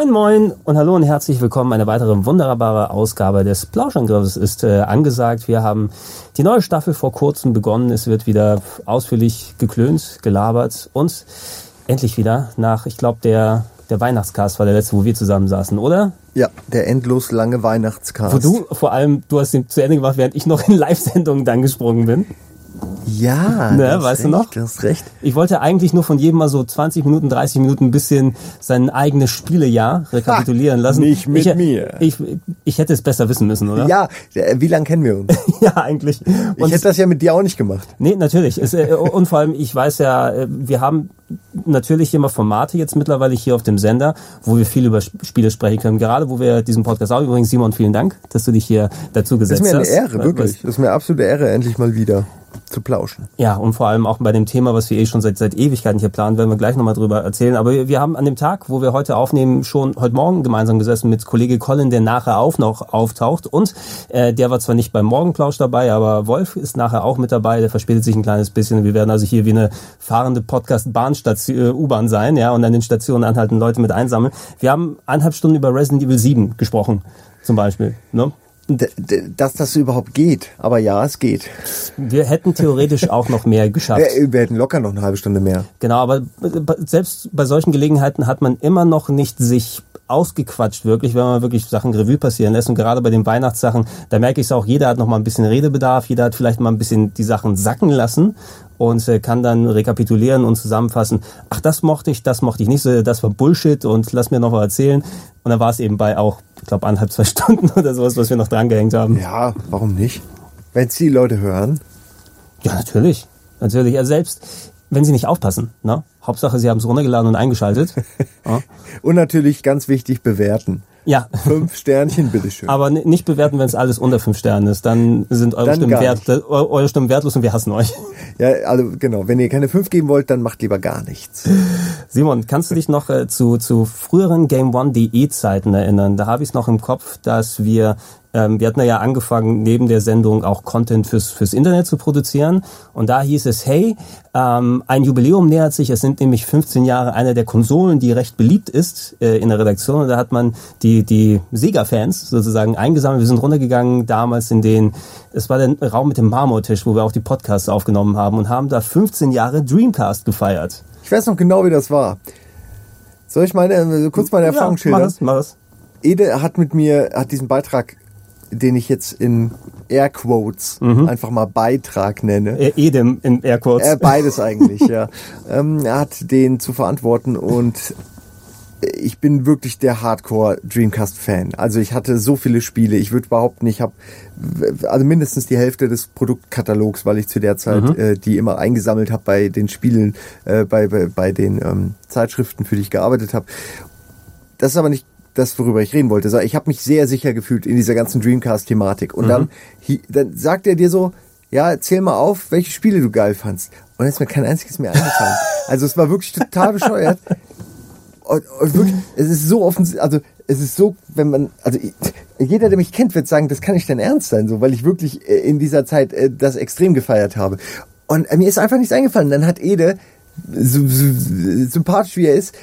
Moin Moin und hallo und herzlich willkommen. Eine weitere wunderbare Ausgabe des Plauschangriffs ist äh, angesagt. Wir haben die neue Staffel vor kurzem begonnen. Es wird wieder ausführlich geklönt, gelabert und endlich wieder nach, ich glaube, der, der Weihnachtscast war der letzte, wo wir zusammen saßen, oder? Ja, der endlos lange Weihnachtscast. Wo du vor allem, du hast den zu Ende gemacht, während ich noch in Live-Sendungen dann gesprungen bin. Ja, Ne, du hast weißt du recht, noch? Du hast recht. Ich wollte eigentlich nur von jedem mal so 20 Minuten, 30 Minuten ein bisschen sein eigenes Spielejahr rekapitulieren lassen. nicht mit ich, mir. Ich, ich hätte es besser wissen müssen, oder? Ja, äh, wie lange kennen wir uns? ja eigentlich. Ich Und hätte das ja mit dir auch nicht gemacht. nee, natürlich. Es, äh, und vor allem, ich weiß ja, äh, wir haben natürlich immer Formate jetzt mittlerweile hier auf dem Sender, wo wir viel über Sp- Spiele sprechen können. Gerade wo wir diesen Podcast auch übrigens, Simon, vielen Dank, dass du dich hier dazu Das gesetzt ist mir eine hast. Ehre, wirklich. Das ist mir eine absolute Ehre, endlich mal wieder zu plauschen. Ja, und vor allem auch bei dem Thema, was wir eh schon seit, seit Ewigkeiten hier planen, werden wir gleich nochmal drüber erzählen. Aber wir, wir haben an dem Tag, wo wir heute aufnehmen, schon heute Morgen gemeinsam gesessen mit Kollege Colin, der nachher auch noch auftaucht. Und äh, der war zwar nicht beim Morgenplausch dabei, aber Wolf ist nachher auch mit dabei. Der verspätet sich ein kleines bisschen. Wir werden also hier wie eine fahrende Podcast-Bahnstation, äh, U-Bahn sein, ja, und an den Stationen anhalten, Leute mit einsammeln. Wir haben eineinhalb Stunden über Resident Evil 7 gesprochen, zum Beispiel. Ne? Dass das überhaupt geht. Aber ja, es geht. Wir hätten theoretisch auch noch mehr geschafft. Wir, wir hätten locker noch eine halbe Stunde mehr. Genau, aber selbst bei solchen Gelegenheiten hat man immer noch nicht sich ausgequatscht wirklich, wenn man wirklich Sachen Revue passieren lässt. Und gerade bei den Weihnachtssachen, da merke ich es auch, jeder hat noch mal ein bisschen Redebedarf, jeder hat vielleicht mal ein bisschen die Sachen sacken lassen und äh, kann dann rekapitulieren und zusammenfassen, ach, das mochte ich, das mochte ich nicht, so, das war Bullshit und lass mir noch mal erzählen. Und dann war es eben bei auch, ich glaube, anderthalb, zwei Stunden oder sowas, was wir noch dran gehängt haben. Ja, warum nicht? Wenn es die Leute hören. Ja, natürlich. Natürlich. Also selbst wenn sie nicht aufpassen. Ne? Hauptsache, sie haben es runtergeladen und eingeschaltet. Ja. Und natürlich ganz wichtig, bewerten. ja. Fünf Sternchen, bitteschön. Aber nicht bewerten, wenn es alles unter fünf Sterne ist. Dann sind eure Dann Stimmen, wert, eu- eure Stimmen wertlos und wir hassen euch. Ja, also genau, wenn ihr keine fünf geben wollt, dann macht lieber gar nichts. Simon, kannst du dich noch äh, zu, zu früheren Game One.de Zeiten erinnern? Da habe ich es noch im Kopf, dass wir, wir hatten ja angefangen, neben der Sendung auch Content fürs, fürs Internet zu produzieren. Und da hieß es, hey, ähm, ein Jubiläum nähert sich. Es sind nämlich 15 Jahre einer der Konsolen, die recht beliebt ist äh, in der Redaktion. Und da hat man die, die Sega-Fans sozusagen eingesammelt. Wir sind runtergegangen damals in den, es war der Raum mit dem Marmortisch, wo wir auch die Podcasts aufgenommen haben und haben da 15 Jahre Dreamcast gefeiert. Ich weiß noch genau, wie das war. Soll ich meine, äh, kurz meine Erfahrung ja, mach schildern? es, mach es. Ede hat mit mir, hat diesen Beitrag, den ich jetzt in Airquotes einfach mal Beitrag nenne. Äh, Edem in Airquotes. Äh, beides eigentlich, ja. Ähm, er hat den zu verantworten und ich bin wirklich der Hardcore Dreamcast-Fan. Also ich hatte so viele Spiele. Ich würde behaupten, ich habe also mindestens die Hälfte des Produktkatalogs, weil ich zu der Zeit äh, die immer eingesammelt habe bei den Spielen, äh, bei, bei, bei den ähm, Zeitschriften, für die ich gearbeitet habe. Das ist aber nicht das, worüber ich reden wollte. Ich habe mich sehr sicher gefühlt in dieser ganzen Dreamcast-Thematik. Und dann, hi- dann sagt er dir so, ja, zähl mal auf, welche Spiele du geil fandst. Und dann ist mir kein einziges mehr eingefallen. Also es war wirklich total bescheuert. Und, und wirklich, es ist so offensichtlich, also es ist so, wenn man, also ich, jeder, der mich kennt, wird sagen, das kann nicht dein Ernst sein, so, weil ich wirklich äh, in dieser Zeit äh, das extrem gefeiert habe. Und äh, mir ist einfach nichts eingefallen. Dann hat Ede, so, so, sympathisch wie er ist,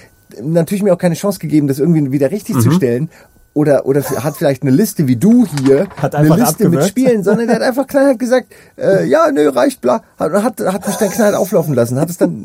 natürlich mir auch keine Chance gegeben, das irgendwie wieder richtig zu stellen. Oder, oder hat vielleicht eine Liste wie du hier, Hat eine Liste mit abgewürgt. Spielen, sondern der hat einfach knallhart gesagt, äh, ja, nö, reicht, bla. Hat, hat, hat mich dann knallhart auflaufen lassen, hat es dann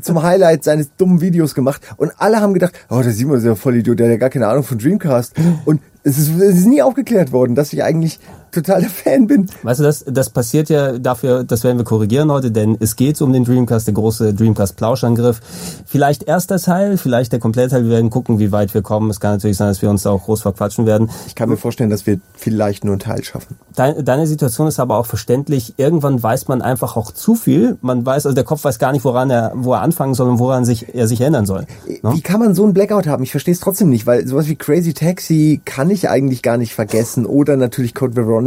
zum Highlight seines dummen Videos gemacht und alle haben gedacht, oh, der Simon ist ja voll Idiot, der hat ja gar keine Ahnung von Dreamcast. Und es ist, es ist nie aufgeklärt worden, dass ich eigentlich total der Fan bin. Weißt du, das, das passiert ja dafür, das werden wir korrigieren heute, denn es geht um den Dreamcast, der große Dreamcast-Plauschangriff. Vielleicht erster Teil, vielleicht der Komplettteil. Wir werden gucken, wie weit wir kommen. Es kann natürlich sein, dass wir uns da auch groß verquatschen werden. Ich kann mir vorstellen, dass wir vielleicht nur einen Teil schaffen. Deine, deine Situation ist aber auch verständlich. Irgendwann weiß man einfach auch zu viel. Man weiß, also der Kopf weiß gar nicht, woran er, wo er anfangen soll und woran sich, er sich erinnern soll. Ne? Wie kann man so einen Blackout haben? Ich verstehe es trotzdem nicht, weil sowas wie Crazy Taxi kann ich eigentlich gar nicht vergessen oder natürlich Code Veronica,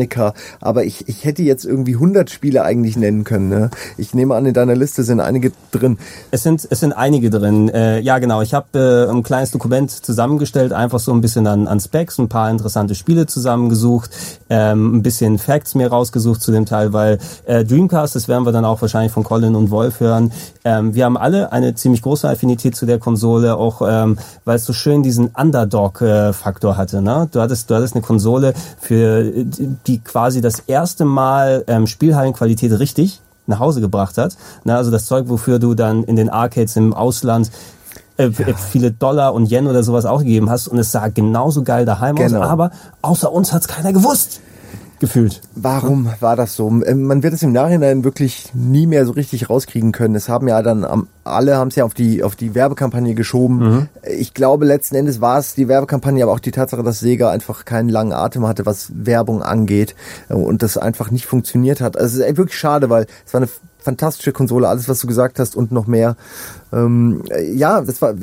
aber ich, ich hätte jetzt irgendwie 100 Spiele eigentlich nennen können. Ne? Ich nehme an, in deiner Liste sind einige drin. Es sind, es sind einige drin. Äh, ja, genau. Ich habe äh, ein kleines Dokument zusammengestellt, einfach so ein bisschen an, an Specs, ein paar interessante Spiele zusammengesucht, ähm, ein bisschen Facts mir rausgesucht zu dem Teil, weil äh, Dreamcast, das werden wir dann auch wahrscheinlich von Colin und Wolf hören. Ähm, wir haben alle eine ziemlich große Affinität zu der Konsole, auch ähm, weil es so schön diesen Underdog-Faktor hatte. Ne? Du hattest, du hattest eine Konsole, für die quasi das erste Mal ähm, Spielhallenqualität richtig nach Hause gebracht hat. Ne? Also das Zeug, wofür du dann in den Arcades im Ausland äh, ja. viele Dollar und Yen oder sowas auch gegeben hast und es sah genauso geil daheim genau. aus, aber außer uns hat's keiner gewusst gefühlt. Warum war das so? Ähm, man wird es im Nachhinein wirklich nie mehr so richtig rauskriegen können. Es haben ja dann alle haben es ja auf die auf die Werbekampagne geschoben. Mhm. Ich glaube letzten Endes war es die Werbekampagne, aber auch die Tatsache, dass Sega einfach keinen langen Atem hatte, was Werbung angeht äh, und das einfach nicht funktioniert hat. Also es ist wirklich schade, weil es war eine fantastische Konsole, alles was du gesagt hast und noch mehr. Ähm, ja, das war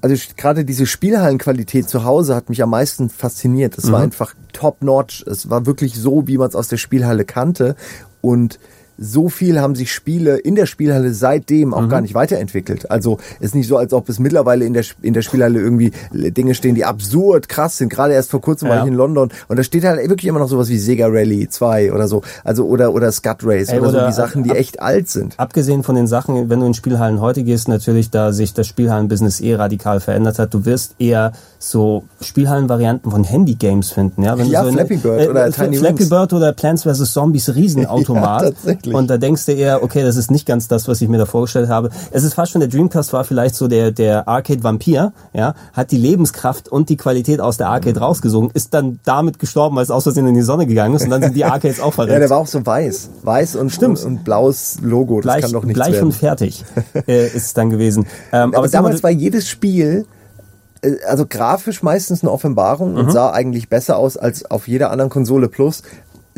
also gerade diese Spielhallenqualität zu Hause hat mich am meisten fasziniert. Es mhm. war einfach top-notch. Es war wirklich so, wie man es aus der Spielhalle kannte. Und so viel haben sich Spiele in der Spielhalle seitdem auch mhm. gar nicht weiterentwickelt. Also ist nicht so, als ob es mittlerweile in der, in der Spielhalle irgendwie Dinge stehen, die absurd krass sind. Gerade erst vor kurzem ja. war ich in London und da steht halt wirklich immer noch sowas wie Sega Rally 2 oder so. Also oder, oder Scut Race Ey, oder, oder, so, die Sachen, die ab, echt alt sind. Abgesehen von den Sachen, wenn du in Spielhallen heute gehst, natürlich, da sich das Spielhallenbusiness eh radikal verändert hat, du wirst eher so Spielhallenvarianten von Handy-Games finden. Ja, wenn ja so Flappy Bird äh, oder Tiny Flappy Bird oder Plants vs. Zombies Riesenautomat. ja, wirklich. Und da denkst du eher, okay, das ist nicht ganz das, was ich mir da vorgestellt habe. Es ist fast schon, der Dreamcast war vielleicht so der, der Arcade-Vampir, ja, hat die Lebenskraft und die Qualität aus der Arcade rausgesogen, ist dann damit gestorben, weil es aus Versehen in die Sonne gegangen ist und dann sind die Arcades auch verreckt. Ja, der war auch so weiß. Weiß und, Stimmt. und, und blaues Logo, das bleich, kann doch nicht Bleich werden. und fertig äh, ist es dann gewesen. Ähm, aber, aber damals war jedes Spiel äh, also grafisch meistens eine Offenbarung mhm. und sah eigentlich besser aus als auf jeder anderen Konsole Plus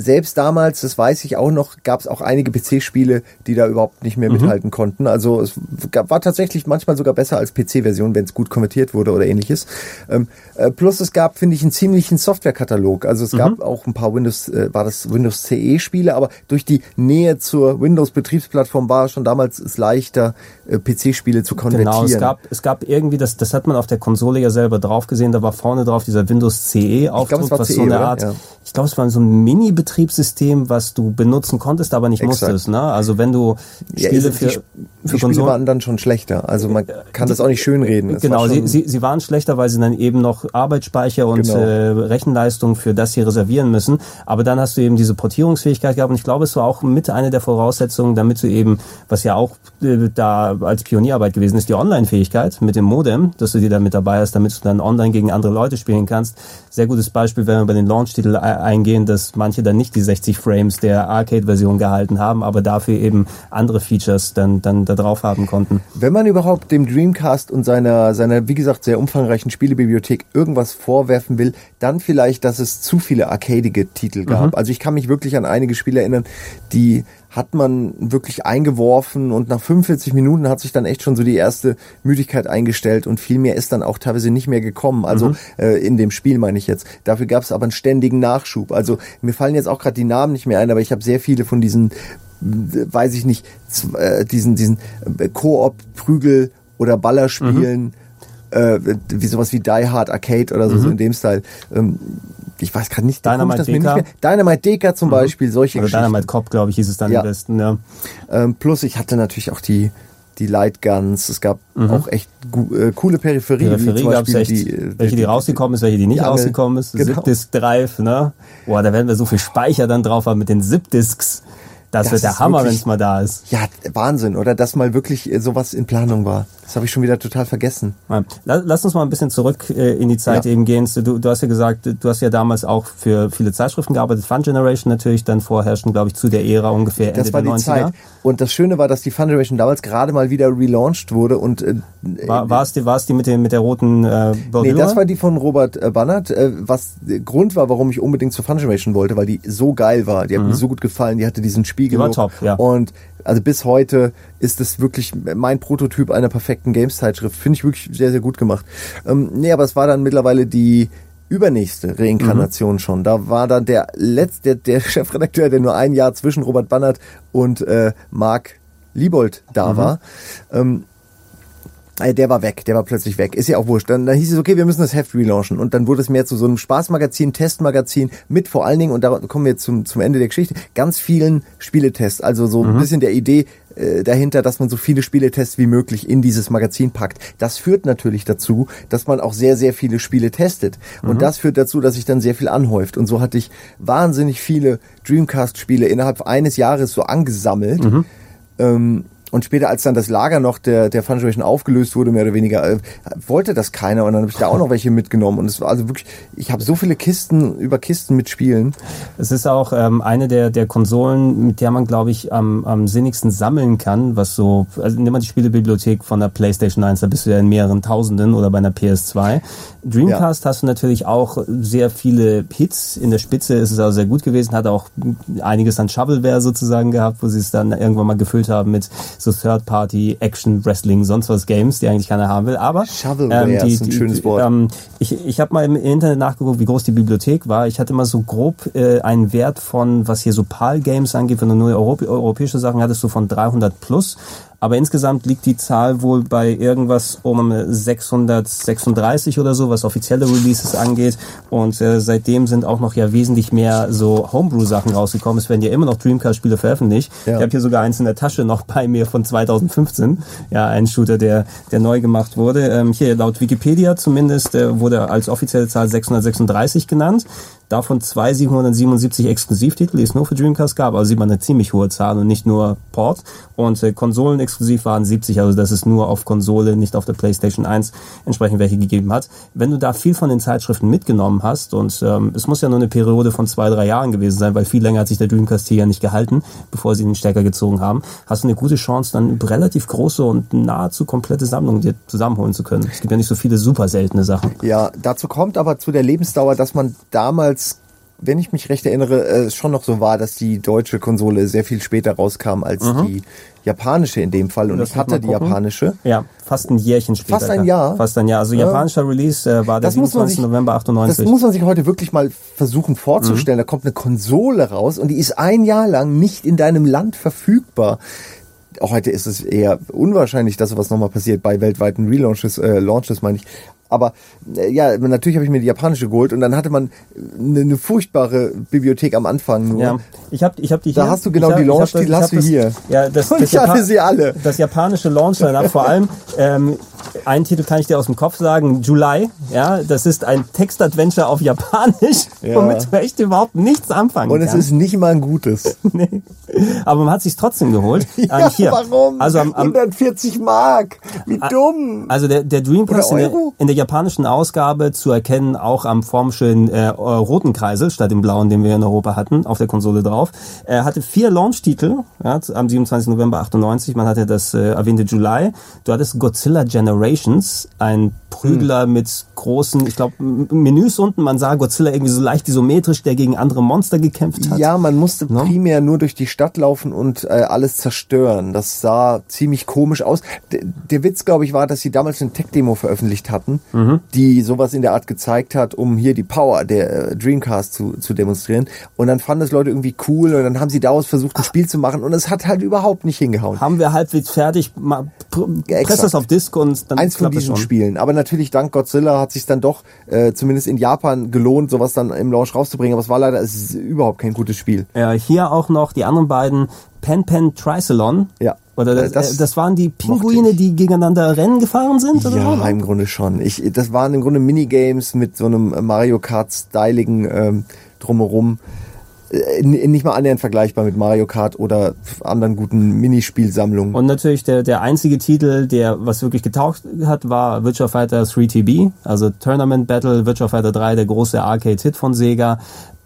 selbst damals, das weiß ich auch noch, gab es auch einige PC-Spiele, die da überhaupt nicht mehr mhm. mithalten konnten. Also es gab, war tatsächlich manchmal sogar besser als PC-Version, wenn es gut konvertiert wurde oder ähnliches. Ähm, äh, plus es gab, finde ich, einen ziemlichen Softwarekatalog. Also es mhm. gab auch ein paar Windows, äh, war das Windows CE-Spiele, aber durch die Nähe zur Windows-Betriebsplattform war schon damals es leichter, äh, PC-Spiele zu konvertieren. Genau, es gab, es gab irgendwie, das, das hat man auf der Konsole ja selber drauf gesehen, da war vorne drauf dieser Windows CE-Aufdruck, was CE, so eine Art, ja. ich glaube, es war so ein Mini-Betrieb Betriebssystem, was du benutzen konntest, aber nicht Exakt. musstest. Ne? Also wenn du Spiele ja, für, die, für die Spiele waren dann schon schlechter. Also man kann die, das auch nicht schönreden. Das genau, sie, sie, sie waren schlechter, weil sie dann eben noch Arbeitsspeicher und genau. äh, Rechenleistung für das hier reservieren müssen. Aber dann hast du eben diese Portierungsfähigkeit gehabt und ich glaube, es war auch mit einer der Voraussetzungen, damit du eben, was ja auch äh, da als Pionierarbeit gewesen ist, die Online-Fähigkeit mit dem Modem, dass du die da mit dabei hast, damit du dann online gegen andere Leute spielen kannst. Sehr gutes Beispiel, wenn wir bei den Launch-Titel eingehen, dass manche dann nicht die 60 Frames der Arcade-Version gehalten haben, aber dafür eben andere Features dann, dann da drauf haben konnten. Wenn man überhaupt dem Dreamcast und seiner, seiner, wie gesagt, sehr umfangreichen Spielebibliothek irgendwas vorwerfen will, dann vielleicht, dass es zu viele arcadige Titel gab. Mhm. Also ich kann mich wirklich an einige Spiele erinnern, die hat man wirklich eingeworfen und nach 45 Minuten hat sich dann echt schon so die erste Müdigkeit eingestellt und viel mehr ist dann auch teilweise nicht mehr gekommen. Also mhm. äh, in dem Spiel meine ich jetzt. Dafür gab es aber einen ständigen Nachschub. Also mir fallen jetzt auch gerade die Namen nicht mehr ein, aber ich habe sehr viele von diesen, weiß ich nicht, äh, diesen, diesen äh, Koop-Prügel oder Ballerspielen. Mhm äh, wie sowas wie Die Hard Arcade oder so, mhm. so in dem Style. Ähm, ich weiß gerade nicht, Dynamite Deka. Nicht Dynamite Deka zum mhm. Beispiel, solche Oder Geschichten. Dynamite Cop, glaube ich, hieß es dann ja. am besten, ja. Ähm, plus ich hatte natürlich auch die die Light Guns, es gab mhm. auch echt äh, coole Peripherie. Peripherie gab es echt, die, äh, welche die rausgekommen ist, welche die nicht die rausgekommen ist. Genau. Zip-Disk Drive, ne? Boah, da werden wir so viel Speicher dann drauf haben mit den Zip-Disks. Das, das wird der Hammer, wenn es mal da ist. Ja, Wahnsinn, oder? Dass mal wirklich äh, sowas in Planung war. Das habe ich schon wieder total vergessen. Lass uns mal ein bisschen zurück äh, in die Zeit ja. eben gehen. Du, du hast ja gesagt, du hast ja damals auch für viele Zeitschriften gearbeitet. Fun Generation natürlich dann vorherrschen, glaube ich, zu der Ära ungefähr Ende das war die 90er. Zeit. Und das Schöne war, dass die Fun Generation damals gerade mal wieder relaunched wurde und äh, war, war es die, war es die mit, dem, mit der roten äh? Nee, das war die von Robert äh, Bannert, äh, was der Grund war, warum ich unbedingt zur Fun Generation wollte, weil die so geil war. Die hat mhm. mir so gut gefallen, die hatte diesen Die war top, ja. Und also bis heute ist es wirklich mein Prototyp einer perfekten Games-Zeitschrift. Finde ich wirklich sehr, sehr gut gemacht. Ähm, nee, aber es war dann mittlerweile die übernächste Reinkarnation mhm. schon. Da war dann der letzte, der, der Chefredakteur, der nur ein Jahr zwischen Robert Bannert und äh, Marc Liebold da mhm. war. Ähm, äh, der war weg, der war plötzlich weg. Ist ja auch wurscht. Dann, dann hieß es, okay, wir müssen das Heft relaunchen. Und dann wurde es mehr zu so einem Spaßmagazin, Testmagazin mit vor allen Dingen, und da kommen wir jetzt zum, zum Ende der Geschichte, ganz vielen Spieletests. Also so mhm. ein bisschen der Idee äh, dahinter, dass man so viele Spieletests wie möglich in dieses Magazin packt. Das führt natürlich dazu, dass man auch sehr, sehr viele Spiele testet. Und mhm. das führt dazu, dass sich dann sehr viel anhäuft. Und so hatte ich wahnsinnig viele Dreamcast-Spiele innerhalb eines Jahres so angesammelt. Mhm. Ähm, und später, als dann das Lager noch der, der Fun Generation aufgelöst wurde, mehr oder weniger, äh, wollte das keiner. Und dann habe ich da auch noch welche mitgenommen. Und es war also wirklich, ich habe so viele Kisten über Kisten mit Spielen. Es ist auch ähm, eine der, der Konsolen, mit der man, glaube ich, am, am sinnigsten sammeln kann, was so, also nimm mal die Spielebibliothek von der PlayStation 1, da bist du ja in mehreren Tausenden oder bei einer PS2. Dreamcast ja. hast du natürlich auch sehr viele Hits. In der Spitze ist es auch sehr gut gewesen, hat auch einiges an Shovelware sozusagen gehabt, wo sie es dann irgendwann mal gefüllt haben mit so Third-Party, Action, Wrestling, sonst was Games, die eigentlich keiner haben will. Aber ähm, die, ist ein die, schönes Wort. Ähm, ich ich habe mal im Internet nachgeguckt, wie groß die Bibliothek war. Ich hatte mal so grob äh, einen Wert von, was hier so PAL-Games angeht, wenn du nur Europä europäische Sachen hattest, so von 300 plus. Aber insgesamt liegt die Zahl wohl bei irgendwas um 636 oder so, was offizielle Releases angeht. Und äh, seitdem sind auch noch ja wesentlich mehr so Homebrew-Sachen rausgekommen. Es werden ja immer noch Dreamcast-Spiele veröffentlicht. Ja. Ich habe hier sogar eins in der Tasche noch bei mir von 2015. Ja, ein Shooter, der, der neu gemacht wurde. Ähm, hier laut Wikipedia zumindest äh, wurde als offizielle Zahl 636 genannt davon zwei 777 Exklusivtitel, die es nur für Dreamcast gab. Also sieht man eine ziemlich hohe Zahl und nicht nur Port. Und äh, Konsolen exklusiv waren 70, also dass es nur auf Konsole, nicht auf der PlayStation 1 entsprechend welche gegeben hat. Wenn du da viel von den Zeitschriften mitgenommen hast und ähm, es muss ja nur eine Periode von zwei, drei Jahren gewesen sein, weil viel länger hat sich der Dreamcast hier ja nicht gehalten, bevor sie den Stecker gezogen haben, hast du eine gute Chance, dann relativ große und nahezu komplette Sammlung dir zusammenholen zu können. Es gibt ja nicht so viele super seltene Sachen. Ja, dazu kommt aber zu der Lebensdauer, dass man damals wenn ich mich recht erinnere, äh, schon noch so war, dass die deutsche Konsole sehr viel später rauskam als mhm. die japanische in dem Fall. Und ich hatte die japanische. Ja, fast ein Jährchen später. Fast ein Jahr. Fast ein Jahr. Also japanischer Release äh, war der 27. Sich, November 98. Das muss man sich heute wirklich mal versuchen vorzustellen. Mhm. Da kommt eine Konsole raus und die ist ein Jahr lang nicht in deinem Land verfügbar heute ist es eher unwahrscheinlich, dass sowas nochmal passiert bei weltweiten Relaunches, äh, Launches meine ich. Aber äh, ja, natürlich habe ich mir die japanische geholt und dann hatte man eine, eine furchtbare Bibliothek am Anfang nur. Ja, ich habe ich hab die hier. Da hast du genau hab, die Launch-Titel hast du das, hier. Ja, das, und das ich hatte sie alle. Das japanische Launch-Line-Up vor allem ähm, einen Titel kann ich dir aus dem Kopf sagen, July. Ja, das ist ein Text-Adventure auf Japanisch, ja. womit du echt überhaupt nichts anfangen Und es kannst. ist nicht mal ein gutes. nee. Aber man hat sich trotzdem geholt. ja, ähm, hier. warum? Also am, am, 140 Mark. Wie dumm. Also der, der Dreamcast in der, in der, japanischen Ausgabe zu erkennen, auch am formschönen äh, roten Kreisel statt dem blauen, den wir in Europa hatten, auf der Konsole drauf. Er hatte vier Launch-Titel ja, am 27. November 98. Man hatte das äh, erwähnte July. Du hattest Godzilla Generation Generations, ein Prügler hm. mit großen, ich glaube, Menüs unten. Man sah Godzilla irgendwie so leicht isometrisch, der gegen andere Monster gekämpft hat. Ja, man musste no? primär nur durch die Stadt laufen und äh, alles zerstören. Das sah ziemlich komisch aus. D der Witz, glaube ich, war, dass sie damals eine Tech-Demo veröffentlicht hatten, mhm. die sowas in der Art gezeigt hat, um hier die Power der äh, Dreamcast zu, zu demonstrieren. Und dann fanden das Leute irgendwie cool und dann haben sie daraus versucht, ein Spiel zu machen und es hat halt überhaupt nicht hingehauen. Haben wir halbwegs fertig, ja, press das auf Disk und dann Eins von diesen Spielen. Aber natürlich dank Godzilla hat sich dann doch äh, zumindest in Japan gelohnt, sowas dann im Launch rauszubringen. Aber es war leider es überhaupt kein gutes Spiel. Ja, hier auch noch die anderen beiden Pen Pen Tricelon. Ja. Oder das, das, äh, das waren die Pinguine, die gegeneinander Rennen gefahren sind? Oder ja, so? im Grunde schon. Ich, das waren im Grunde Minigames mit so einem Mario Kart-styligen ähm, drumherum. äh, nicht mal annähernd vergleichbar mit Mario Kart oder anderen guten Minispielsammlungen. Und natürlich der, der einzige Titel, der was wirklich getaucht hat, war Virtua Fighter 3TB, also Tournament Battle Virtua Fighter 3, der große Arcade-Hit von Sega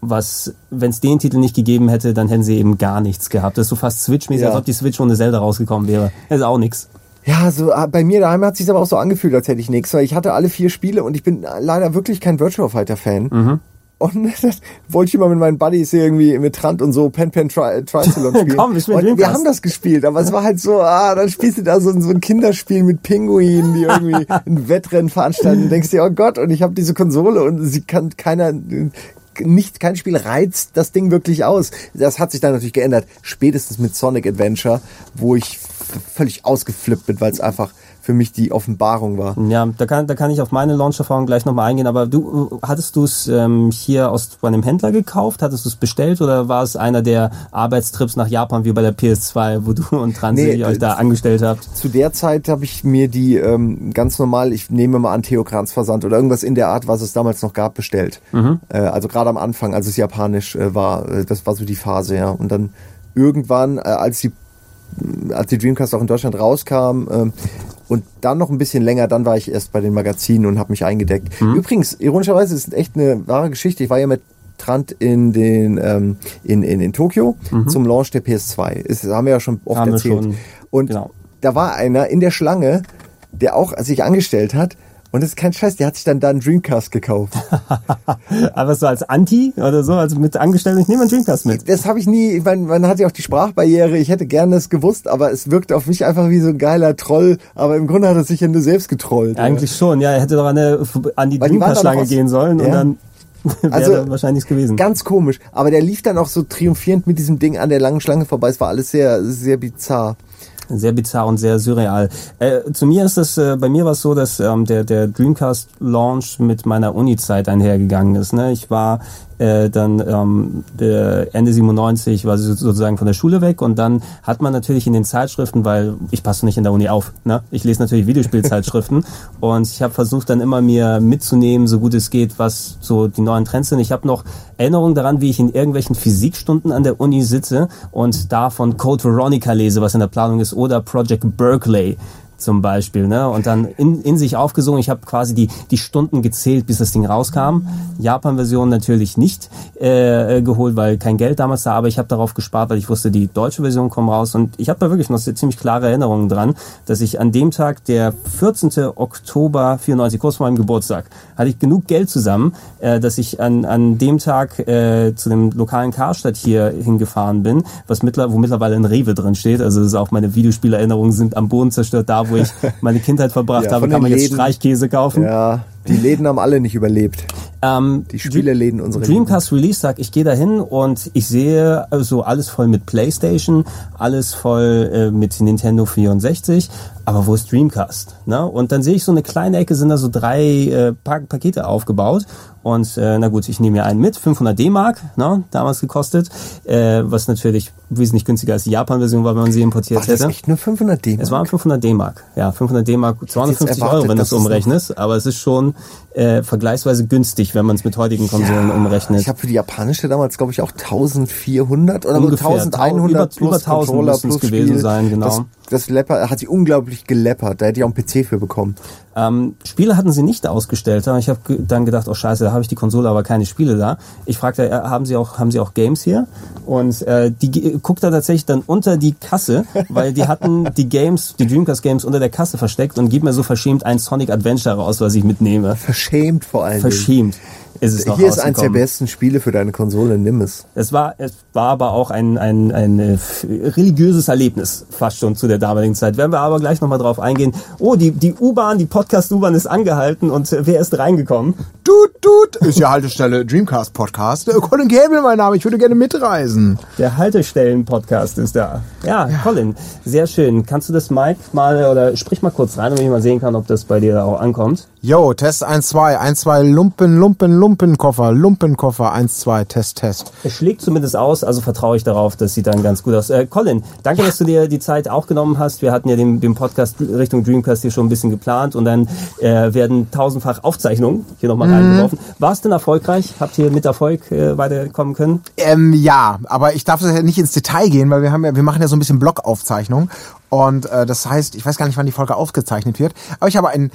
was, wenn es den Titel nicht gegeben hätte, dann hätten sie eben gar nichts gehabt. Das ist so fast Switch-mäßig, ja. als ob die Switch ohne Zelda rausgekommen wäre. Das ist auch nichts. Ja, so ah, bei mir daheim hat sich aber auch so angefühlt, als hätte ich nichts, weil ich hatte alle vier Spiele und ich bin leider wirklich kein Virtual Fighter Fan. Mhm. Und das wollte ich immer mit meinen Buddies irgendwie mit Trant und so Pen Pen Tri Triathlon spielen. Komm, ich und wir haben das gespielt, aber es war halt so, ah, dann spielst du da so, so ein Kinderspiel mit Pinguinen, die irgendwie ein Wettrennen veranstalten und denkst dir, oh Gott, und ich habe diese Konsole und sie kann keiner nicht kein Spiel reizt das Ding wirklich aus. Das hat sich dann natürlich geändert, spätestens mit Sonic Adventure, wo ich völlig ausgeflippt bin, weil es einfach für mich die Offenbarung war. Ja, da kann, da kann ich auf meine Launch-Erfahrung gleich nochmal eingehen, aber du, hattest du es ähm, hier aus bei einem Händler gekauft? Hattest du es bestellt oder war es einer der Arbeitstrips nach Japan wie bei der PS2, wo du und Transi nee, euch da angestellt habt? Zu der Zeit habe ich mir die ähm, ganz normal, ich nehme mal an Theokrans Versand oder irgendwas in der Art, was es damals noch gab, bestellt. Mhm. Äh, also gerade am Anfang, als es japanisch äh, war, äh, das war so die Phase, ja. Und dann irgendwann, äh, als die als die Dreamcast auch in Deutschland rauskam, ähm, und dann noch ein bisschen länger, dann war ich erst bei den Magazinen und habe mich eingedeckt. Mhm. Übrigens, ironischerweise ist es echt eine wahre Geschichte. Ich war ja mit Trant in den ähm, in, in, in Tokio mhm. zum Launch der PS2. Das haben wir ja schon oft haben erzählt. Schon, und genau. da war einer in der Schlange, der auch sich angestellt hat und das ist kein Scheiß, der hat sich dann da einen Dreamcast gekauft. Aber so als Anti oder so, also mit Angestellten, ich nehme einen Dreamcast mit. Das habe ich nie, ich meine, man hat ja auch die Sprachbarriere, ich hätte gerne das gewusst, aber es wirkt auf mich einfach wie so ein geiler Troll, aber im Grunde hat er sich ja nur selbst getrollt. Eigentlich oder? schon, ja, er hätte doch an, eine, an die Dreamcast-Schlange gehen sollen ja. und dann also wahrscheinlich gewesen. Ganz komisch. Aber der lief dann auch so triumphierend mit diesem Ding an der langen Schlange vorbei. Es war alles sehr, sehr bizarr. Sehr bizarr und sehr surreal. Äh, zu mir ist es, äh, bei mir war es so, dass ähm, der, der Dreamcast Launch mit meiner Uni-Zeit einhergegangen ist. Ne? Ich war äh, dann ähm, Ende 97 war sie sozusagen von der Schule weg und dann hat man natürlich in den Zeitschriften, weil ich passe nicht in der Uni auf, ne? ich lese natürlich Videospielzeitschriften und ich habe versucht dann immer mir mitzunehmen, so gut es geht, was so die neuen Trends sind. Ich habe noch Erinnerungen daran, wie ich in irgendwelchen Physikstunden an der Uni sitze und da von Code Veronica lese, was in der Planung ist, oder Project Berkeley zum Beispiel, ne? Und dann in, in sich aufgesungen. Ich habe quasi die, die Stunden gezählt, bis das Ding rauskam. Japan-Version natürlich nicht äh, geholt, weil kein Geld damals da, aber ich habe darauf gespart, weil ich wusste, die deutsche Version kommt raus. Und ich habe da wirklich noch ziemlich klare Erinnerungen dran, dass ich an dem Tag, der 14. Oktober 94, kurz vor meinem Geburtstag, hatte ich genug Geld zusammen, äh, dass ich an, an dem Tag äh, zu dem lokalen Karstadt hier hingefahren bin, was mittler, wo mittlerweile ein Rewe drin steht. Also das ist auch meine Videospielerinnerungen sind am Boden zerstört, da wo ich meine Kindheit verbracht ja, habe, kann man jetzt Streichkäse kaufen. Ja, die Läden haben alle nicht überlebt. Ähm, die Spieleläden unsere Dreamcast Läden. Release Tag, ich gehe da hin und ich sehe also alles voll mit Playstation, alles voll äh, mit Nintendo 64, aber wo ist Dreamcast? Ne? Und dann sehe ich so eine kleine Ecke, sind da so drei äh, pa Pakete aufgebaut und äh, na gut, ich nehme mir einen mit, 500 D-Mark, ne, damals gekostet, äh, was natürlich wesentlich günstiger als die Japan-Version war, wenn man sie importiert Ach, das hätte. Echt nur 500 D-Mark? Es waren 500 D-Mark, ja, 500 D-Mark, 250 Euro, wenn du es umrechnest, aber es ist schon äh, vergleichsweise günstig, wenn man es mit heutigen Konsolen ja, umrechnet. Ich habe für die japanische damals, glaube ich, auch 1400 oder Ungefähr, 1100 über, plus über 1000 Controller plus gewesen Spiel. sein, genau. Das, das Lepper, hat sie unglaublich geleppert, da hätte ich auch einen PC für bekommen. Ähm, Spiele hatten sie nicht ausgestellt. Ich habe dann gedacht, oh scheiße, da habe ich die Konsole, aber keine Spiele da. Ich fragte, äh, haben sie auch haben sie auch Games hier? Und äh, die guckt da tatsächlich dann unter die Kasse, weil die hatten die Games, die Dreamcast Games unter der Kasse versteckt und gibt mir so verschämt ein Sonic Adventure raus, was ich mitnehme. Verschämt vor allem. Verschämt ist es noch Hier ist eins der besten Spiele für deine Konsole, nimm es. Es war, es war aber auch ein, ein, ein äh, religiöses Erlebnis, fast schon zu der damaligen Zeit. Werden wir aber gleich nochmal drauf eingehen. Oh, die, die U-Bahn, die Podcast-U-Bahn ist angehalten und wer ist reingekommen? Tut, tut, ist ja Haltestelle Dreamcast Podcast. Äh, Colin Gable, mein Name, ich würde gerne mitreisen. Der Haltestellen-Podcast ist da. Ja, ja, Colin, sehr schön. Kannst du das Mike mal, oder sprich mal kurz rein, damit ich mal sehen kann, ob das bei dir auch ankommt? Yo, Test 1, 2, 1, 2, Lumpen, Lumpen, Lumpenkoffer, Lumpenkoffer, 1, 2, Test, Test. Es schlägt zumindest aus, also vertraue ich darauf, das sieht dann ganz gut aus. Äh, Colin, danke, dass du dir die Zeit auch genommen hast. Wir hatten ja den, den Podcast Richtung Dreamcast hier schon ein bisschen geplant und dann äh, werden tausendfach Aufzeichnungen hier nochmal mhm. Reingeworfen. War es denn erfolgreich? Habt ihr mit Erfolg äh, weiterkommen können? Ähm, ja, aber ich darf ja nicht ins Detail gehen, weil wir haben ja, wir machen ja so ein bisschen Blogaufzeichnung und äh, das heißt, ich weiß gar nicht, wann die Folge aufgezeichnet wird, aber ich habe ein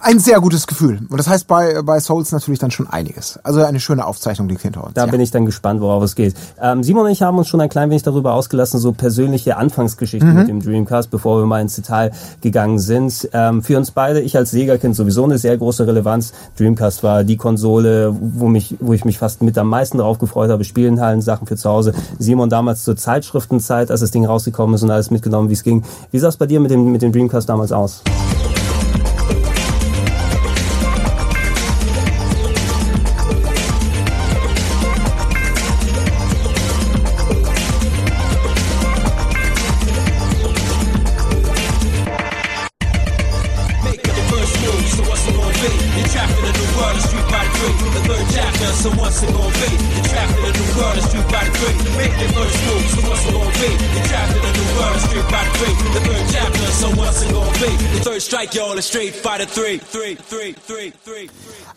ein sehr gutes Gefühl. Und das heißt bei, bei Souls natürlich dann schon einiges. Also eine schöne Aufzeichnung liegt hinter uns. Da ja. bin ich dann gespannt, worauf es geht. Ähm, Simon und ich haben uns schon ein klein wenig darüber ausgelassen, so persönliche Anfangsgeschichten mhm. mit dem Dreamcast, bevor wir mal ins Detail gegangen sind. Ähm, für uns beide, ich als Sega-Kind sowieso eine sehr große Relevanz. Dreamcast war die Konsole, wo, mich, wo ich mich fast mit am meisten darauf gefreut habe, Spielenhallen, Sachen für zu Hause. Simon damals zur Zeitschriftenzeit, als das Ding rausgekommen ist und alles mitgenommen, wie es ging. Wie sah es bei dir mit dem, mit dem Dreamcast damals aus?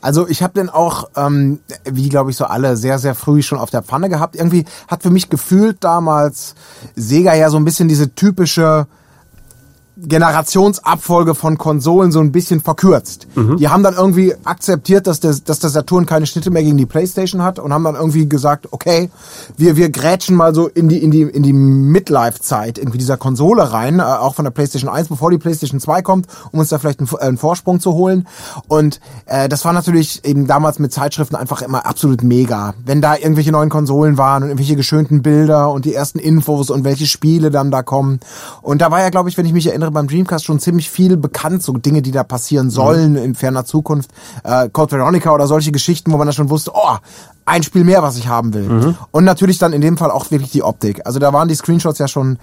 Also ich habe den auch, ähm, wie glaube ich so alle, sehr, sehr früh schon auf der Pfanne gehabt. Irgendwie hat für mich gefühlt damals Sega ja so ein bisschen diese typische Generationsabfolge von Konsolen so ein bisschen verkürzt. Mhm. Die haben dann irgendwie akzeptiert, dass der, dass der Saturn keine Schnitte mehr gegen die Playstation hat und haben dann irgendwie gesagt, okay, wir, wir grätschen mal so in die, in die, in die Midlife-Zeit irgendwie dieser Konsole rein, äh, auch von der Playstation 1, bevor die Playstation 2 kommt, um uns da vielleicht einen, einen Vorsprung zu holen. Und äh, das war natürlich eben damals mit Zeitschriften einfach immer absolut mega. Wenn da irgendwelche neuen Konsolen waren und irgendwelche geschönten Bilder und die ersten Infos und welche Spiele dann da kommen. Und da war ja, glaube ich, wenn ich mich erinnere, beim Dreamcast schon ziemlich viel bekannt, so Dinge, die da passieren sollen mhm. in ferner Zukunft. Äh, Code Veronica oder solche Geschichten, wo man dann schon wusste, oh, ein Spiel mehr, was ich haben will. Mhm. Und natürlich dann in dem Fall auch wirklich die Optik. Also da waren die Screenshots ja schon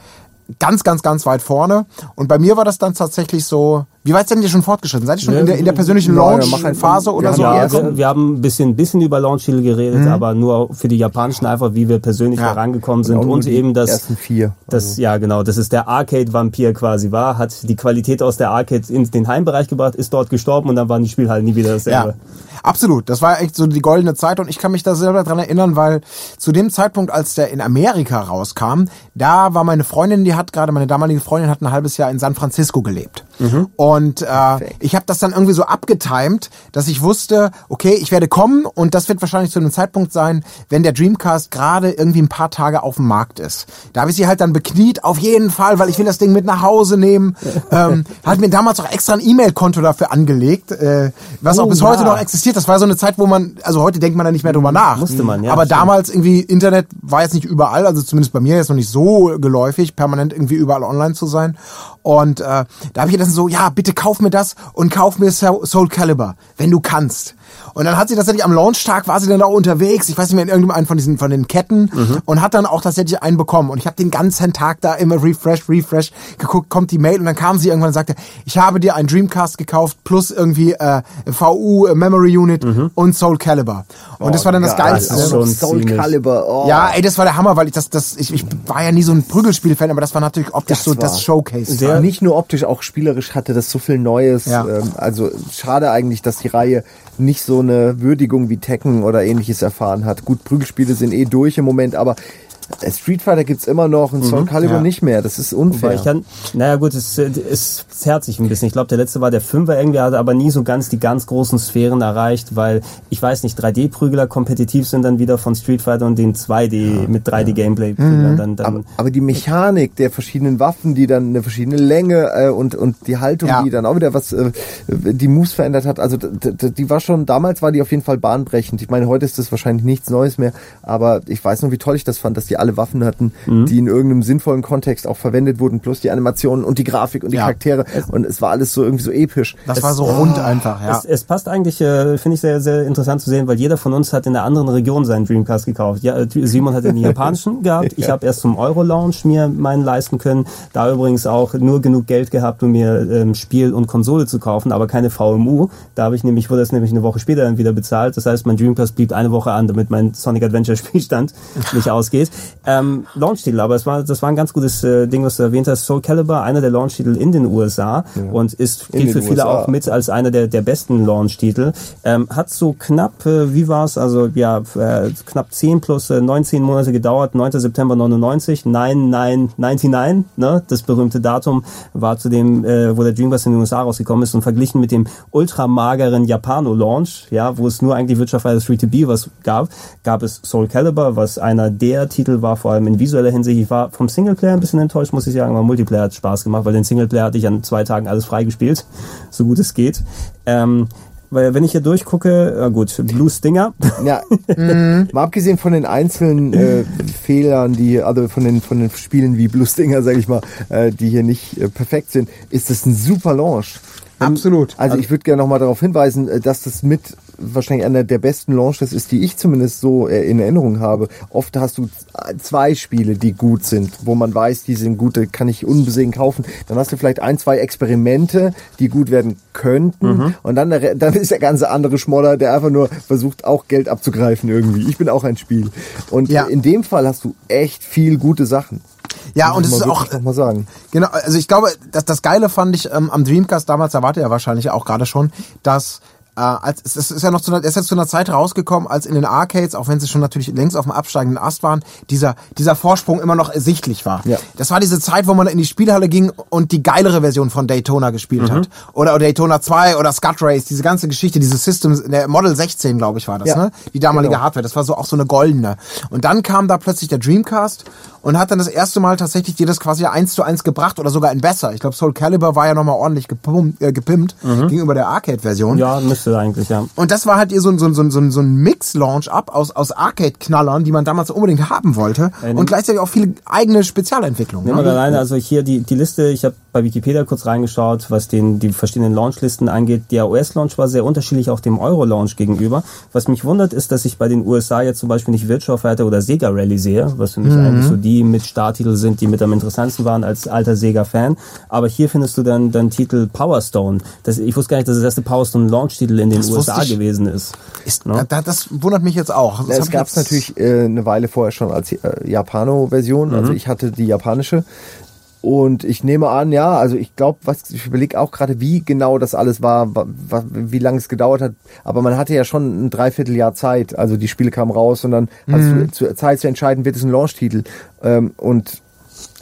ganz, ganz, ganz weit vorne. Und bei mir war das dann tatsächlich so, wie weit seid ihr schon fortgeschritten? Seid ihr schon ja, in, der, in der persönlichen Launch-Phase oder so? Ja, wir, wir, haben ein bisschen, bisschen über Launch-Titel geredet, mhm. aber nur für die japanischen einfach, wie wir persönlich ja. herangekommen sind und eben das, ersten vier. das, also. ja genau, das ist der Arcade-Vampir quasi war, hat die Qualität aus der Arcade in den Heimbereich gebracht, ist dort gestorben und dann waren die Spiele halt nie wieder dasselbe. Ja. Absolut, das war echt so die goldene Zeit und ich kann mich da selber dran erinnern, weil zu dem Zeitpunkt, als der in Amerika rauskam, da war meine Freundin, die hat gerade, meine damalige Freundin hat ein halbes Jahr in San Francisco gelebt. Mhm. Und äh, ich habe das dann irgendwie so abgetimt, dass ich wusste, okay, ich werde kommen und das wird wahrscheinlich zu einem Zeitpunkt sein, wenn der Dreamcast gerade irgendwie ein paar Tage auf dem Markt ist. Da habe ich sie halt dann bekniet, auf jeden Fall, weil ich will das Ding mit nach Hause nehmen. ähm, hat mir damals auch extra ein E-Mail-Konto dafür angelegt, äh, was oh, auch bis ja. heute noch existiert. Das war so eine Zeit, wo man, also heute denkt man da nicht mehr drüber nach. Musste man, ja. Aber stimmt. damals irgendwie Internet war jetzt nicht überall, also zumindest bei mir jetzt noch nicht so geläufig, permanent irgendwie überall online zu sein. Und äh, da habe ich gedacht so, ja, bitte kauf mir das und kauf mir Soul Calibur, wenn du kannst. Und dann hat sie tatsächlich am Launchtag war sie dann da unterwegs, ich weiß nicht mehr in irgendeinem von diesen von den Ketten mhm. und hat dann auch tatsächlich einen bekommen und ich habe den ganzen Tag da immer refresh refresh geguckt, kommt die Mail und dann kam sie irgendwann und sagte, ich habe dir einen Dreamcast gekauft plus irgendwie äh, VU äh, Memory Unit mhm. und Soul Calibur. Und oh, das war dann das geil, Geilste. Das schon Soul Calibur. Oh. Ja, ey, das war der Hammer, weil ich das das ich, ich war ja nie so ein Prügelspiel-Fan, aber das war natürlich optisch das so das Showcase. Sehr, nicht nur optisch, auch spielerisch hatte das so viel Neues. Ja. Ähm, also schade eigentlich, dass die Reihe nicht so eine Würdigung wie Tekken oder ähnliches erfahren hat. Gut, Prügelspiele sind eh durch im Moment, aber Street Fighter gibt's immer noch und Soul mhm, Calibur ja. nicht mehr. Das ist unfair. Ich kann, naja gut, es, es zerrt sich ein bisschen. Ich glaube, der letzte war der Fünfer irgendwie, hat aber nie so ganz die ganz großen Sphären erreicht, weil ich weiß nicht, 3D-Prügler kompetitiv sind dann wieder von Street Fighter und den 2D ja, mit 3D-Gameplay-Prüglern. Mhm. Dann, dann aber, aber, die Mechanik der verschiedenen Waffen, die dann eine verschiedene Länge äh, und, und die Haltung, ja. die dann auch wieder was, äh, die Moves verändert hat, also die war schon, damals war die auf jeden Fall bahnbrechend. Ich meine, heute ist das wahrscheinlich nichts Neues mehr, aber ich weiß noch, wie toll ich das fand, dass die alle Waffen hatten, mhm. die in irgendeinem sinnvollen Kontext auch verwendet wurden, plus die Animationen und die Grafik und die ja. Charaktere. Und es war alles so irgendwie so episch. Das es, war so rund oh, einfach, ja. Es, es passt eigentlich, äh, finde ich sehr, sehr interessant zu sehen, weil jeder von uns hat in einer anderen Region seinen Dreamcast gekauft. Ja, äh, Simon hat den japanischen gehabt. Ich ja. habe erst zum Euro-Launch mir meinen leisten können. Da übrigens auch nur genug Geld gehabt, um mir ähm, Spiel und Konsole zu kaufen, aber keine VMU. Da habe ich nämlich, wurde das nämlich eine Woche später dann wieder bezahlt. Das heißt, mein Dreamcast blieb eine Woche an, damit mein Sonic Adventure Spielstand nicht ausgeht. Ähm, Launch-Titel, aber es war, das war ein ganz gutes äh, Ding, was du erwähnt hast. Soul Calibur, einer der Launch-Titel in den USA und ist gilt für viele USA. auch mit als einer der, der besten Launch-Titel. Ähm, hat so knapp, äh, wie war's? Also ja, äh, knapp 10 plus äh, 19 Monate gedauert. 9. September 99, 9999, ne? Das berühmte Datum war zu dem, äh, wo der Dreamcast in den USA rausgekommen ist und verglichen mit dem ultramageren Japano-Launch, ja, wo es nur eigentlich wirtschaftsfreies Free-to-Be was gab, gab es Soul Calibur, was einer der Titel war, vor allem in visueller Hinsicht. Ich war vom Singleplayer ein bisschen enttäuscht, muss ich sagen, aber Multiplayer hat Spaß gemacht, weil den Singleplayer hatte ich an zwei Tagen alles freigespielt, so gut es geht. Ähm, weil wenn ich hier durchgucke, äh, gut, Blue Stinger, Ja, mal abgesehen von den einzelnen äh, Fehlern, die also von den von den Spielen wie Blue Stinger, sage ich mal, äh, die hier nicht äh, perfekt sind, ist das ein super Launch. Absolut. Also ich würde gerne nochmal darauf hinweisen, äh, dass das mit wahrscheinlich einer der besten Launches ist, die ich zumindest so äh, in Erinnerung habe. Oft hast du zwei Spiele, die gut sind, wo man weiß, die sind gut, die kann ich unbesehen kaufen. Dann hast du vielleicht ein, zwei Experimente, die gut werden könnten. Und dann, Re- dann ist der ganze andere Schmoller, der einfach nur versucht, auch Geld abzugreifen irgendwie. Ich bin auch ein Spiel. Und Ja. in dem Fall hast du echt viel gute Sachen. Ja, und es Muss ist auch, mal sagen. Genau, also ich glaube, das, das Geile fand ich ähm, am Dreamcast damals, da wart ihr ja wahrscheinlich auch gerade schon, dass äh, als, es es ist ja noch zu einer, es ist jetzt zu einer Zeit rausgekommen, als in den Arcades, auch wenn sie schon natürlich längst auf dem absteigenden Ast waren, dieser, dieser Vorsprung immer noch ersichtlich war. Ja. Das war diese Zeit, wo man in die Spielhalle ging und die geilere Version von Daytona gespielt hat. Oder, Daytona 2 oder Scud Race, diese ganze Geschichte, diese Systems, der Model 16, glaube ich, war das, Ja. ne? Die damalige Genau. Hardware. Das war so auch so eine goldene. Und dann kam da plötzlich der Dreamcast und hat dann das erste Mal tatsächlich dir das quasi eins zu eins gebracht oder sogar in besser. Ich glaube, Soul Calibur war ja nochmal ordentlich gepumpt, äh, gepimpt gegenüber der Arcade-Version. ja, müsste eigentlich, ja. Und das war halt ihr so ein, so ein, so ein, so ein, Mix-Launch-Up aus, aus Arcade-Knallern, die man damals unbedingt haben wollte. und gleichzeitig auch viele eigene Spezialentwicklungen. Nehmen wir Ne? alleine, also hier die, die Liste, ich habe bei Wikipedia kurz reingeschaut, was den, die verschiedenen Launchlisten angeht. Der US-Launch war sehr unterschiedlich auch dem Euro-Launch gegenüber. Was mich wundert, ist, dass ich bei den USA jetzt zum Beispiel nicht Virtua Fighter oder Sega Rally sehe, was für mich eigentlich so die mit Starttitel sind, die mit am interessantesten waren als alter Sega-Fan. Aber hier findest du dann, dann Titel Power Stone. Das, ich wusste gar nicht, dass das erste Power Stone Launch-Titel in den Das USA ich. gewesen ist. Ist, Ne? da, das wundert mich jetzt auch. Das es gab es natürlich äh, eine Weile vorher schon als äh, Japano-Version. Also ich hatte die japanische. Und ich nehme an, ja, also ich glaube, was ich überlege auch gerade, wie genau das alles war, wa, wa, wie lange es gedauert hat. Aber man hatte ja schon ein Dreivierteljahr Zeit. Also die Spiele kamen raus und dann hast du Zeit zu entscheiden, wird es ein Launch-Titel. Ähm, und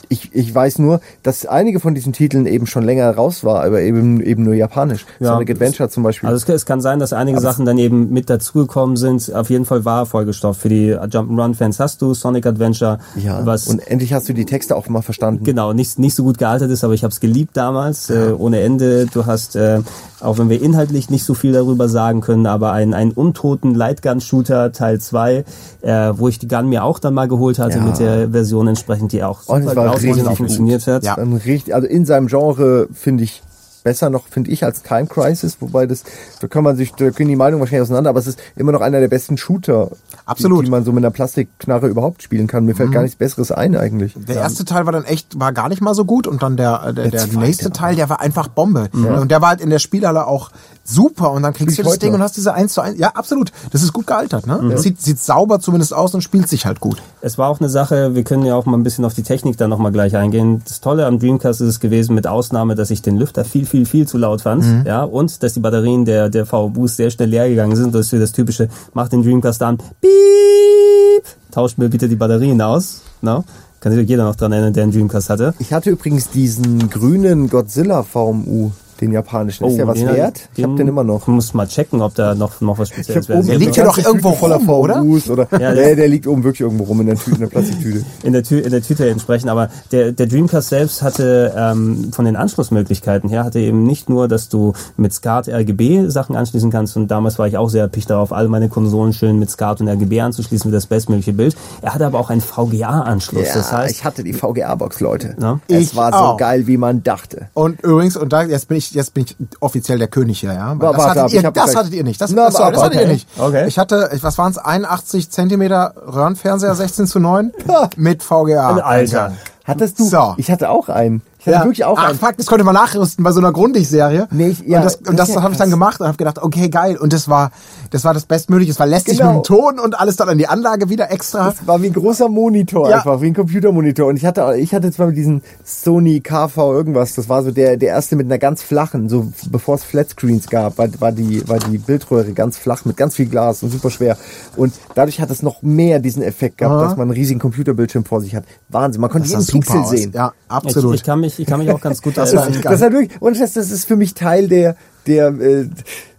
ich, ich weiß nur, dass einige von diesen Titeln eben schon länger raus war, aber eben eben nur japanisch. Ja, Sonic Adventure zum Beispiel. Also es, es kann sein, dass einige Sachen dann eben mit dazugekommen sind. Auf jeden Fall war Vollgestoff. Für die Jump'n'Run-Fans hast du Sonic Adventure, ja, was und endlich hast du die Texte auch mal verstanden. genau nicht, nicht so gut gealtert ist, aber ich habe es geliebt damals, äh, ohne Ende. Du hast, äh, auch wenn wir inhaltlich nicht so viel darüber sagen können, aber einen, einen untoten Lightgun-Shooter Teil 2, äh, wo ich die Gun mir auch dann mal geholt hatte Ja. mit der Version entsprechend, die auch Und es super war richtig funktioniert hat. Ja. Richtig, also in seinem Genre finde ich besser noch, finde ich, als Time Crisis, wobei das, da kann man sich, da können die Meinungen wahrscheinlich auseinander, aber es ist immer noch einer der besten Shooter, Absolut. Die, die man so mit einer Plastikknarre überhaupt spielen kann. Mir fällt gar nichts Besseres ein eigentlich. Der erste Teil war dann echt, war gar nicht mal so gut und dann der, äh, der, der, zweite nächste. Teil, der war einfach Bombe. Und der war halt in der Spielhalle auch super und dann kriegst du das Ding und hast diese 1 zu 1. Ja, absolut. Das ist gut gealtert, ne? Sieht, sieht sauber zumindest aus und spielt sich halt gut. Es war auch eine Sache, wir können ja auch mal ein bisschen auf die Technik dann nochmal gleich eingehen. Das Tolle am Dreamcast ist es gewesen, mit Ausnahme, dass ich den Lüfter viel, viel, viel zu laut fand, ja, und dass die Batterien der, der V-Boost sehr schnell leer gegangen sind. Das ist das typische, mach den Dreamcast an, piep, tauscht mir bitte die Batterien aus, ne? Kann sich jeder noch dran erinnern, der einen Dreamcast hatte. Ich hatte übrigens diesen grünen Godzilla VMU, den japanischen. ist der was Oh, den- wert? Ich habe den immer noch. Muss mal checken, ob da noch, noch was Spezielles Ich oben Der wäre. liegt ja doch irgendwo voller rum, oder? Oder? Ja, der- der, liegt oben wirklich irgendwo rum in der, Tüte, in der Plastiktüte. in der, Tü in der Tüte entsprechen. Aber der, der Dreamcast selbst hatte ähm, von den Anschlussmöglichkeiten her, hatte eben nicht nur, dass du mit SCART RGB Sachen anschließen kannst. Und damals war ich auch sehr erpicht darauf, alle meine Konsolen schön mit SCART und RGB anzuschließen für das bestmögliche Bild. Er hatte aber auch einen VGA-Anschluss. Ja, das heißt, ich hatte die VGA-Box, Leute. Ja. Es Ich war auch. so geil, wie man dachte. Und übrigens, und da, jetzt bin ich, jetzt bin ich offiziell der König hier, ja. Weil Wa- das ab, hattet, ich ihr, das hattet ihr nicht. Das, Na, sorry, das warte, hattet ihr okay. nicht. Okay. Ich hatte, ich- was waren es, 81 Zentimeter Röhrenfernseher 16 zu 9 mit VGA. Alter. Hattest du? So. Ich hatte auch einen. Ich hatte wirklich auch Ach, einen. fuck, das konnte man nachrüsten bei so einer Grundig-Serie. Nee, ich- ja, und das, das und das, ja habe ich dann gemacht und habe gedacht, okay, geil. Und das war, das war das Bestmögliche. Es war lästig Genau. mit dem Ton und alles dann an die Anlage wieder extra. Das war wie ein großer Monitor Ja. einfach, wie ein Computermonitor. Und ich hatte, ich hatte zwar mit diesen Sony KV irgendwas, das war so der, der erste mit einer ganz flachen, so bevor es Flatscreens gab, war, war die, war die Bildröhre ganz flach mit ganz viel Glas und super schwer. Und dadurch hat es noch mehr diesen Effekt gehabt, Aha. dass man einen riesigen Computerbildschirm vor sich hat. Wahnsinn, man konnte Das jeden Pixel aus. sehen. Ja, Ich, absolut. ich, kann mich, ich kann mich auch ganz gut Das erinnern. geil. Das hat wirklich, und das, das ist für mich Teil der, der, äh,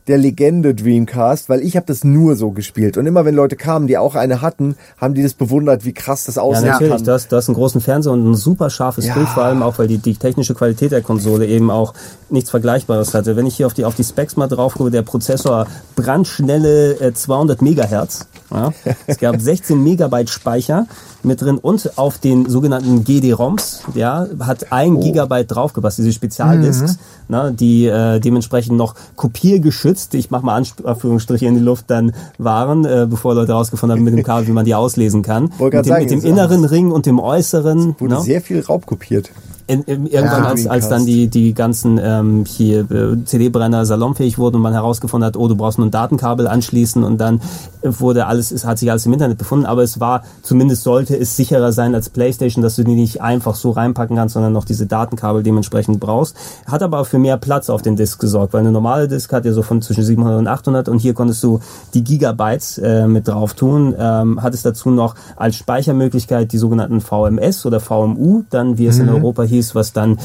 der Legende Dreamcast, weil ich habe das nur so gespielt. Und immer wenn Leute kamen, die auch eine hatten, haben die das bewundert, wie krass das Ja, aussehen natürlich. Du hast, du hast einen großen Fernseher und ein super scharfes Ja. Bild, vor allem auch, weil die, die technische Qualität der Konsole eben auch nichts Vergleichbares hatte. Wenn ich hier auf die, auf die Specs mal drauf gucke, der Prozessor brandschnelle äh, 200 Megahertz. Ja. Es gab 16 Megabyte Speicher mit drin und auf den sogenannten GD-ROMs, ja, hat ein Oh. Gigabyte draufgepasst, diese Spezialdisks, Mhm. ne, die äh, dementsprechend noch kopiergeschützt, ich mache mal Anführungsstriche in die Luft, dann waren, äh, bevor Leute herausgefunden haben mit dem Kabel, wie man die auslesen kann. Mit dem, mit dem sagen, inneren Ring und dem äußeren. Wurde ne? sehr viel Raubkopiert. In, in, irgendwann, Ja, als, als dann die, die ganzen ähm, hier äh, CD-Brenner salonfähig wurden und man herausgefunden hat, oh, du brauchst nur ein Datenkabel anschließen und dann wurde alles, es hat sich alles im Internet befunden, aber es war, zumindest sollte es sicherer sein als Playstation, dass du die nicht einfach so reinpacken kannst, sondern noch diese Datenkabel dementsprechend brauchst. Hat aber auch für mehr Platz auf den Disk gesorgt, weil eine normale Disk hat ja so von zwischen 700 und 800 und hier konntest du die Gigabytes äh, mit drauf tun. Ähm, hattest dazu noch als Speichermöglichkeit die sogenannten VMS oder VMU, dann wie es in Europa hieß, was dann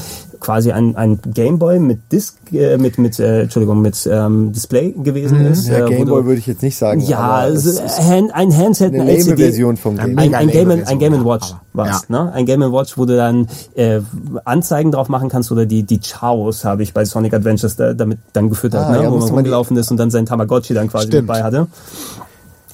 quasi ein, ein Gameboy mit Disk, äh, mit, mit äh, Entschuldigung, mit ähm, Display gewesen ist. Ja, äh, Gameboy würde ich jetzt nicht sagen. ja, es ist Hand, ein Handset, eine eine LCD. Version vom Ein Game. Ein, ein, Game, ein Game ja, Watch war's, ja. ne? Ein Game Watch, wo du dann äh, Anzeigen drauf machen kannst oder die die Chaos habe ich bei Sonic Adventures da, damit dann gefüttert, Ah, ne? ja, wo man rumgelaufen ist und dann sein Tamagotchi dann quasi Stimmt. dabei hatte.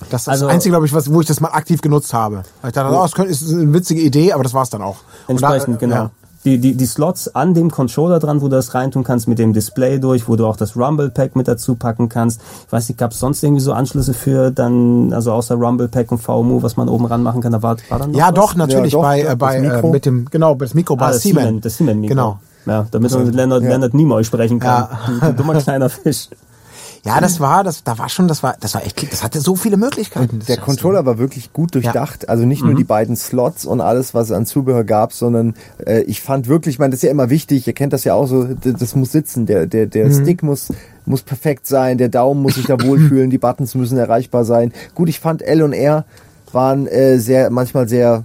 Das ist Also- das Einzige, glaube ich, was, wo ich das mal aktiv genutzt habe. Weil ich dachte, oh, das könnte, ist eine witzige Idee, aber das war's dann auch. Und da- Entsprechend, genau. ja. Die, die, die Slots an dem Controller dran, wo du das reintun kannst mit dem Display durch, wo du auch das Rumble Pack mit dazu packen kannst. Ich weiß nicht, gab es sonst irgendwie so Anschlüsse für dann, also außer Rumble Pack und VMU, was man oben ran machen kann? Da war, war dann noch Ja, was? doch, natürlich Ja, doch, bei, äh, bei äh, mit dem, genau, das Mikro bei Ah, das Siemens. Das Siemens Mikro. Genau. Ja, damit man mit Leonard, Leonard Nimoy sprechen kann. Ja. Du, du dummer kleiner Fisch. Ja, das war, das, da war schon, das war, das war echt, das hatte so viele Möglichkeiten. Der Controller war wirklich gut durchdacht. Also nicht Mhm. nur die beiden Slots und alles, was es an Zubehör gab, sondern äh, ich fand wirklich, ich meine, das ist ja immer wichtig, ihr kennt das ja auch so, das muss sitzen. Der, der, der Mhm. Stick muss, muss perfekt sein, der Daumen muss sich da wohlfühlen, die Buttons müssen erreichbar sein. Gut, ich fand L und R waren äh, sehr, manchmal sehr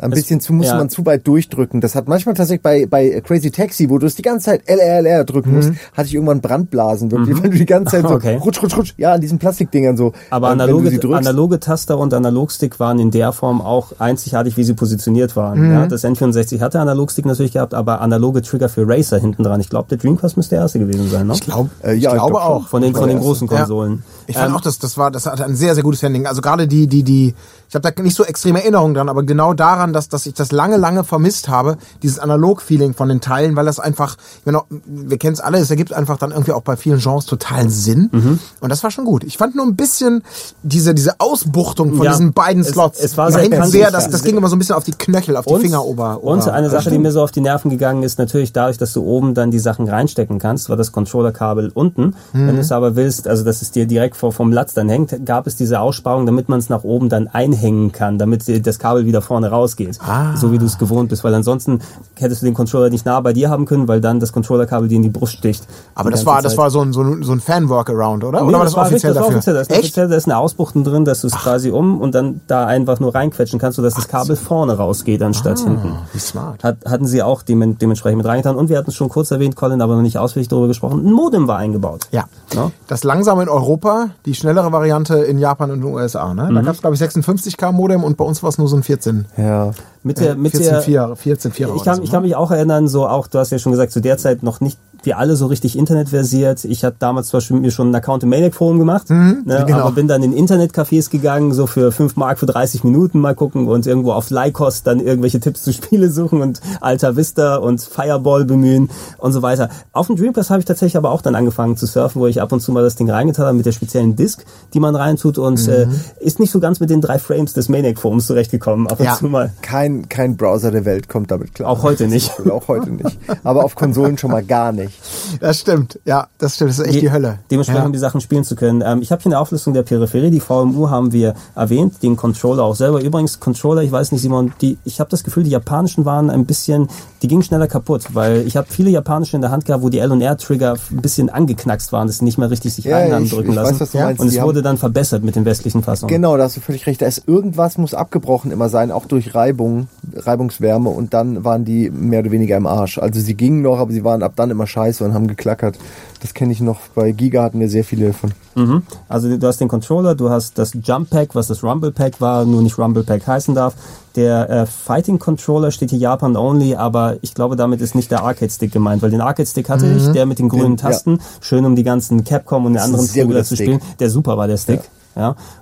ein bisschen zu, muss ja. man zu weit durchdrücken. Das hat manchmal tatsächlich bei, bei Crazy Taxi, wo du es die ganze Zeit LRLR drücken musst, hatte ich irgendwann Brandblasen, wirklich, weil du die ganze Zeit so Mhm. Okay. rutsch, rutsch, rutsch, ja, an diesen Plastikdingern so. Aber äh, wenn du analoge, sie drückst. analoge Taster und Analogstick waren in der Form auch einzigartig, wie sie positioniert waren. Mhm. Ja, das N64 hatte Analogstick natürlich gehabt, aber analoge Trigger für Racer hinten dran. Ich glaube, der Dreamcast müsste der erste gewesen sein, ne? Ich glaube, Äh, ich ja, ich glaube glaub auch. Von den, von den Ja. großen Ja. Konsolen. Ich fand Ähm, auch, dass das war, das hatte ein sehr, sehr gutes Handling. Also gerade die, die, die, ich habe da nicht so extreme Erinnerungen dran, aber genau daran, dass, dass ich das lange, lange vermisst habe, dieses Analog-Feeling von den Teilen, weil das einfach, meine, wir kennen es alle, es ergibt einfach dann irgendwie auch bei vielen Genres totalen Sinn. Mhm. Und das war schon gut. Ich fand nur ein bisschen diese, diese Ausbuchtung von Ja, diesen beiden es- Slots. es war nach sehr hinten sehr, das, das ging immer so ein bisschen auf die Knöchel, auf die Und, Finger ober, und eine Sache, die mir so auf die Nerven gegangen ist, natürlich dadurch, dass du oben dann die Sachen reinstecken kannst, war das Controllerkabel unten. Mhm. Wenn du es aber willst, also dass es dir direkt vor, vom Latz dann hängt, gab es diese Aussparung, damit man es nach oben dann einhängen kann, damit das Kabel wieder vorne rausgeht. Ah. So wie du es gewohnt bist, weil ansonsten hättest du den Controller nicht nah bei dir haben können, weil dann das Controllerkabel dir in die Brust sticht. Aber das war, das Zeit. war so ein, so ein, so ein Fan-Workaround, oder? Nee, oder war das, war offiziell richtig, das war offiziell. Da ist, Echt? offiziell, da ist eine Ausbuchtung drin, dass du es quasi um und dann da einfach nur reinquetschen kannst, sodass das Kabel vorne rausgeht, anstatt hinten. Wie smart. Hat, hatten sie auch dem, dementsprechend mit reingetan. Und wir hatten es schon kurz erwähnt, Colin, aber noch nicht ausführlich darüber gesprochen. Ein Modem war eingebaut. Ja. Ja. Das langsame in Europa, die schnellere Variante in Japan und den USA. Ne? Mhm. Da gab es, glaube ich, 56k Modem und bei uns war es nur so ein 14. Ja. Mit der, mit der, 14, 4, 14 4 ich kann, ich kann mich auch erinnern, so auch, du hast ja schon gesagt, zu der Zeit noch nicht wir alle so richtig internetversiert. Ich hatte damals zum Beispiel mir schon einen Account im Maniac Forum gemacht, ne, genau. aber bin dann in Internetcafés gegangen, so für 5 Mark für 30 Minuten mal gucken und irgendwo auf Lycos dann irgendwelche Tipps zu Spiele suchen und Alta Vista und Fireball bemühen und so weiter. Auf dem Dreamcast habe ich tatsächlich aber auch dann angefangen zu surfen, wo ich ab und zu mal das Ding reingetan habe mit der speziellen Disk, die man reintut und äh, ist nicht so ganz mit den drei Frames des Maniac Forums zurechtgekommen. Ab und Ja. zu mal. Kein, kein Browser der Welt kommt damit klar. Auch heute nicht. Auch heute nicht. Aber auf Konsolen schon mal gar nicht. Das stimmt. Ja, das stimmt. Das ist echt die, De- Hölle. Dementsprechend ja. um die Sachen spielen zu können. Ähm, ich habe hier eine Auflistung der Peripherie. Die VMU haben wir erwähnt, den Controller auch selber. Übrigens, Controller, ich weiß nicht, Simon, die, ich habe das Gefühl, die japanischen waren ein bisschen, die gingen schneller kaputt, weil ich habe viele japanische in der Hand gehabt, wo die L- und R-Trigger ein bisschen angeknackst waren, dass sie nicht mehr richtig sich Ja, rein haben ich- drücken ich weiß, lassen. was du meinst. Und es Die wurde dann verbessert mit den westlichen Fassungen. Genau, da hast du völlig recht. Da ist irgendwas muss abgebrochen immer sein, auch durch Reibung, Reibungswärme und dann waren die mehr oder weniger im Arsch. Also sie gingen noch, aber sie waren ab dann immer scheiße und haben geklackert. Das kenne ich noch. Bei Giga hatten wir sehr viele von. Mhm. Also du hast den Controller, du hast das Jump Pack, was das Rumble Pack war, nur nicht Rumble Pack heißen darf. Der äh, Fighting Controller steht hier Japan only, aber ich glaube, damit ist nicht der Arcade Stick gemeint, weil den Arcade Stick hatte ich, der mit den grünen Den- ja. Tasten, schön um die ganzen Capcom und den anderen guter zu spielen. Der super war der Stick. Ja,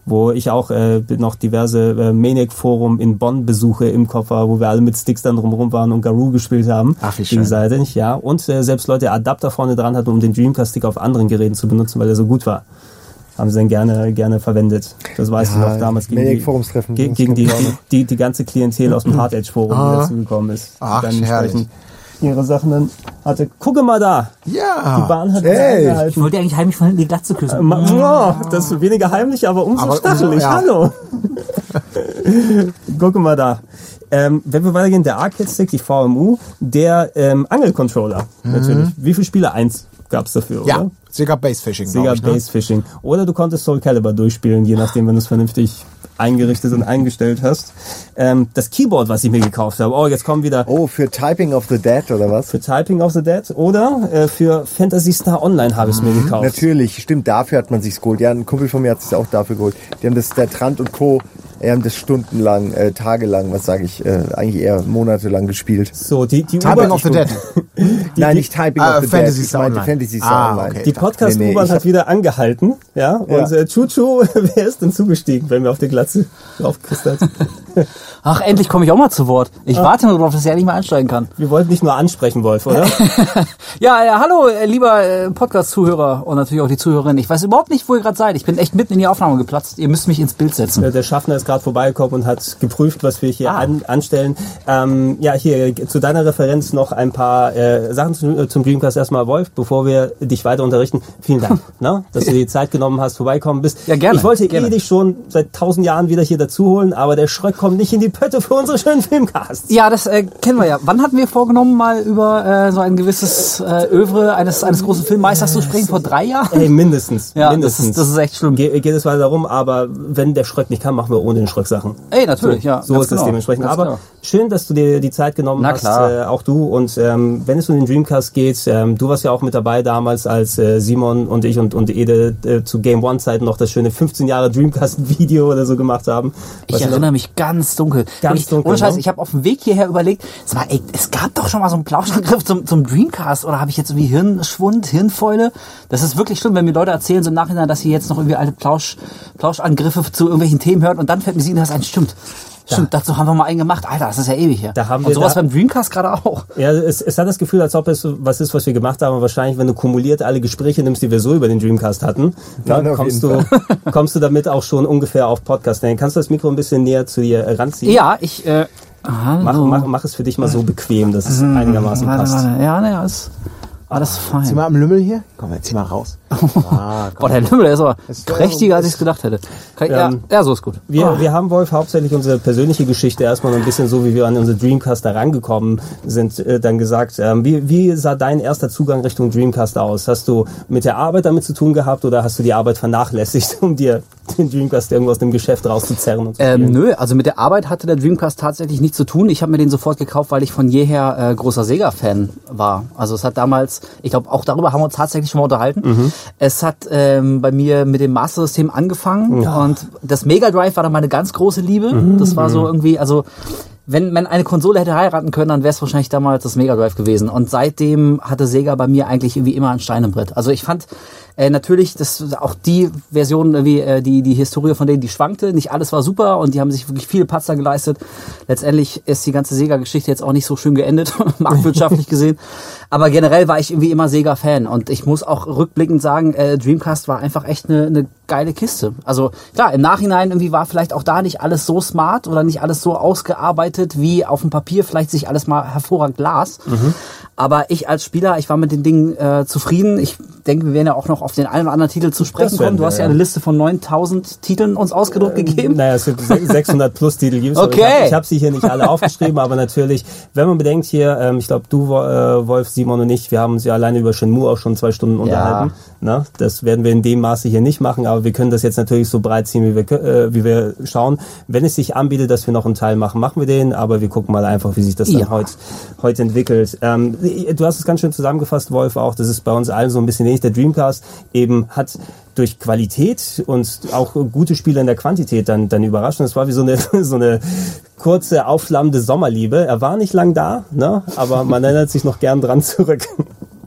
wo ich auch äh, noch diverse äh, Maniac Forum in Bonn Besuche im habe, wo wir alle mit Sticks dann drumherum waren und Garou gespielt haben. Ach, wie schön. gegenseitig, ja. Und äh, selbst Leute Adapter vorne dran hatten, um den Dreamcast Stick auf anderen Geräten zu benutzen, weil er so gut war haben sie dann gerne, gerne verwendet. Das weiß ich Ja, noch damals gegen, die, Forumstreffen, gegen kennt die, die, die, die ganze Klientel aus dem Hard Edge Forum, die dazugekommen ist. Ach, dann entsprechend ihre Sachen dann hatte. Gucke mal da, die Ja. Bahn hat Hey. hey. Ich wollte eigentlich heimlich von hinten die Glatze küssen. Ma- oh, das ist weniger heimlich, aber umso Aber umso- stachelig. ja. Hallo. Gucke mal da. Ähm, wenn wir weitergehen, der Arcade Stick, die VMU, der ähm, Angelcontroller natürlich. Wie viele Spiele? Eins gab's dafür, Ja. oder? Sega Base Fishing. Sega ich, ne? Base Fishing. Oder du konntest Soul Calibur durchspielen, je nachdem, wenn du es vernünftig eingerichtet und eingestellt hast. Ähm, das Keyboard, was ich mir gekauft habe. Oh, jetzt kommen wieder Oh, für Typing of the Dead oder was? für Typing of the Dead oder äh, für Phantasy Star Online habe ich es mir gekauft. Natürlich, stimmt, dafür hat man sich's geholt. Ja, ein Kumpel von mir hat es auch dafür geholt. Die haben das, der Trant und Co., die haben das stundenlang, äh, tagelang, was sage ich, äh, eigentlich eher monatelang gespielt. So, die, die Typing U-Bahn- of the Dead. Nein, nicht Typing Ah, of the Fantasy Dead, ich meinte. Fantasy Ah, Online. okay. Die podcast Nee, nee, hat hab- wieder angehalten, ja, und Ja. äh, Chuchu, wer ist denn zugestiegen, wenn wir auf die Glatze draufkristalt? Ach, endlich komme ich auch mal zu Wort. Ich warte nur darauf, dass ich endlich mal einsteigen kann. Wir wollten nicht nur ansprechen, Wolf, oder? Ja, ja, hallo, äh, lieber äh, Podcast-Zuhörer und natürlich auch die Zuhörerin. Ich weiß überhaupt nicht, wo ihr gerade seid. Ich bin echt mitten in die Aufnahme geplatzt. Ihr müsst mich ins Bild setzen. Äh, Der Schaffner ist gerade vorbeigekommen und hat geprüft, was wir hier Ah. an, anstellen. Ähm, ja, hier zu deiner Referenz noch ein paar äh, Sachen zu, äh, zum Dreamcast erstmal, Wolf, bevor wir dich weiter unterrichten. Vielen Dank, ne, dass du die Zeit genommen hast, vorbeikommen bist. Ja, gerne, Ich wollte gerne. eh dich schon seit tausend Jahren wieder hier dazu holen, aber der Schröck kommt nicht in die Pötte für unsere schönen Filmcasts. Ja, das äh, kennen wir ja. Wann hatten wir vorgenommen, mal über äh, so ein gewisses äh, Övre eines, eines großen Filmmeisters zu sprechen? Vor drei Jahren? Ey, mindestens. Ja, das mindestens. ist, das ist echt schlimm. Ge geht es weiter darum, aber wenn der Schröck nicht kann, machen wir ohne den Schröck Sachen. Ey, natürlich, ja. So ist es genau, dementsprechend. ganz Aber genau. schön, dass du dir die Zeit genommen Na hast, klar. äh, auch du. Und ähm, wenn es um den Dreamcast geht, ähm, du warst ja auch mit dabei damals, als äh, Simon und ich und, und Ede äh, zu Game One-Zeiten noch das schöne 15 Jahre Dreamcast-Video oder so gemacht haben. Ich erinnere mich ganz dunkel. Ganz Wirklich, dunkel, Ohne Scheiß, ne? ich habe auf dem Weg hierher überlegt, sag mal, ey, es gab doch schon mal so einen Plauschangriff zum, zum Dreamcast oder habe ich jetzt irgendwie Hirnschwund, Hirnfäule? Das ist wirklich schlimm, wenn mir Leute erzählen so im Nachhinein, dass sie jetzt noch irgendwie alte Plausch, Plauschangriffe zu irgendwelchen Themen hören und dann fällt mir sie, dass ein stimmt. Stimmt, dazu haben wir mal einen gemacht. Alter, das ist ja ewig her. Da haben und wir sowas da- beim Dreamcast gerade auch. Ja, es, es hat das Gefühl, als ob es was ist, was wir gemacht haben. Aber wahrscheinlich, wenn du kumuliert alle Gespräche nimmst, die wir so über den Dreamcast hatten, Dann dann auf kommst du, kommst du damit auch schon ungefähr auf Podcast. Kannst du das Mikro ein bisschen näher zu dir ranziehen? Ja, ich, äh. Mach, mach, mach es für dich mal so bequem, dass es einigermaßen warte, passt. warte. Ja, ne, alles, alles Zieh fein. mal am Lümmel hier. Komm, jetzt zieh mal raus. Ah. Boah, der Lümmel, der ist aber Ist, prächtiger, als ich es gedacht hätte. Kann, ja, Ähm, ja, so ist gut. Wir, wir haben, Wolf, hauptsächlich unsere persönliche Geschichte erstmal ein bisschen so, wie wir an unsere Dreamcast da rangekommen sind, äh, dann gesagt. Ähm, wie, wie sah dein erster Zugang Richtung Dreamcast aus? Hast du mit der Arbeit damit zu tun gehabt oder hast du die Arbeit vernachlässigt, um dir den Dreamcast irgendwo aus dem Geschäft rauszuzerren und zu Ähm, nö, also mit der Arbeit hatte der Dreamcast tatsächlich nichts zu tun. Ich habe mir den sofort gekauft, weil ich von jeher äh, großer Sega-Fan war. Also es hat damals, ich glaube auch darüber haben wir uns tatsächlich schon mal unterhalten. Mhm. Es hat ähm, bei mir mit dem Master-System angefangen und das Mega Drive war dann meine ganz große Liebe. Mhm. Das war so irgendwie, also wenn man eine Konsole hätte heiraten können, dann wäre es wahrscheinlich damals das Mega Drive gewesen. Und seitdem hatte Sega bei mir eigentlich irgendwie immer ein Stein im Brett. Also ich fand äh, natürlich, das auch die Version, irgendwie, äh, die, die Historie von denen, die schwankte. Nicht alles war super und die haben sich wirklich viele Patzer geleistet. Letztendlich ist die ganze Sega-Geschichte jetzt auch nicht so schön geendet, marktwirtschaftlich gesehen. Aber generell war ich irgendwie immer Sega-Fan und ich muss auch rückblickend sagen, äh, Dreamcast war einfach echt eine, eine geile Kiste. Also klar, im Nachhinein irgendwie war vielleicht auch da nicht alles so smart oder nicht alles so ausgearbeitet, wie auf dem Papier vielleicht sich alles mal hervorragend las. Mhm. Aber ich als Spieler, ich war mit den Dingen äh, zufrieden. Ich denke, wir werden ja auch noch auf den einen oder anderen Titel zu sprechen kommen. Du hast ja ja. eine Liste von 9000 Titeln uns ausgedruckt gegeben. Naja, es gibt se- 600 plus Titel. gibt's, Okay. Ich habe hab sie hier nicht alle aufgeschrieben, aber natürlich, wenn man bedenkt hier, ähm, ich glaube, du, äh, Wolf, Simon und ich, wir haben uns ja alleine über Shenmue auch schon zwei Stunden unterhalten. Ne? Das werden wir in dem Maße hier nicht machen, aber wir können das jetzt natürlich so breit ziehen, wie wir, äh, wie wir schauen. Wenn es sich anbietet, dass wir noch einen Teil machen, machen wir den, aber wir gucken mal einfach, wie sich das dann Ja. heute heute entwickelt. Ähm, du hast es ganz schön zusammengefasst, Wolf, auch. Das ist bei uns allen so ein bisschen ähnlich. Der Dreamcast eben hat durch Qualität und auch gute Spiele in der Quantität dann, dann überrascht. Und es war wie so eine, so eine kurze, aufflammende Sommerliebe. Er war nicht lang da, ne? aber man erinnert sich noch gern dran zurück.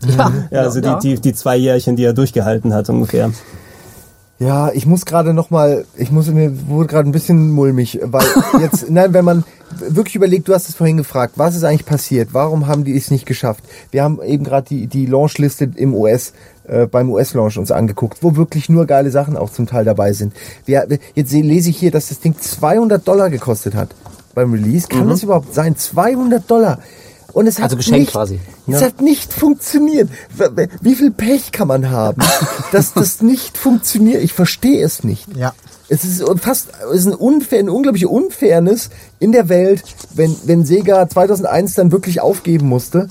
Ja, Ja, also ja. Die, die, die zwei Jährchen, die er durchgehalten hat ungefähr. Ja, ich muss gerade noch mal, ich muss mir wurde gerade ein bisschen mulmig, weil jetzt, nein, wenn man wirklich überlegt, du hast es vorhin gefragt, was ist eigentlich passiert? Warum haben die es nicht geschafft? Wir haben eben gerade die die Launchliste im US äh, beim US-Launch uns angeguckt, wo wirklich nur geile Sachen auch zum Teil dabei sind. Wir, jetzt lese ich hier, dass das Ding 200 Dollar gekostet hat beim Release. Kann das überhaupt sein? 200 Dollar. Und es hat Also geschenkt nicht, quasi. Es hat nicht funktioniert. Wie viel Pech kann man haben, dass das nicht funktioniert? Ich verstehe es nicht. Ja. Es ist fast es ist ein unfair, eine unglaubliche Unfairness in der Welt, wenn, wenn Sega 2001 dann wirklich aufgeben musste,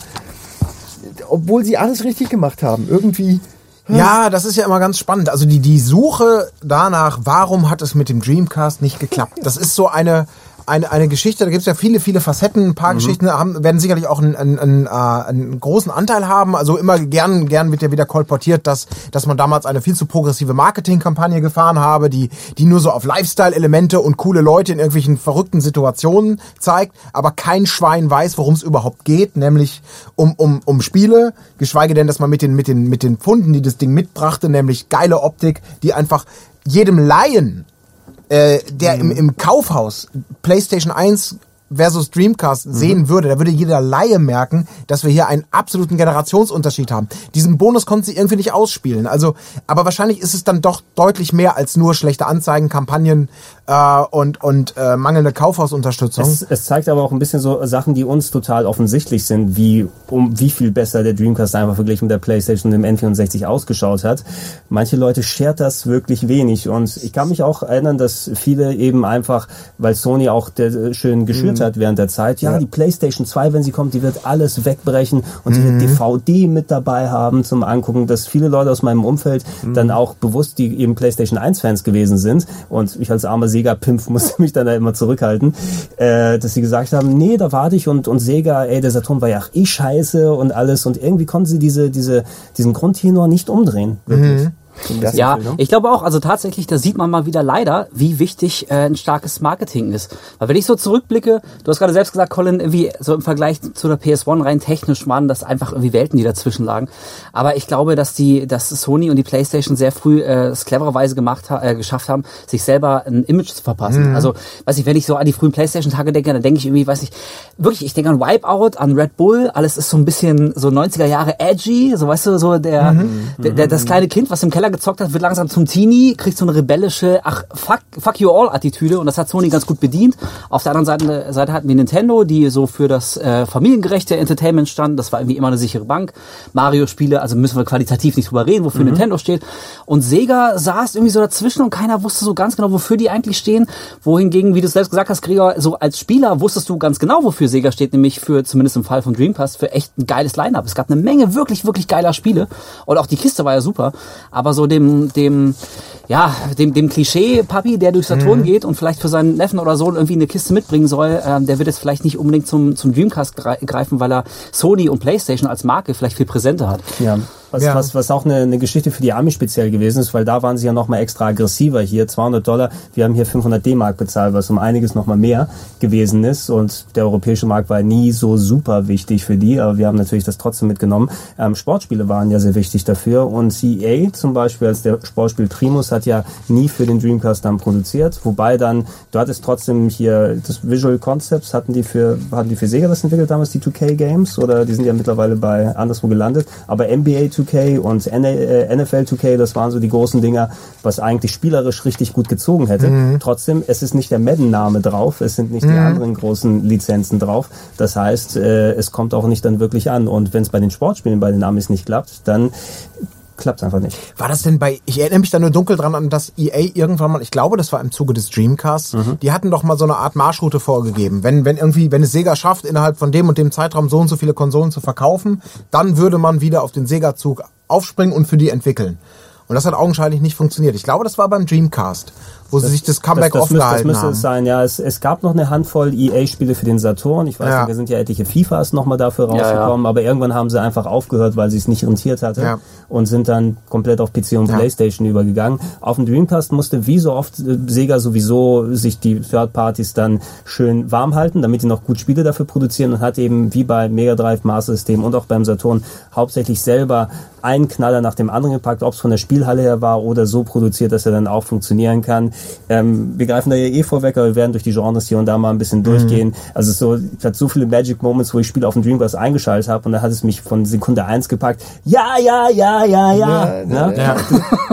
obwohl sie alles richtig gemacht haben. Irgendwie. Ja, das ist ja immer ganz spannend. Also die, die Suche danach, warum hat es mit dem Dreamcast nicht geklappt? Das ist so eine, eine, eine Geschichte, da gibt es ja viele, viele Facetten. Ein paar Geschichten haben, werden sicherlich auch einen, einen, einen, äh, einen großen Anteil haben. Also immer gern, gern wird ja wieder kolportiert, dass, dass man damals eine viel zu progressive Marketingkampagne gefahren habe, die, die nur so auf Lifestyle-Elemente und coole Leute in irgendwelchen verrückten Situationen zeigt, aber kein Schwein weiß, worum es überhaupt geht, nämlich um, um, um Spiele, geschweige denn, dass man mit den, mit den, mit den Pfunden, die das Ding mitbrachte, nämlich geile Optik, die einfach jedem Laien äh, der im, im Kaufhaus PlayStation 1 versus Dreamcast sehen würde, da würde jeder Laie merken, dass wir hier einen absoluten Generationsunterschied haben. Diesen Bonus konnten sie irgendwie nicht ausspielen. Also, aber wahrscheinlich ist es dann doch deutlich mehr als nur schlechte Anzeigen, Kampagnen äh, und und äh, mangelnde Kaufhausunterstützung. Es, es zeigt aber auch ein bisschen so Sachen, die uns total offensichtlich sind, wie um wie viel besser der Dreamcast einfach verglichen mit der PlayStation und dem N64 ausgeschaut hat. Manche Leute schert das wirklich wenig und ich kann mich auch erinnern, dass viele eben einfach, weil Sony auch der, äh, schön geschürt hat während der Zeit, ja, die PlayStation 2, wenn sie kommt, die wird alles wegbrechen und sie wird DVD mit dabei haben zum Angucken, dass viele Leute aus meinem Umfeld dann auch bewusst, die eben PlayStation 1 Fans gewesen sind. Und ich als armer Sega-Pimp musste mich dann da immer zurückhalten, äh, dass sie gesagt haben, nee, da warte ich und, und Sega, ey, der Saturn war ja auch eh scheiße und alles. Und irgendwie konnten sie diese, diese, diesen Grundtenor nicht umdrehen. Wirklich. Bisschen Ja, Gefühl, ne? ich glaube auch, also tatsächlich, da sieht man mal wieder leider, wie wichtig äh, ein starkes Marketing ist. Weil wenn ich so zurückblicke, du hast gerade selbst gesagt, Colin, irgendwie so im Vergleich zu der PS1 rein technisch waren das einfach irgendwie Welten, die dazwischen lagen. Aber ich glaube, dass die, dass Sony und die PlayStation sehr früh äh, es clevererweise gemacht ha äh, geschafft haben, sich selber ein Image zu verpassen. Also, weiß ich, wenn ich so an die frühen PlayStation-Tage denke, dann denke ich irgendwie, weiß ich, wirklich, ich denke an Wipeout, an Red Bull, alles ist so ein bisschen so 90er Jahre edgy, so weißt du, so der, der, der das kleine Kind, was im Keller gezockt hat, wird langsam zum Teenie, kriegt so eine rebellische, ach, fuck, fuck you all Attitüde und das hat Sony ganz gut bedient. Auf der anderen Seite, Seite hatten wir Nintendo, die so für das äh, familiengerechte Entertainment standen, das war irgendwie immer eine sichere Bank. Mario-Spiele, also müssen wir qualitativ nicht drüber reden, wofür Nintendo steht. Und Sega saß irgendwie so dazwischen und keiner wusste so ganz genau, wofür die eigentlich stehen. Wohingegen, wie du selbst gesagt hast, Gregor, so als Spieler wusstest du ganz genau, wofür Sega steht, nämlich für, zumindest im Fall von Dreamcast, für echt ein geiles Line-Up. Es gab eine Menge wirklich, wirklich geiler Spiele. Und auch die Kiste war ja super. Aber so dem, dem, ja, dem, dem Klischee-Papi, der durch Saturn geht und vielleicht für seinen Neffen oder Sohn irgendwie eine Kiste mitbringen soll, ähm, der wird jetzt vielleicht nicht unbedingt zum, zum Dreamcast grei- greifen, weil er Sony und Playstation als Marke vielleicht viel präsenter hat. Ja. Was, Ja. was, was auch eine, eine Geschichte für die Army speziell gewesen ist, weil da waren sie ja nochmal extra aggressiver hier. 200 Dollar, wir haben hier 500 D-Mark bezahlt, was um einiges nochmal mehr gewesen ist. Und der europäische Markt war nie so super wichtig für die, aber wir haben natürlich das trotzdem mitgenommen. Ähm, Sportspiele waren ja sehr wichtig dafür. Und EA zum Beispiel als der Sportspiel Primus hat ja nie für den Dreamcast dann produziert. Wobei dann, du hattest trotzdem hier das Visual Concepts, hatten die für, hatten die für Sega das entwickelt damals, die 2K Games? Oder die sind ja mittlerweile bei anderswo gelandet. Aber NBA 2K und äh, NFL 2K, das waren so die großen Dinger, was eigentlich spielerisch richtig gut gezogen hätte. Trotzdem, es ist nicht der Madden-Name drauf, es sind nicht die anderen großen Lizenzen drauf. Das heißt, äh, es kommt auch nicht dann wirklich an. Und wenn es bei den Sportspielen bei den Amis nicht klappt, dann klappt einfach nicht. War das denn bei, ich erinnere mich da nur dunkel dran an, dass EA irgendwann mal, ich glaube, das war im Zuge des Dreamcasts, die hatten doch mal so eine Art Marschroute vorgegeben. Wenn, wenn irgendwie, wenn es Sega schafft, innerhalb von dem und dem Zeitraum so und so viele Konsolen zu verkaufen, dann würde man wieder auf den Sega-Zug aufspringen und für die entwickeln. Und das hat augenscheinlich nicht funktioniert. Ich glaube, das war beim Dreamcast, wo sie sich das Comeback das, das, müsste, das müsste haben. es sein, ja. Es, es gab noch eine Handvoll EA-Spiele für den Saturn. Ich weiß Ja. nicht, da sind ja etliche FIFAs nochmal dafür Ja, ja. rausgekommen, aber irgendwann haben sie einfach aufgehört, weil sie es nicht rentiert hatte Ja. und sind dann komplett auf PC und Ja. Playstation übergegangen. Auf dem Dreamcast musste wie so oft äh, Sega sowieso sich die Third Parties dann schön warm halten, damit die noch gut Spiele dafür produzieren und hat eben wie bei Mega Drive, Master System und auch beim Saturn hauptsächlich selber einen Knaller nach dem anderen gepackt, ob es von der Spielhalle her war oder so produziert, dass er dann auch funktionieren kann. Ähm, wir greifen da ja eh vorweg, aber wir werden durch die Genres hier und da mal ein bisschen durchgehen. Also so, ich hatte so viele Magic Moments, wo ich Spiele auf dem Dreamcast eingeschaltet habe und da hat es mich von Sekunde eins gepackt. Ja, ja, ja, ja, ja. Ja, ja.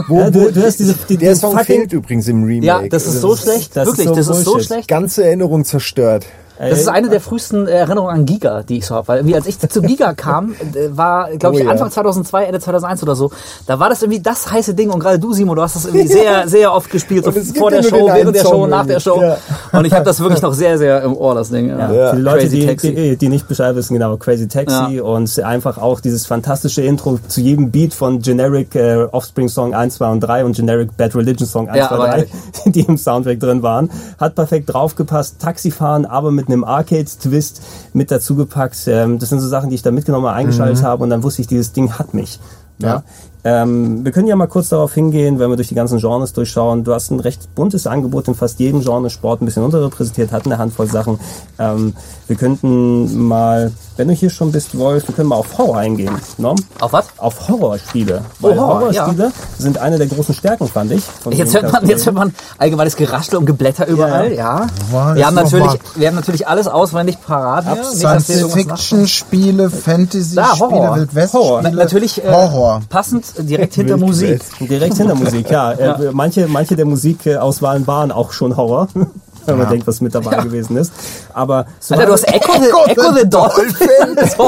Ja, du, du hast diese, die, Der Song fucking, fehlt übrigens im Remake. Ja, das ist so schlecht. das ist Wirklich, so das ist so schlecht. Ganze Erinnerung zerstört. Das ist eine der frühesten Erinnerungen an Giga, die ich so habe. Weil irgendwie, als ich zu Giga kam, äh, war, glaube Oh ich, ja. Anfang 2002, Ende 2001 oder so, da war das irgendwie das heiße Ding. Und gerade du, Simon, du hast das irgendwie sehr, sehr oft gespielt. So vor ja der Show, während der Song Show, nach der Show. irgendwie. Und ich habe das wirklich noch sehr, sehr im Ohr, das Ding. Ja. Ja. Für die Leute, Crazy die, Taxi. die, die nicht Bescheid wissen, genau, Crazy Taxi Ja. und einfach auch dieses fantastische Intro zu jedem Beat von Generic äh, Offspring Song 1, 2 und 3 und Generic Bad Religion Song 1, Ja, 2, aber 3, ehrlich. die im Soundtrack drin waren. Hat perfekt draufgepasst. Taxifahren, aber mit einem Arcade-Twist mit dazu gepackt. Ähm, das sind so Sachen, die ich da mitgenommen eingeschaltet habe und dann wusste ich, dieses Ding hat mich. Ja. Ähm, wir können ja mal kurz darauf hingehen, wenn wir durch die ganzen Genres durchschauen. Du hast ein recht buntes Angebot in fast jedem Genre Sport ein bisschen unterrepräsentiert, hatten eine Handvoll Sachen. Ähm, wir könnten mal, wenn du hier schon bist, Wolf, wir können mal auf Horror eingehen. No? Auf was? Auf Horrorspiele. Oh, Weil Horror, Horrorspiele sind eine der großen Stärken, fand ich. Jetzt hört man, jetzt hört man allgemeines Geraschel und Geblätter überall, ja. Was? Wir haben natürlich, wir haben natürlich alles auswendig parat hier. Irgendwas nachschauen. Science-Fiction-Spiele, Fantasy-Spiele, Wildwest-Spiele. natürlich äh, Horror. passend direkt hinter Musik. Direkt hinter Musik, ja. Äh, manche, manche der Musikauswahlen waren auch schon Horror. Wenn man denkt, was mit dabei gewesen ist. Aber so Alter, du hast Echo the, Echo the Dolphin.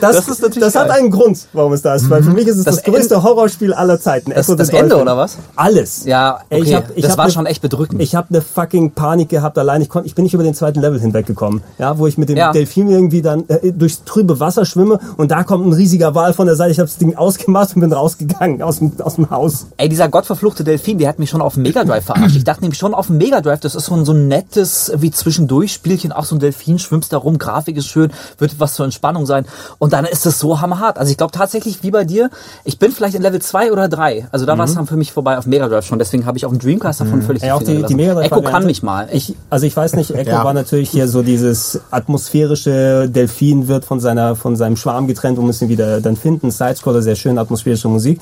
Das das, ist natürlich das hat einen Grund, warum es da ist. Weil für mich ist es das, Das größte Horrorspiel aller Zeiten. Das- Echo the das Ende, Dolphin. oder was? Alles. Ja, okay. ich hab, ich Das war ne, schon echt bedrückend. Ich habe eine fucking Panik gehabt allein. Ich, ich bin nicht über den zweiten Level hinweggekommen. Ja, wo ich mit dem Ja. Delfin irgendwie dann äh, durchs trübe Wasser schwimme und da kommt ein riesiger Wal von der Seite. Ich habe das Ding ausgemacht und bin rausgegangen aus dem, aus dem Haus. Ey, dieser gottverfluchte Delfin, der hat mich schon auf dem Mega Drive verarscht. Ich dachte nämlich schon auf dem Mega Drive, das ist so ein, so ein nettes, wie zwischendurch Spielchen, auch so ein Delfin, schwimmst da rum, Grafik ist schön, wird was zur Entspannung sein. Und dann ist es so hammerhart. Also ich glaube tatsächlich, wie bei dir, ich bin vielleicht in Level 2 oder 3. Also da war es dann für mich vorbei auf Mega Drive schon. Deswegen habe ich auf dem Dreamcast davon völlig Ey, auch die, die. Mega Drive Echo kann mich mal. Ich, also ich weiß nicht, Echo Ja. war natürlich hier so dieses atmosphärische Delfin wird von seiner von seinem Schwarm getrennt und müssen ihn wieder dann finden. Sidescroller, sehr schön, atmosphärische Musik.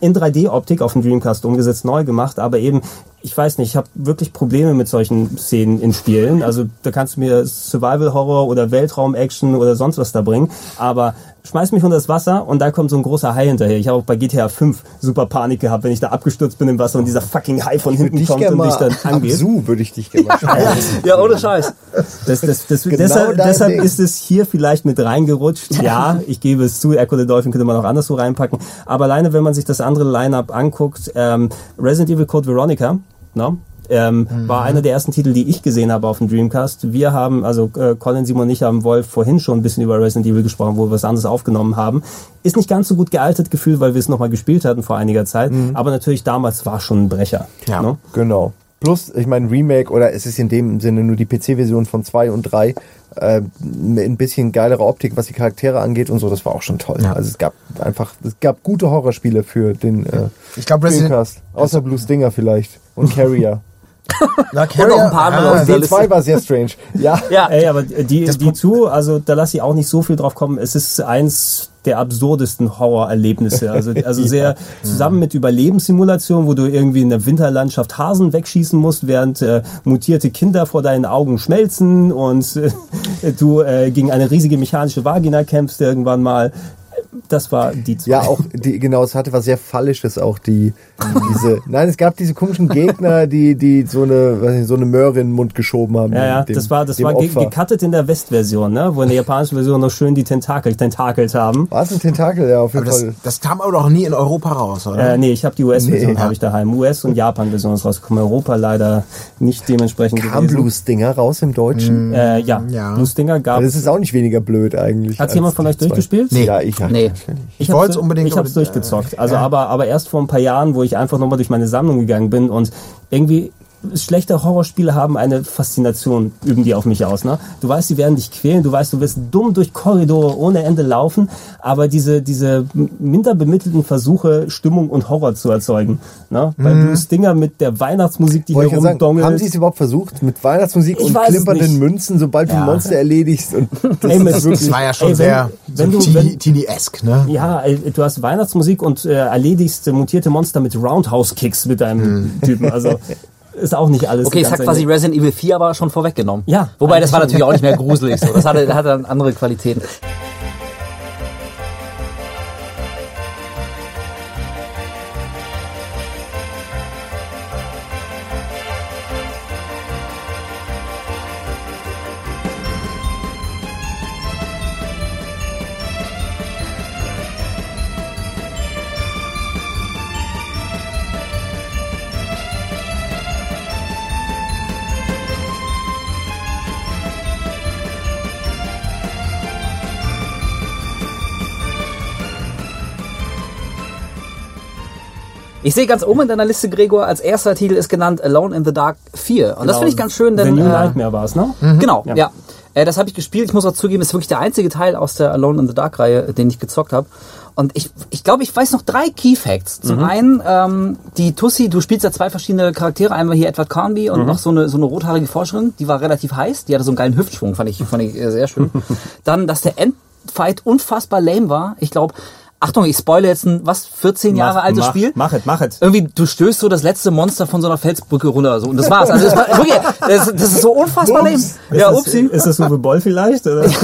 In 3D-Optik auf dem Dreamcast umgesetzt, neu gemacht, aber eben, ich weiß nicht, ich habe wirklich Probleme mit solchen Szenen in Spielen. Also da kannst du mir Survival-Horror oder Weltraum-Action oder sonst was da bringen, aber schmeiß mich unter das Wasser und da kommt so ein großer Hai hinterher. Ich habe auch bei GTA 5 super Panik gehabt, wenn ich da abgestürzt bin im Wasser und dieser fucking Hai von hinten kommt und dich dann angeht. Absu würde ich dich gerne schauen. Ja, ohne Scheiß. Das, das, das, Genau deshalb deshalb ist es hier vielleicht mit reingerutscht. Ja, ich gebe es zu, Echo the Dolphin könnte man auch anders so reinpacken. Aber alleine, wenn man sich das andere Line-Up anguckt, ähm, Resident Evil Code Veronica, no? Ähm, war einer der ersten Titel, die ich gesehen habe auf dem Dreamcast. Wir haben, also äh, Colin, Simon und ich haben Wolf vorhin schon ein bisschen über Resident Evil gesprochen, wo wir was anderes aufgenommen haben. Ist nicht ganz so gut gealtert gefühlt, weil wir es nochmal gespielt hatten vor einiger Zeit. Aber natürlich damals war schon ein Brecher. Ja. no? Genau. Plus, ich meine, Remake oder es ist in dem Sinne nur die PC-Version von 2 und 3 äh, mit ein bisschen geilere Optik, was die Charaktere angeht und so, das war auch schon toll. Ja. Also es gab einfach, es gab gute Horrorspiele für den äh, Ich glaube, Resident Dreamcast. Außer Blue Stinger vielleicht und Carrier. Na, Und noch ein paar andere ja, aus der D2 Liste. war sehr strange. Ja. Ja, Ey, aber die, Das die zu, also da lasse ich auch nicht so viel drauf kommen. Es ist eins der absurdesten Horrorerlebnisse. Also, also sehr zusammen mit Überlebenssimulation, wo du irgendwie in der Winterlandschaft Hasen wegschießen musst, während äh, mutierte Kinder vor deinen Augen schmelzen und äh, du äh, gegen eine riesige mechanische Vagina kämpfst irgendwann mal. Das war die zwei. Ja, auch die, genau, es hatte was sehr Fallisches auch die diese. Nein, es gab diese komischen Gegner, die die so eine weiß nicht, so eine Möhre in den Mund geschoben haben. Ja, ja, dem- das war, das war ge gecuttet in der Westversion, ne? wo in der japanischen Version noch schön die Tentakel tentakelt haben. War es ein Tentakel, ja, auf jeden Aber das, Fall. das kam aber doch nie in Europa raus, oder? Äh, nee, ich habe die US-Version Nee. habe ich daheim. US- und Japan-Version ist rausgekommen. Europa leider nicht dementsprechend Kam gewesen. Stinger raus im Deutschen? Äh, ja, Ja. Blue Stinger gab Aber das ist auch nicht weniger blöd eigentlich. Hat jemand von euch durchgespielt? Nee. Ja, ich ja. Nee. Natürlich. Ich wollt's hab's- unbedingt, Ich habe es aber- durchgezockt. Also ja. aber, aber erst vor ein paar Jahren, wo ich einfach nochmal durch meine Sammlung gegangen bin und irgendwie schlechte Horrorspiele haben eine Faszination, üben die auf mich aus. Ne? Du weißt, sie werden dich quälen, du weißt, du wirst dumm durch Korridore ohne Ende laufen, aber diese, diese minder bemittelten Versuche, Stimmung und Horror zu erzeugen. Ne? Bei Blue Stinger mit der Weihnachtsmusik, die Wollte hier sagen, haben rumdongelt. Sie es überhaupt versucht mit Weihnachtsmusik Ich und klimpernden. Münzen, sobald du ein Monster erledigst? Und das Ey, ist wirklich Das war ja schon Ey, wenn- sehr wenn so du- Teenie-esque, ne? Ja, du hast Weihnachtsmusik und äh, erledigst äh, mutierte Monster mit Roundhouse-Kicks mit deinem Typen. Also ist auch nicht alles. Okay, es hat quasi Resident Evil 4 aber schon vorweggenommen. Ja. Wobei, das war natürlich auch nicht mehr gruselig so. Das hatte, hatte dann andere Qualitäten. Ich sehe ganz oben in deiner Liste, Gregor, als erster Titel ist genannt Alone in the Dark 4. Und das finde ich ganz schön, The denn... New äh, Nightmare war es, ne? Genau, Ja. ja. Äh, das habe ich gespielt. Ich muss auch zugeben, ist wirklich der einzige Teil aus der Alone in the Dark Reihe, den ich gezockt habe. Und ich, ich glaube, ich weiß noch drei Key Facts. Zum einen, ähm, die Tussi, du spielst ja zwei verschiedene Charaktere. Einmal hier Edward Carnby und noch so eine, so eine rothaarige Forscherin. Die war relativ heiß. Die hatte so einen geilen Hüftschwung, fand ich, fand ich äh, sehr schön. Dann, dass der Endfight unfassbar lame war. Ich glaube, Achtung, ich spoile jetzt ein, was, 14 Jahre Mach- altes mach, Spiel? Mach es, mach es. irgendwie, du stößt so das letzte Monster von so einer Felsbrücke runter. So, und das war's. Also das, war, wirklich, das, das ist so unfassbar lame. Ist Ja, das, upsi. Ist das Uwe Boll vielleicht? Oder?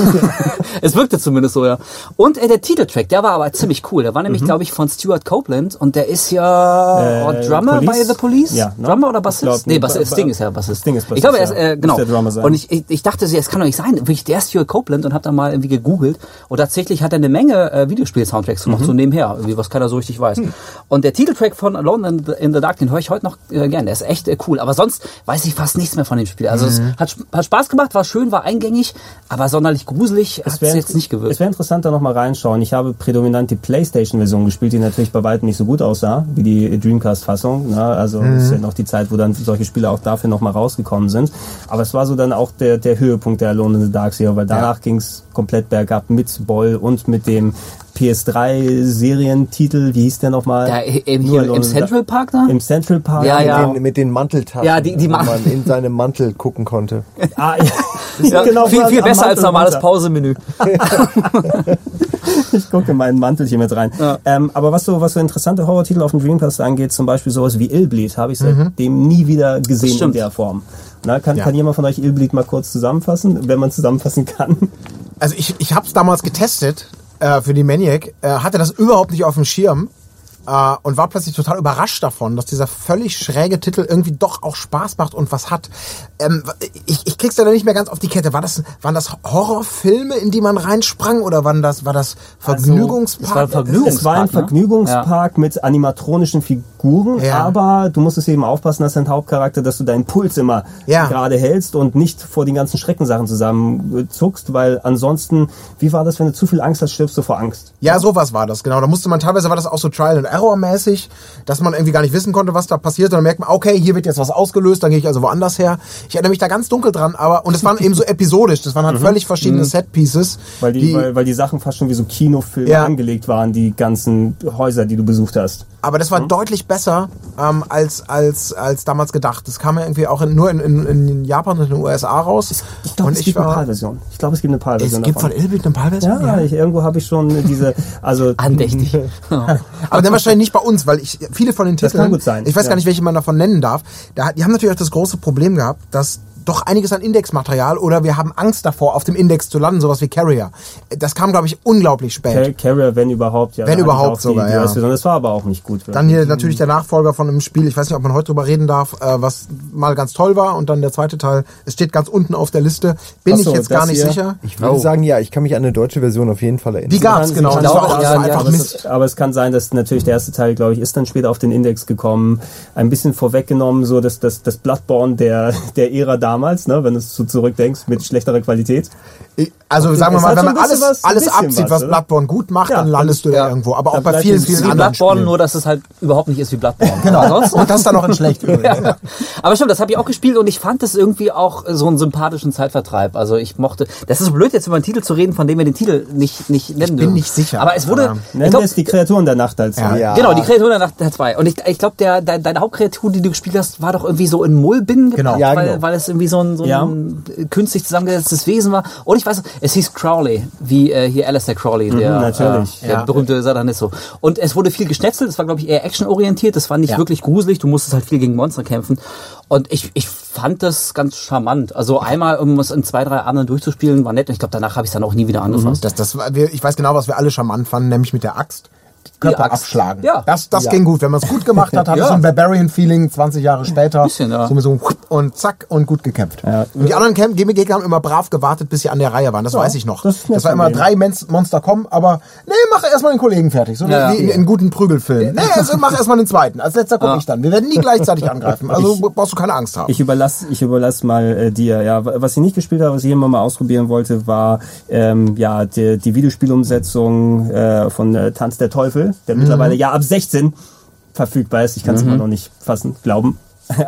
Es wirkte zumindest so, ja. Und äh, der Titeltrack, der war aber ziemlich cool. Der war nämlich, glaube ich, von Stuart Copeland und der ist ja Äh, oh, Drummer Police? bei The Police. Ja, ne? Drummer oder Bassist? glaub, nee, ba- Bassist, ba- Sting ist ja Bassist. Sting ist Ich glaube, er ist, Bassist, äh, genau. Und ich, ich, ich dachte, es kann doch nicht sein. Wirklich, der Stuart Copeland und habe dann mal irgendwie gegoogelt. Und tatsächlich hat er eine Menge äh, Videospiel-Soundtracks gemacht, Mhm. so nebenher, irgendwie, was keiner so richtig weiß. Hm. Und der Titeltrack von Alone in the, in the Dark, den höre ich heute noch äh, gerne. Der ist echt äh, cool. Aber sonst weiß ich fast nichts mehr von dem Spiel. Also Mhm. es hat, hat Spaß gemacht, war schön, war eingängig, aber sonderlich gruselig hat es jetzt nicht gewirkt. Es wäre interessant, da nochmal reinschauen. Ich habe prädominant die Playstation-Version gespielt, die natürlich bei weitem nicht so gut aussah wie die Dreamcast-Fassung. Ne? Also Mhm. ist ja noch die Zeit, wo dann solche Spiele auch dafür nochmal rausgekommen sind. Aber es war so dann auch der, der Höhepunkt der Alone in the Dark Serie, weil danach ging's komplett bergab mit Boll und mit dem PS3-Serientitel, wie hieß der nochmal? Ja, im, Nur hier, im Central Park da? Im Central Park. Ja, mit, ja. den, mit den Manteltaschen, Ja, die- die man in seinem Mantel gucken konnte. Ah, ja. Ja, Genau, viel, viel besser als Mantel normales. Pausemenü. Ich gucke in mein Mantelchen mit rein. Ja. Ähm, aber was so, was so interessante Horrortitel auf dem Dreamcast angeht, zum Beispiel sowas wie Illbleed, habe ich seitdem nie wieder gesehen in der Form. Na, kann, Ja. kann jemand von euch Illbleed mal kurz zusammenfassen, wenn man zusammenfassen kann? Also ich, ich habe es damals getestet äh, für die Maniac, äh, hatte das überhaupt nicht auf dem Schirm äh, und war plötzlich total überrascht davon, dass dieser völlig schräge Titel irgendwie doch auch Spaß macht und was hat. Ähm, ich, ich krieg's leider nicht mehr ganz auf die Kette. War das, waren das Horrorfilme, in die man reinsprang oder waren das, war das Vergnügungspark? es war ein Vergnügungs- Es war ein Vergnügungspark, ne? Vergnügungspark mit animatronischen Figuren, Ja. aber du musstest eben aufpassen, dass dein Hauptcharakter, dass du deinen Puls immer Ja. gerade hältst und nicht vor den ganzen Schreckensachen zusammenzuckst, weil ansonsten, wie war das, wenn du zu viel Angst hast, stirbst du vor Angst? Ja, sowas war das, genau. Da musste man teilweise war das auch so Trial and Error-mäßig, dass man irgendwie gar nicht wissen konnte, was da passiert. Und dann merkt man, okay, hier wird jetzt was ausgelöst, dann gehe ich also woanders her. Ich erinnere mich da ganz dunkel dran, aber und es waren eben so episodisch. Das waren halt völlig verschiedene Set-Pieces. Weil die, weil, weil die Sachen fast schon wie so Kinofilme Ja. angelegt waren, die ganzen Häuser, die du besucht hast. Aber das war deutlich besser ähm, als, als, als damals gedacht. Das kam ja irgendwie auch in, nur in, in, in Japan und in den USA raus. Ich glaube, es gibt eine PAL-Version. Ich glaube, es gibt eine es PAL-Version gibt von davon. Elbit eine PAL-Version? Ja, ich, irgendwo habe ich schon diese, also Andächtig. Aber dann wahrscheinlich nicht bei uns, weil ich viele von den Das Titeln, kann gut sein, ich weiß ja. gar nicht, welche man davon nennen darf, da, die haben natürlich auch das große Problem gehabt, dass doch einiges an Indexmaterial oder wir haben Angst davor, auf dem Index zu landen, sowas wie Carrier. Das kam, glaube ich, unglaublich Car spät. Carrier, wenn überhaupt, ja. Wenn überhaupt die, sogar, die ja. US-Version. Das war aber auch nicht gut. Dann hier natürlich der Nachfolger von einem Spiel, ich weiß nicht, ob man heute drüber reden darf, äh, was mal ganz toll war und dann der zweite Teil, es steht ganz unten auf der Liste, bin Ach ich so, jetzt gar nicht hier? sicher. Ich würde sagen, ja, ich kann mich an eine deutsche Version auf jeden Fall erinnern. Die gab's, kann- genau. kann- Das war glaube, auch ja, so ja, einfach aber, Mist. es, aber es kann sein, dass natürlich der erste Teil, glaube ich, ist dann später auf den Index gekommen. Ein bisschen vorweggenommen, so dass das, das Bloodborne der, der Ära damals, ne, wenn du so zurückdenkst, mit schlechterer Qualität. Ich- Also sagen wir Es mal, wenn man ein alles, was- ein alles abzieht, was, was oder? Bloodborne gut macht, Ja, dann landest du da ja. irgendwo. Aber auch bei vielen, es vielen anderen Bloodborne, Spielen. nur dass es halt überhaupt nicht ist wie Bloodborne. Genau. Ansonsten- Und das dann noch in schlecht. Ja. Aber stimmt, das habe ich auch gespielt und ich fand das irgendwie auch so einen sympathischen Zeitvertreib. Also ich mochte. Das ist so blöd, jetzt über einen Titel zu reden, von dem wir den Titel nicht, nicht nennen bin dürfen. nicht sicher. Aber es wurde. Ja. ich Nennen glaub, wir es die Kreaturen der Nacht als Ja. Ja. Genau, die Kreatur der Nacht der zwei. Und ich, ich glaube, der, de, deine Hauptkreatur, die du gespielt hast, war doch irgendwie so in Mullbinnen Genau. gepackt, Ja, weil, genau. weil es irgendwie so ein, so Ja. ein künstlich zusammengesetztes Wesen war. Und ich weiß, es hieß Crowley, wie äh, hier Alistair Crowley, der, natürlich. äh, der berühmte Satanisto. Und es wurde viel geschnetzelt, es war, glaube ich, eher actionorientiert, das war nicht wirklich gruselig, du musstest halt viel gegen Monster kämpfen. Und ich, ich fand das ganz charmant. Also einmal, um es in zwei, drei anderen durchzuspielen, war nett. Und ich glaube, danach habe ich es dann auch nie wieder angefasst. Das, das, war- ich weiß genau, was wir alle charmant fanden, nämlich mit der Axt. Körper Axt. abschlagen. Ja. Das, das Ja. ging gut. Wenn man es gut gemacht hat, hat es Ja. so ein Barbarian-Feeling 20 Jahre später. Bisschen, ja. So mit so einem Whip und zack und gut gekämpft. Ja. Und die anderen Gegner haben immer brav gewartet, bis sie an der Reihe waren. Das weiß ich noch. das Das, war immer drei Monster kommen, aber nee, mach erstmal den Kollegen fertig. So wie in, in guten Prügelfilmen. Nee, also mach erstmal den zweiten. Als letzter komme ich dann. Wir werden nie gleichzeitig angreifen. Also brauchst du keine Angst haben. Ich überlasse, ich überlasse mal äh, dir. Ja, was ich nicht gespielt habe, was ich immer mal ausprobieren wollte, war ähm, ja die, die Videospielumsetzung äh, von äh, Tanz der Teufel, der mittlerweile ja ab 16 verfügbar ist. Ich kann es immer noch nicht fassen, glauben.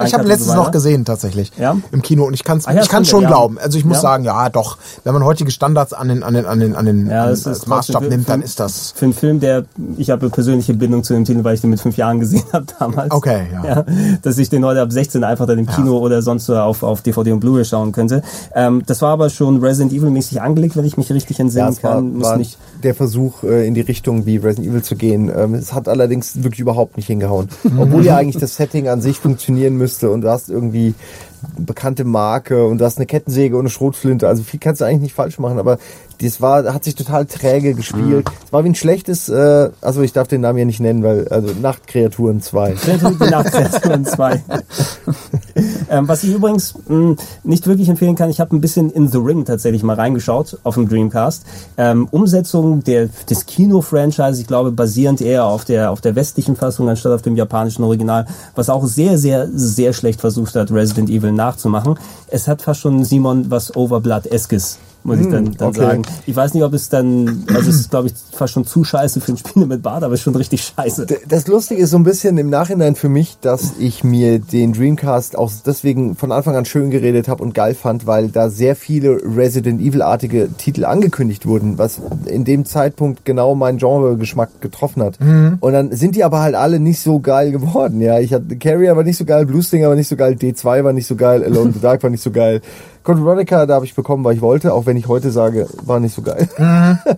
Ich habe letztens noch gesehen tatsächlich Ja? im Kino und ich kann es Ah ja, ich kann schon ja. glauben. Also ich muss Ja. sagen, ja doch, wenn man heutige Standards an den an den an den an den Ja, an, das ist als Maßstab nimmt, dann ist das Für einen Film, der, ich habe eine persönliche Bindung zu dem Titel, weil ich den mit fünf Jahren gesehen habe damals. Okay, ja. dass ich den heute ab 16 einfach dann im Kino oder sonst wo auf, auf DVD und Blu-ray schauen könnte. Ähm, das war aber schon Resident Evil mäßig angelegt, wenn ich mich richtig Ja, entsinnen es war, kann. Muss war nicht, der Versuch, äh, in die Richtung wie Resident Evil zu gehen. Ähm, Es hat allerdings wirklich überhaupt nicht hingehauen. Obwohl ja eigentlich das Setting an sich funktionieren müsste und du hast irgendwie bekannte Marke und du hast eine Kettensäge und eine Schrotflinte. Also viel kannst du eigentlich nicht falsch machen, aber das war, hat sich total träge gespielt. Es war wie ein schlechtes, äh, also ich darf den Namen ja nicht nennen, weil, also Nachtkreaturen 2. die Nachtkreaturen 2. ähm, was ich übrigens mh, nicht wirklich empfehlen kann, ich habe ein bisschen in The Ring tatsächlich mal reingeschaut auf dem Dreamcast. Ähm, Umsetzung der, des Kino-Franchise, ich glaube basierend eher auf der, auf der westlichen Fassung anstatt auf dem japanischen Original, was auch sehr, sehr, sehr schlecht versucht hat, Resident Evil nachzumachen. Es hat fast schon Simon was Overblood-eskes muss ich dann, dann okay. sagen. Ich weiß nicht, ob es dann, also es ist glaube ich fast schon zu scheiße für ein Spiel mit Bart, aber es ist schon richtig scheiße. Das Lustige ist so ein bisschen im Nachhinein für mich, dass ich mir den Dreamcast auch deswegen von Anfang an schön geredet habe und geil fand, weil da sehr viele Resident Evil-artige Titel angekündigt wurden, was in dem Zeitpunkt genau meinen Genre-Geschmack getroffen hat. Und dann sind die aber halt alle nicht so geil geworden. Ja, ich hatte Carrier war nicht so geil, Blue Stinger war nicht so geil, D2 war nicht so geil, Alone in the Dark war nicht so geil. Code Veronica, da habe ich bekommen, weil ich wollte, auch wenn ich heute sage, war nicht so geil.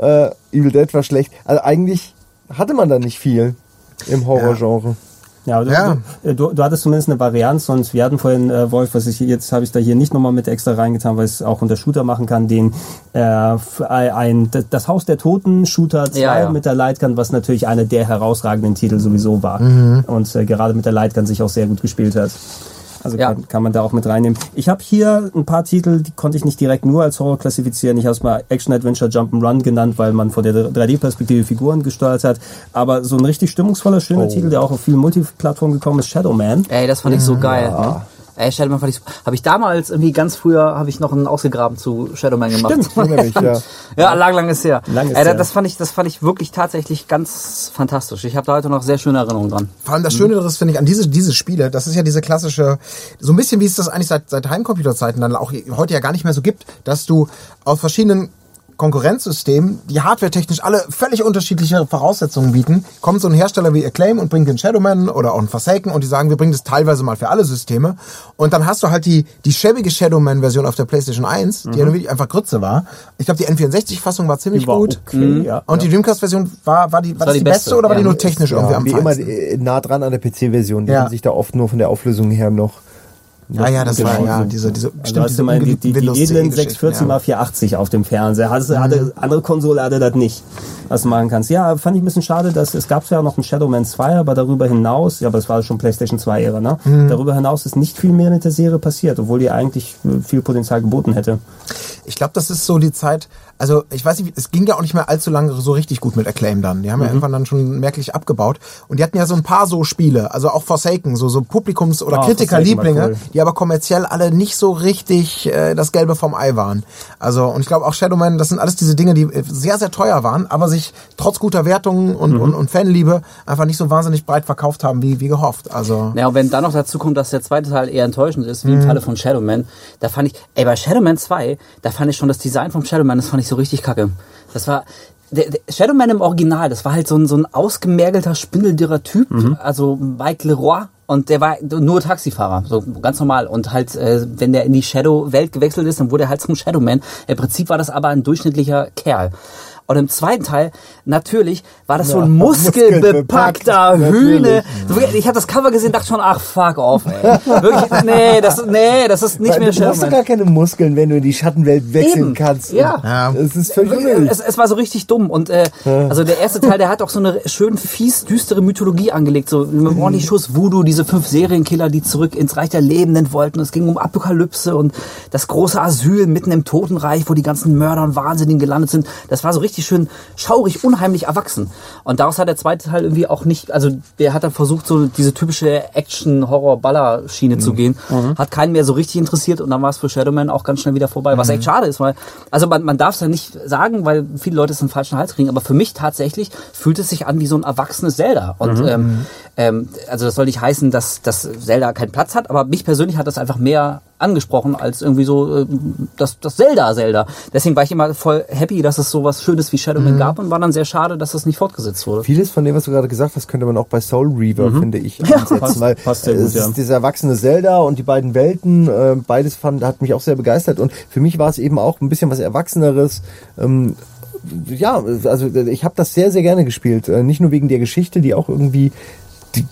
äh, Evil Dead war schlecht. Also eigentlich hatte man da nicht viel im Horrorgenre. Ja, du, Ja. Du, du, du hattest zumindest eine Varianz, sonst wir hatten vorhin äh, Wolf, was ich jetzt habe ich da hier nicht nochmal mit extra reingetan, weil ich es auch unter Shooter machen kann, den äh, ein das- Haus der Toten Shooter 2 Ja, ja. mit der Lightgun, was natürlich einer der herausragenden Titel sowieso war und äh, gerade mit der Lightgun sich auch sehr gut gespielt hat. Also Ja. kann, kann man da auch mit reinnehmen. Ich habe hier ein paar Titel, die konnte ich nicht direkt nur als Horror klassifizieren. Ich habe es mal Action Adventure Jump'n'Run genannt, weil man vor der 3D-Perspektive Figuren gesteuert hat. Aber so ein richtig stimmungsvoller, schöner Titel, der auch auf vielen Multiplattformen gekommen ist, Shadow Man. Ey, das fand ich so geil. Ey, Shadowman fand ich Habe ich damals irgendwie ganz früher, habe ich noch einen ausgegraben zu Shadowman gemacht. Stimmt, mich, ja. ja, lang, lang ist her. Lang ist Ey, das fand ich, das fand ich wirklich tatsächlich ganz fantastisch. Ich habe da heute noch sehr schöne Erinnerungen dran. Vor allem das Schöne daran ist, finde ich, an diese, diese Spiele, das ist ja diese klassische, so ein bisschen wie es das eigentlich seit, seit Heimcomputerzeiten dann auch heute ja gar nicht mehr so gibt, dass du aus verschiedenen Konkurrenzsystemen, die hardwaretechnisch alle völlig unterschiedliche Voraussetzungen bieten, kommt so ein Hersteller wie Acclaim und bringt den Shadowman oder auch einen Forsaken und die sagen, wir bringen das teilweise mal für alle Systeme. Und dann hast du halt die, die schäbige Shadowman-Version auf der PlayStation 1, die ja nur wirklich einfach Grütze war. Ich glaube, die N64-Fassung war ziemlich Die war gut. okay, ja. Und die Dreamcast-Version war, war die, war, war das die die beste, beste, oder war die ja. nur technisch irgendwie am Wie immer feinsten? äh, nah dran an der PC-Version. Die Ja. haben sich da oft nur von der Auflösung her noch. Ja, ja, das war Genau. ja diese, diese, Also hast du mal die, die, die Windows edlen 10 Geschichten, 640 mal 480 auf dem Fernseher. Hatte, hatte, andere Konsole hatte das nicht, was du machen kannst. Ja, fand ich ein bisschen schade, dass es gab ja noch einen Shadowman 2, aber darüber hinaus, ja, aber es war schon PlayStation 2 Ära, ne? Darüber hinaus ist nicht viel mehr mit der Serie passiert, obwohl die eigentlich äh, viel Potenzial geboten hätte. Ich glaube, das ist so die Zeit, also ich weiß nicht, es ging ja auch nicht mehr allzu lange so richtig gut mit Acclaim dann. Die haben ja irgendwann dann schon merklich abgebaut. Und die hatten ja so ein paar so Spiele, also auch Forsaken, so, so Publikums- oder Ah, Kritikerlieblinge, cool. die aber kommerziell alle nicht so richtig äh, das Gelbe vom Ei waren. Also, und ich glaube auch Shadowman, das sind alles diese Dinge, die äh, sehr, sehr teuer waren, aber sich trotz guter Wertungen und, Mhm. und, und Fanliebe einfach nicht so wahnsinnig breit verkauft haben, wie, wie gehofft. Also. Ja, und wenn dann noch dazu kommt, dass der zweite Teil eher enttäuschend ist, wie Mhm. im Falle von Shadowman, da fand ich, ey, bei Shadowman 2, da fand ich schon das Design vom Shadowman, das fand ich so richtig kacke. Das war, der, der Shadowman im Original, das war halt so ein, so ein ausgemergelter, spindeldürrer Typ, Mhm. also Mike Leroy. Und der war nur Taxifahrer, so ganz normal. Und halt, äh, wenn der in die Shadow-Welt gewechselt ist, dann wurde er halt zum Shadowman. Im Prinzip war das aber ein durchschnittlicher Kerl. Und im zweiten Teil, natürlich, war das so ein muskelbepackter muskelbepackt, Hühne. Ich habe das Cover gesehen, dachte schon, ach fuck off, ey. Wirklich, nee, das, nee, das ist nicht Weil mehr du brauchst doch gar keine Muskeln, wenn du in die Schattenwelt wechseln Eben, kannst. ja. Ja. Das ist völlig unnötig. Es, es war so richtig dumm und äh, also der erste Teil, der hat auch so eine schön fies düstere Mythologie angelegt, so mit ordentlich Schuss Voodoo, diese fünf Serienkiller, die zurück ins Reich der Lebenden wollten. Es ging um Apokalypse und das große Asyl mitten im Totenreich, wo die ganzen Mörder und Wahnsinnigen gelandet sind. Das war so richtig schön schaurig, unheimlich erwachsen. Und daraus hat der zweite Teil irgendwie auch nicht, also der hat dann versucht, so diese typische Action-Horror-Baller-Schiene zu gehen. Hat keinen mehr so richtig interessiert und dann war es für Shadowman auch ganz schnell wieder vorbei, was echt schade ist, weil, also man, man darf es ja nicht sagen, weil viele Leute es in den falschen Hals kriegen, aber für mich tatsächlich fühlt es sich an wie so ein erwachsenes Zelda. Und ähm, ähm, also das soll nicht heißen, dass, dass Zelda keinen Platz hat, aber mich persönlich hat das einfach mehr angesprochen als irgendwie so äh, das, das Zelda-Zelda. Deswegen war ich immer voll happy, dass es sowas Schönes wie Shadowman gab und war dann sehr schade, dass das nicht fortgesetzt wurde. Vieles von dem, was du gerade gesagt hast, könnte man auch bei Soul Reaver, finde ich, ansetzen. Passt- weil passt sehr äh, gut, es ja. ist dieser erwachsene Zelda und die beiden Welten, äh, beides fand, hat mich auch sehr begeistert. Und für mich war es eben auch ein bisschen was Erwachseneres. Ähm, ja, also ich habe das sehr, sehr gerne gespielt. Äh, nicht nur wegen der Geschichte, die auch irgendwie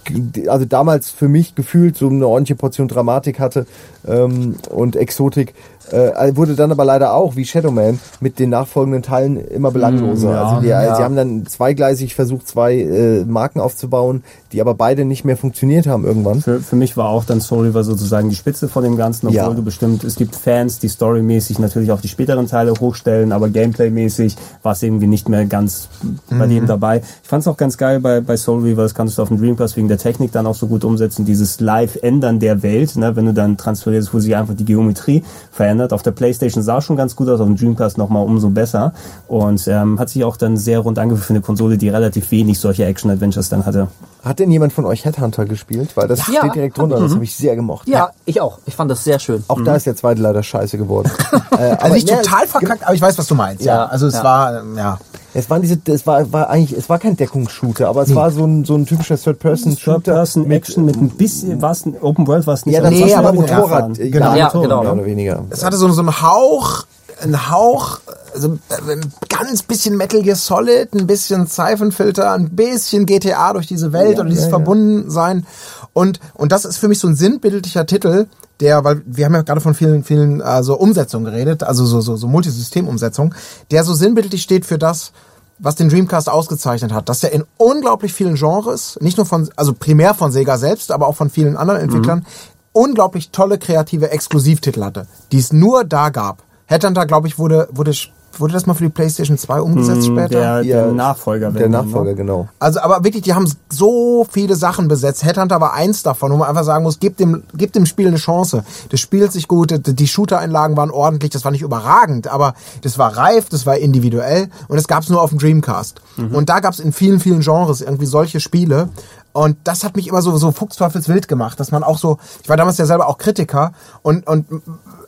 die, also damals für mich gefühlt so eine ordentliche Portion Dramatik hatte ähm, und Exotik, äh, wurde dann aber leider auch, wie Shadowman, mit den nachfolgenden Teilen immer belangloser. ja, also die, ja. sie haben dann zweigleisig versucht, zwei äh, Marken aufzubauen, die aber beide nicht mehr funktioniert haben irgendwann. Für, für mich war auch dann Soul River sozusagen die Spitze von dem Ganzen, obwohl Ja. du bestimmt, es gibt Fans, die storymäßig natürlich auch die späteren Teile hochstellen, aber gameplaymäßig war es irgendwie nicht mehr ganz bei dem dabei. Ich fand es auch ganz geil bei, bei Soul River, das kannst du auf dem Dreamcast wegen der Technik dann auch so gut umsetzen, dieses Live-Ändern der Welt, ne, wenn du dann transferierst, wo sich einfach die Geometrie verändert. Auf der Playstation sah schon ganz gut aus, auf dem Dreamcast nochmal umso besser und ähm, hat sich auch dann sehr rund angefühlt für eine Konsole, die relativ wenig solche Action-Adventures dann hatte. Hat denn jemand von euch Headhunter gespielt? Weil das Ja, steht direkt drunter, das habe ich sehr gemocht. Ja, ich auch. Ich fand das sehr schön. Auch da ist der zweite leider scheiße geworden. äh, Also nicht ja, total verkackt, aber ich weiß, was du meinst. Ja, Ja, also es ja. war, ähm, ja. Es waren diese, es war, war eigentlich, es war kein Deckungsshooter, aber es war so ein, so ein typischer Third-Person-Shooter. Third-Person-Action mit ein bisschen, war es ein Open World, war es nicht. Ja, aber das es Nee, aber Motorrad. Genau, Ja, Motorrad, genau. mehr oder weniger. Es hatte so, so einen Hauch, einen Hauch, also ein ganz bisschen Metal Gear Solid, ein bisschen Siphon-Filter, ein bisschen GTA durch diese Welt Ja, und dieses ja. Verbundensein. Und, und das ist für mich so ein sinnbildlicher Titel, der, weil wir haben ja gerade von vielen, vielen äh, so Umsetzungen geredet, also so, so, so Multisystem-Umsetzungen, der so sinnbildlich steht für das, was den Dreamcast ausgezeichnet hat, dass er in unglaublich vielen Genres, nicht nur von, also primär von Sega selbst, aber auch von vielen anderen Entwicklern, unglaublich tolle kreative Exklusivtitel hatte, die es nur da gab. Headhunter, glaube ich, wurde, wurde wurde das mal für die PlayStation 2 umgesetzt später? Der, Ja, der Nachfolger. Der Nachfolger, genau. Also, aber wirklich, die haben so viele Sachen besetzt. Headhunter war eins davon, wo man einfach sagen muss, gib dem, gib dem Spiel eine Chance. Das spielt sich gut, die- die Shooter-Einlagen waren ordentlich, das war nicht überragend, aber das war reif, das war individuell und das gab's nur auf dem Dreamcast. Und da gab's in vielen, vielen Genres irgendwie solche Spiele. Und das hat mich immer so, so fuchsteufelswild gemacht, dass man auch so, ich war damals ja selber auch Kritiker und, und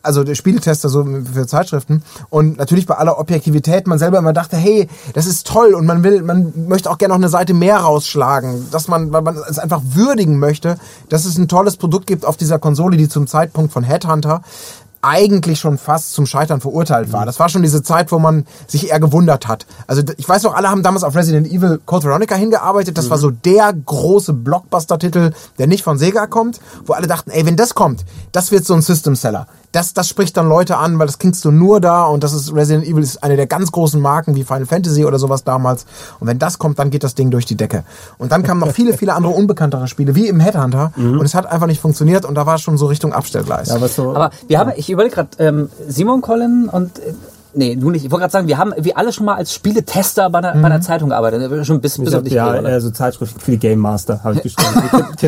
also der Spieletester so für Zeitschriften und natürlich bei aller Objektivität man selber immer dachte, hey, das ist toll und man will, man möchte auch gerne noch eine Seite mehr rausschlagen, dass man, weil man es einfach würdigen möchte, dass es ein tolles Produkt gibt auf dieser Konsole, die zum Zeitpunkt von Headhunter eigentlich schon fast zum Scheitern verurteilt war. Das war schon diese Zeit, wo man sich eher gewundert hat. Also ich weiß noch, alle haben damals auf Resident Evil Code Veronica hingearbeitet. Das war so der große Blockbuster-Titel, der nicht von Sega kommt, wo alle dachten, ey, wenn das kommt, das wird so ein System-Seller. Das, das spricht dann Leute an, weil das kriegst du nur da und das ist Resident Evil ist eine der ganz großen Marken wie Final Fantasy oder sowas damals. Und wenn das kommt, dann geht das Ding durch die Decke. Und dann kamen noch viele, viele andere unbekanntere Spiele, wie im Headhunter. Und es hat einfach nicht funktioniert und da war es schon so Richtung Abstellgleis. Ja, was so, Aber wir haben, ich überlege gerade, ähm, Simon Colin und äh, nee, du nicht. Ich wollte gerade sagen, wir haben wir alle schon mal als Spieletester bei einer, bei einer Zeitung gearbeitet. Schon bis, bis auf dich, ja, Gregor, ne? also Zeitschriften für die Game Master habe ich geschrieben.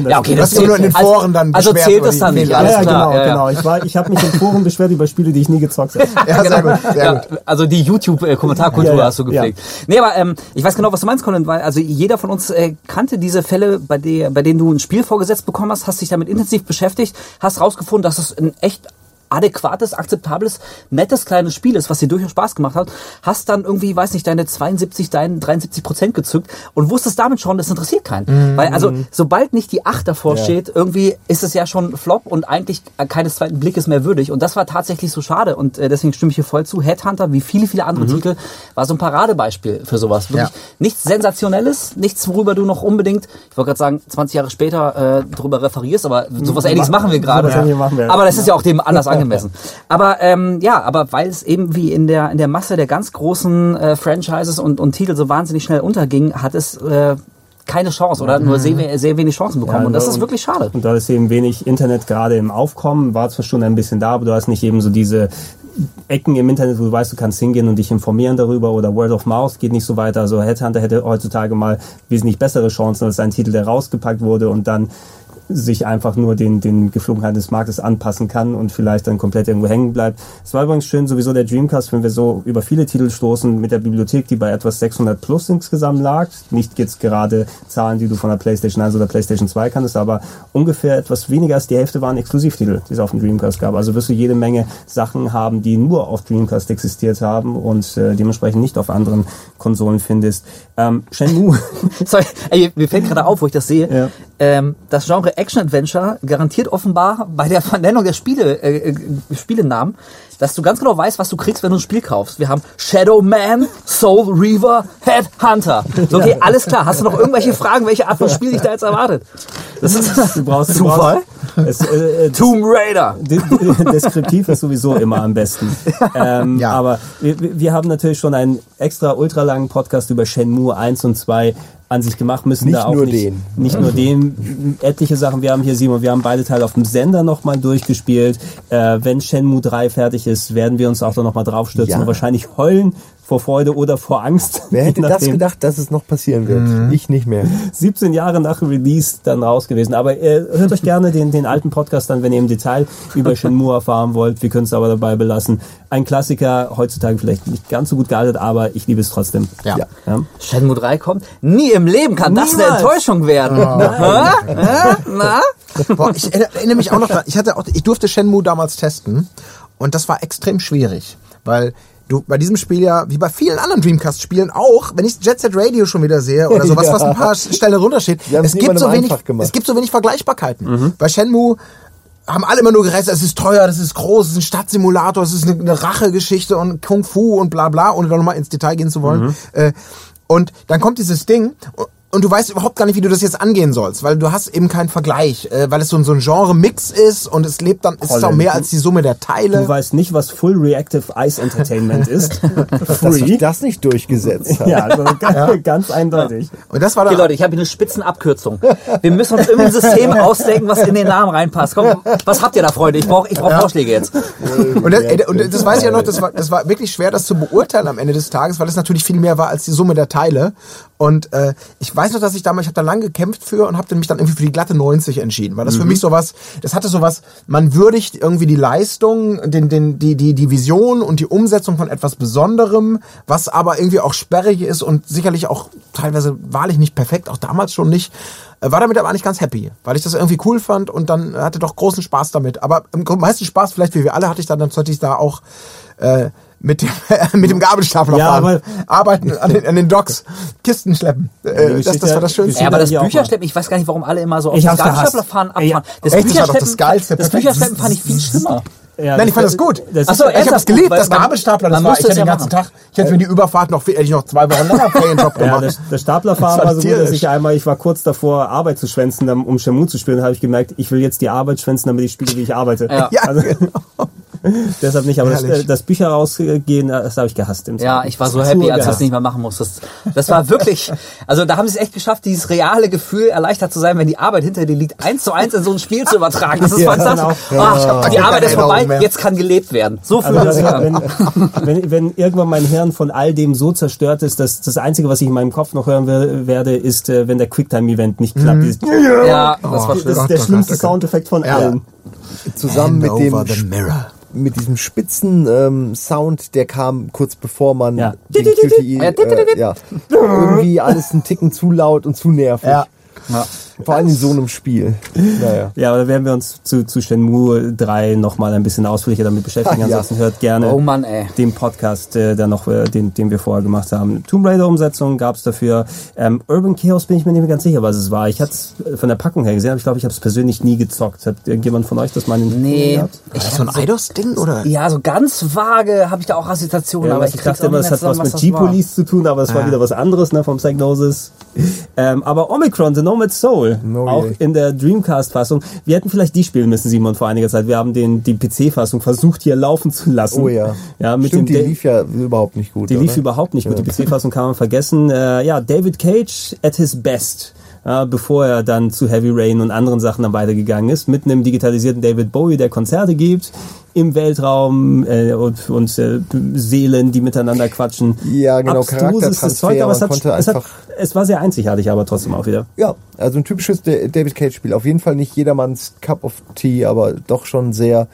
Ja, okay, Du hast dich nur in den also- Foren dann Also beschwert zählt über das dann nicht, ja, klar. genau, ja, ja. genau. Ich, war, ich habe mich in Foren beschwert über Spiele, die ich nie gezockt habe. Ja, sehr gut, sehr Ja, gut. also die YouTube-Kommentarkultur Ja, ja, hast du gepflegt. Nee, aber ähm, ich weiß genau, was du meinst, Colin, weil also jeder von uns äh, kannte diese Fälle, bei, der, bei denen du ein Spiel vorgesetzt bekommen hast, hast dich damit intensiv beschäftigt, hast rausgefunden, dass es ein echt adäquates, akzeptables, nettes kleines Spiel ist, was dir durchaus Spaß gemacht hat, hast dann irgendwie, weiß nicht, deine 72, deine 73 Prozent gezückt und wusstest damit schon, das interessiert keinen. Weil also, sobald nicht die 8 davor steht, irgendwie ist es ja schon Flop und eigentlich keines zweiten Blickes mehr würdig. Und das war tatsächlich so schade und äh, deswegen stimme ich hier voll zu. Headhunter, wie viele, viele andere Titel, war so ein Paradebeispiel für sowas. Wirklich Ja. nichts Sensationelles, nichts, worüber du noch unbedingt, ich wollte gerade sagen, 20 Jahre später äh, drüber referierst, aber sowas ähnliches machen wir gerade. Wir. Aber das ist ja auch dem anders angemessen. Aber ähm, ja, aber weil es eben wie in der in der Masse der ganz großen äh, Franchises und, und Titel so wahnsinnig schnell unterging, hat es äh, keine Chance oder nur sehr, sehr wenig Chancen bekommen. und das ist wirklich schade. Und da ist eben wenig Internet gerade im Aufkommen, war zwar schon ein bisschen da, aber du hast nicht eben so diese Ecken im Internet, wo du weißt, du kannst hingehen und dich informieren darüber oder Word of Mouth geht nicht so weiter. Also Headhunter hätte heutzutage mal wesentlich bessere Chancen als ein Titel, der rausgepackt wurde und dann sich einfach nur den, den Geflogenheiten des Marktes anpassen kann und vielleicht dann komplett irgendwo hängen bleibt. Es war übrigens schön, sowieso der Dreamcast, wenn wir so über viele Titel stoßen mit der Bibliothek, die bei etwas 600 plus insgesamt lag. Nicht jetzt gerade Zahlen, die du von der PlayStation 1 oder PlayStation 2 kanntest, aber ungefähr etwas weniger als die Hälfte waren Exklusivtitel, die es auf dem Dreamcast gab. Also wirst du jede Menge Sachen haben, die nur auf Dreamcast existiert haben und äh, dementsprechend nicht auf anderen Konsolen findest. Ähm, Shenmue. Sorry, ey, mir fällt gerade auf, wo ich das sehe. Ja. Ähm, das Genre Action Adventure garantiert offenbar bei der Vernennung der Spiele, äh, äh, Spielenamen, dass du ganz genau weißt, was du kriegst, wenn du ein Spiel kaufst. Wir haben Shadow Man, Soul Reaver, Headhunter. So, okay, alles klar. Hast du noch irgendwelche Fragen, welche Art von Spiel dich da jetzt erwartet? Das ist Du brauchst, du Zufall. brauchst, es, äh, äh, Tomb Raider. De- de- Deskriptiv ist sowieso immer am besten. Ähm, Ja. Aber wir, wir wir haben natürlich schon einen extra ultralangen Podcast über Shenmue 1 und 2 an sich gemacht, müssen Nicht da auch nur nicht, den. nicht nur den, etliche Sachen. Wir haben hier Simon, wir haben beide Teile auf dem Sender nochmal durchgespielt. Äh, wenn Shenmue 3 fertig ist, werden wir uns auch da nochmal draufstürzen Ja. und wahrscheinlich heulen vor Freude oder vor Angst. Wer hätte das gedacht, dass es noch passieren wird? Mhm. Ich nicht mehr. 17 Jahre nach Release dann raus gewesen. Aber äh, hört euch gerne den, den alten Podcast an, wenn ihr im Detail über Shenmue erfahren wollt. Wir können es aber dabei belassen. Ein Klassiker, heutzutage vielleicht nicht ganz so gut gealtert, aber ich liebe es trotzdem. Ja. Ja. Ja. Shenmue 3 kommt. Nie im Leben kann das eine Niemals. Enttäuschung werden. Na? Boah, ich erinnere mich auch noch dran. Ich hatte auch, ich durfte Shenmue damals testen und das war extrem schwierig, weil du bei diesem Spiel ja, wie bei vielen anderen Dreamcast-Spielen auch, wenn ich Jet Set Radio schon wieder sehe oder sowas, Ja. was ein paar Stellen runtersteht, es gibt so wenig, es gibt so wenig Vergleichbarkeiten. Bei Shenmue haben alle immer nur gereist, es ist teuer, das ist groß, es ist ein Stadtsimulator, es ist eine, eine Rachegeschichte und Kung Fu und bla bla, ohne da nochmal ins Detail gehen zu wollen. Äh, und dann kommt dieses Ding und du weißt überhaupt gar nicht, wie du das jetzt angehen sollst, weil du hast eben keinen Vergleich, äh, weil es so, ein- so ein Genre-Mix ist und es lebt dann, es ist auch mehr als die Summe der Teile. Du weißt nicht, was Full Reactive Ice Entertainment ist. Dass Free. sich das nicht durchgesetzt hat. Ja, also ganz, ganz eindeutig. Und das war dann Okay, Leute, ich habe hier eine Spitzenabkürzung. Wir müssen uns irgendein System ausdenken, was in den Namen reinpasst. Komm, was habt ihr da, Freunde? Ich brauche ich brauch Vorschläge jetzt. Und das, ey, und das weiß ich ja noch, das war, das war wirklich schwer, das zu beurteilen am Ende des Tages, weil es natürlich viel mehr war als die Summe der Teile. Und äh, ich weiß noch, dass ich damals, ich habe da lang gekämpft für und habe mich dann irgendwie für die glatte 90 entschieden, weil das für mich sowas, das hatte sowas, man würdigt irgendwie die Leistung, den, den, die, die, die Vision und die Umsetzung von etwas Besonderem, was aber irgendwie auch sperrig ist und sicherlich auch teilweise wahrlich nicht perfekt, auch damals schon nicht. Äh, War damit aber eigentlich ganz happy, weil ich das irgendwie cool fand und dann hatte doch großen Spaß damit. Aber am meisten Spaß, vielleicht wie wir alle, hatte ich dann natürlich da auch äh, mit dem, mit dem Gabelstapler Ja, fahren, arbeiten an den, an den Docks, Kisten schleppen. Äh, das, das war das Schönste. Ja, aber das Bücherschleppen, ich weiß gar nicht, warum alle immer so auf Ich das. Gabelstaplerfahren Ey, abfahren. Das echt, das war doch Bücherschleppen, das Geilste, das. Bücherschleppen fand ich viel schlimmer. Ja, Nein, ich fand das gut. Das Ach ist, so, ich habe es geliebt, das Gabelstapler, das musste ich den ja ganzen machen. Tag, ich hätte mir die Überfahrt noch, hätte ich noch zwei Wochen länger Ferienjob ja, gemacht. das, das Staplerfahren Das war war so gut, dass ich einmal, ich war kurz davor, Arbeit zu schwänzen, um Shamu zu spielen, habe ich gemerkt, ich will jetzt die Arbeit schwänzen, damit ich spiele, wie ich arbeite. Ja. ja, Also, genau. deshalb nicht, aber das, äh, das Bücher rausgehen, das habe ich gehasst. Im Ja, ich war so happy, als du es nicht mehr machen musstest. Das war wirklich, also da haben sie es echt geschafft, dieses reale Gefühl erleichtert zu sein, wenn die Arbeit hinter dir liegt, eins zu eins in so ein Spiel zu übertragen. Das ist Ja, fantastisch. genau. Ah, die auch Arbeit keine ist vorbei, mehr. jetzt kann gelebt werden. So fühlt Also, es sich wenn, an. wenn, wenn irgendwann mein Hirn von all dem so zerstört ist, dass das Einzige, was ich in meinem Kopf noch hören will, werde, ist, äh, wenn der Quicktime-Event nicht klappt. Dieses- Ja, das war Das ist der oh schlimmste oh. Soundeffekt von Ja. allen. Zusammen mit Hand dem over the mirror. Mit diesem spitzen ähm, Sound, der kam kurz bevor man Ja. den QTE, äh, ja, irgendwie alles ein Ticken zu laut und zu nervig. Ja. Vor allem in so einem Spiel. Naja. Ja, aber da werden wir uns zu, zu Shenmue 3 nochmal ein bisschen ausführlicher damit beschäftigen. Ah, ja. Ansonsten hört gerne Oh Mann, ey. den Podcast, äh, der noch, äh, den, den wir vorher gemacht haben. Tomb Raider-Umsetzung gab's dafür. Ähm, Urban Chaos bin ich mir nicht mehr ganz sicher, was es war. Ich hatte es von der Packung her gesehen, aber ich glaube, ich habe es persönlich nie gezockt. Hat irgendjemand von euch das mal in den Nee. gehabt? Ich das so ein Eidos-Ding, oder? Ja, so ganz vage habe ich da auch Assoziationen, Ja, aber ich, ich, dachte immer, mehr hat was mit war. G-Police zu tun, aber es war Ja. wieder was anderes, ne, vom Psygnosis. Ähm, aber Omicron, The Nomad Soul, Oh auch je. in der Dreamcast-Fassung. Wir hätten vielleicht die spielen müssen, Simon, vor einiger Zeit. Wir haben den, die PC-Fassung versucht, hier laufen zu lassen. Oh ja. Ja, mit Stimmt, dem die lief ja überhaupt nicht gut. Die lief oder? überhaupt nicht gut. Die PC-Fassung kann man vergessen. Äh, ja, David Cage at his best. Ja, bevor er dann zu Heavy Rain und anderen Sachen dann weitergegangen ist, mit einem digitalisierten David Bowie, der Konzerte gibt im Weltraum äh, und, und äh, Seelen, die miteinander quatschen. Ja, genau, Abstrusestes Charaktertransfer, Zeug, aber es, hat, es, hat, es war sehr einzigartig, aber trotzdem auch wieder. Ja, also ein typisches Da- David Cage-Spiel. Auf jeden Fall nicht jedermanns Cup of Tea, aber doch schon sehr,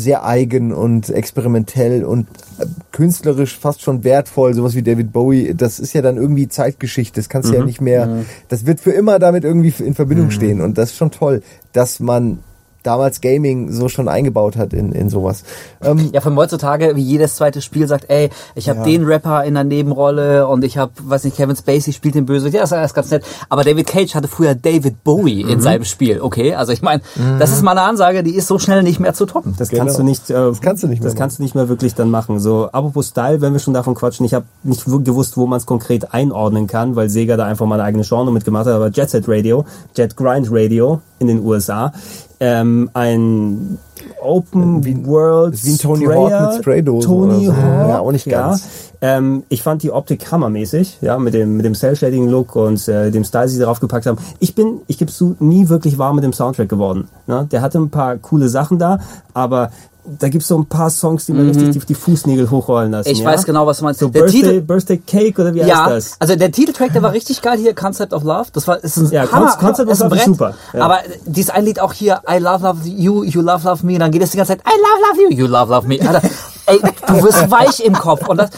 sehr eigen und experimentell und äh, künstlerisch fast schon wertvoll. Sowas wie David Bowie, das ist ja dann irgendwie Zeitgeschichte. Das kannst du ja nicht mehr, das wird für immer damit irgendwie in Verbindung stehen. Und das ist schon toll, dass man damals Gaming so schon eingebaut hat in, in sowas. Ähm, Ja, von heutzutage, wie jedes zweite Spiel sagt, ey, ich habe Ja. den Rapper in der Nebenrolle und ich habe, weiß nicht, Kevin Spacey spielt den Böse. Ja, das ist alles ganz nett. Aber David Cage hatte früher David Bowie Mhm. in seinem Spiel. Okay, also ich meine, das ist mal eine Ansage, die ist so schnell nicht mehr zu toppen. Das Genau. kannst du nicht. Äh, das kannst du nicht mehr Das kannst du nicht mehr wirklich dann machen. So, apropos Style, wenn wir schon davon quatschen, ich habe nicht gewusst, wo man es konkret einordnen kann, weil Sega da einfach mal eine eigene Genre mitgemacht hat. Aber Jet Set Radio, Jet Grind Radio in den USA, ähm, ein Open Wie ein- World wie ein Tony Sprayer, Hawk mit Spraydosen Tony so. Hawk, Ja, auch nicht ganz. Ähm, ich fand die Optik hammermäßig, ja, mit dem mit dem Cell Shading Look und äh, dem Style, die sie drauf gepackt haben. Ich bin, ich gebe zu, nie wirklich warm mit dem Soundtrack geworden. Ne? Der hatte ein paar coole Sachen da, aber da gibt's so ein paar Songs, die mir richtig die, die Fußnägel hochrollen lassen. Mhm. Ich ja? weiß genau, was du meinst. So Der Birthday, Titel- Birthday Cake oder wie Ja, heißt das? also der Titeltrack, der war richtig geil hier, Concept of Love. Das war ist ein Ja, Hammer, Concept of Love ist super, ja. Aber dieses ein Lied auch hier, I love love you, you love love me, dann geht es die ganze Zeit, I love love you, you love love me. Alter, ey, du wirst weich im Kopf und das,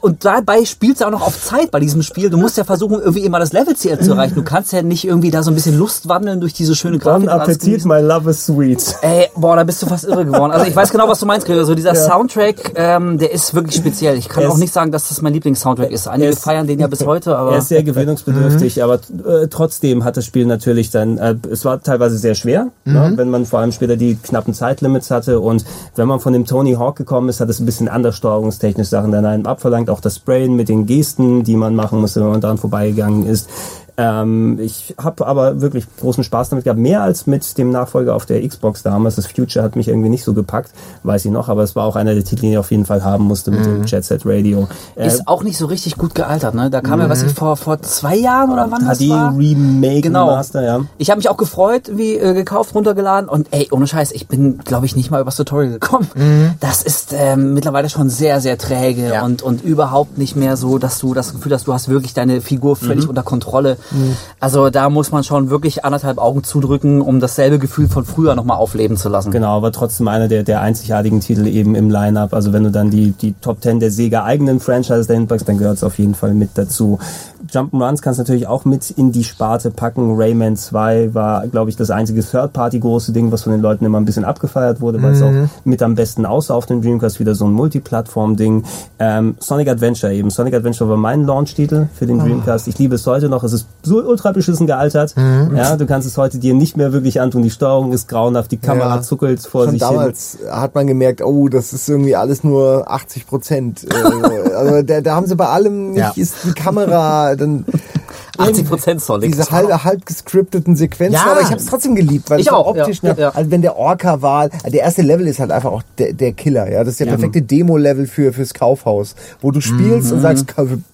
und dabei spielst du auch noch auf Zeit bei diesem Spiel. Du musst ja versuchen, irgendwie immer das Levelziel zu erreichen. Du kannst ja nicht irgendwie da so ein bisschen Lust wandeln durch diese schöne Grafik. Bon Appetit, my love is sweet. Ey, boah, da bist du fast irre geworden. Also ich weiß genau, was du meinst, Gregor. So dieser Soundtrack, ähm, der ist wirklich speziell. Ich kann Er auch nicht sagen, dass das mein Lieblingssoundtrack ist. Einige ist- feiern den ja bis heute, aber Er ist sehr gewöhnungsbedürftig, aber äh, trotzdem hat das Spiel natürlich dann, äh, es war teilweise sehr schwer, ne, wenn man vor allem später die knappen Zeitlimits hatte und wenn man von dem Tony Hawk gekommen ist, hat es ein bisschen anders steuerungstechnisch Sachen dann einem abverlangt, auch das Sprayen mit den Gesten, die man machen musste, wenn man daran vorbeigegangen ist. Ähm, ich habe aber wirklich großen Spaß damit gehabt, mehr als mit dem Nachfolger auf der Xbox damals. Das Future hat mich irgendwie nicht so gepackt, weiß ich noch, aber es war auch einer der Titel, den ich auf jeden Fall haben musste mit dem Jet Set Radio. Äh, Ist auch nicht so richtig gut gealtert, ne? Da kam ja, was ich vor, vor zwei Jahren oder wann das HD war? Remake Genau. Master, ja. Ich habe mich auch gefreut, wie äh, gekauft, runtergeladen und ey, ohne Scheiß, ich bin, glaube ich, nicht mal übers Tutorial gekommen. Das ist ähm, mittlerweile schon sehr, sehr träge Ja. und, und überhaupt nicht mehr so, dass du das Gefühl hast, du hast wirklich deine Figur völlig unter Kontrolle. Also da muss man schon wirklich anderthalb Augen zudrücken, um dasselbe Gefühl von früher nochmal aufleben zu lassen. Genau, aber trotzdem einer der, der einzigartigen Titel eben im Line-Up. Also wenn du dann die, die Top 10 der Sega eigenen Franchise dahin packst, dann gehört es auf jeden Fall mit dazu. Jump'n'Runs kannst du natürlich auch mit in die Sparte packen. Rayman 2 war, glaube ich, das einzige Third-Party große Ding, was von den Leuten immer ein bisschen abgefeiert wurde, weil es auch mit am besten aussah auf dem Dreamcast, wieder so ein Multiplattform-Ding. Ähm, Sonic Adventure eben. Sonic Adventure war mein Launch-Titel für den Dreamcast. Ich liebe es heute noch. Es ist so ultra beschissen gealtert. Ja, du kannst es heute dir nicht mehr wirklich antun. Die Steuerung ist grauenhaft, die Kamera Ja. zuckelt vor Schon sich hin. damals hat man gemerkt, oh, das ist irgendwie alles nur 80 Prozent. äh, also da, da haben sie bei allem nicht, Ja. ist die Kamera dann 80 Prozent Sonic. diese halb, halb gescripteten Sequenzen, Ja. aber ich habe es trotzdem geliebt, weil Ich es auch, optisch, ja, ja. also wenn der Orca war, der erste Level ist halt einfach auch der, der Killer, ja, das ist der perfekte Demo-Level für fürs Kaufhaus, wo du spielst und sagst,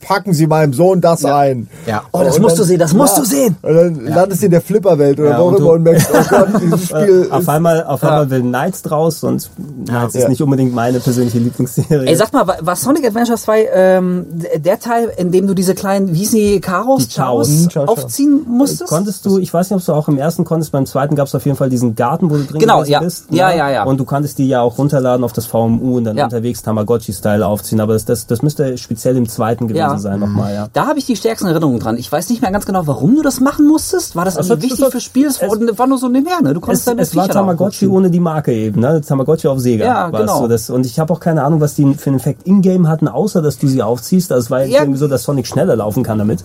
packen Sie meinem Sohn das ein. Ja. Oh, das Und musst dann- du sehen, das musst du sehen. Und dann landest du in der Flipperwelt oder Ja, wo immer und merkst, oh Gott, dieses Spiel auf einmal, auf einmal will Knights draus und Knights Ja. ist nicht unbedingt meine persönliche Lieblingsserie. Ey, sag mal, wa- war Sonic Adventure 2 ähm, der Teil, in dem du diese kleinen, wie hießen die, Karos, Die Chaos. Chaos, aufziehen musstest? Konntest du, ich weiß nicht, ob du auch im ersten konntest, beim zweiten gab es auf jeden Fall diesen Garten, wo du drin Genau, ja. bist. Ja, ja, ja. Und du konntest die ja auch runterladen auf das VMU und dann Ja. unterwegs Tamagotchi-Style aufziehen. Aber das, das, das müsste speziell im zweiten gewesen Ja. sein nochmal, ja. Da habe ich die stärksten Erinnerungen dran. Ich weiß nicht mehr ganz genau, warum du das machen musstest. War das Das irgendwie hat- wichtig das fürs Spiel? Es war, war nur so nebenher, ne? Du konntest Es, deine es war Viecher da Tamagotchi ohne die Marke eben, ne? Tamagotchi auf Sega. Ja, war es genau. So, das, und ich habe auch keine Ahnung, was die für einen Effekt in-game hatten, außer dass du sie aufziehst. Also es war Ja. irgendwie so, dass Sonic schneller laufen kann damit.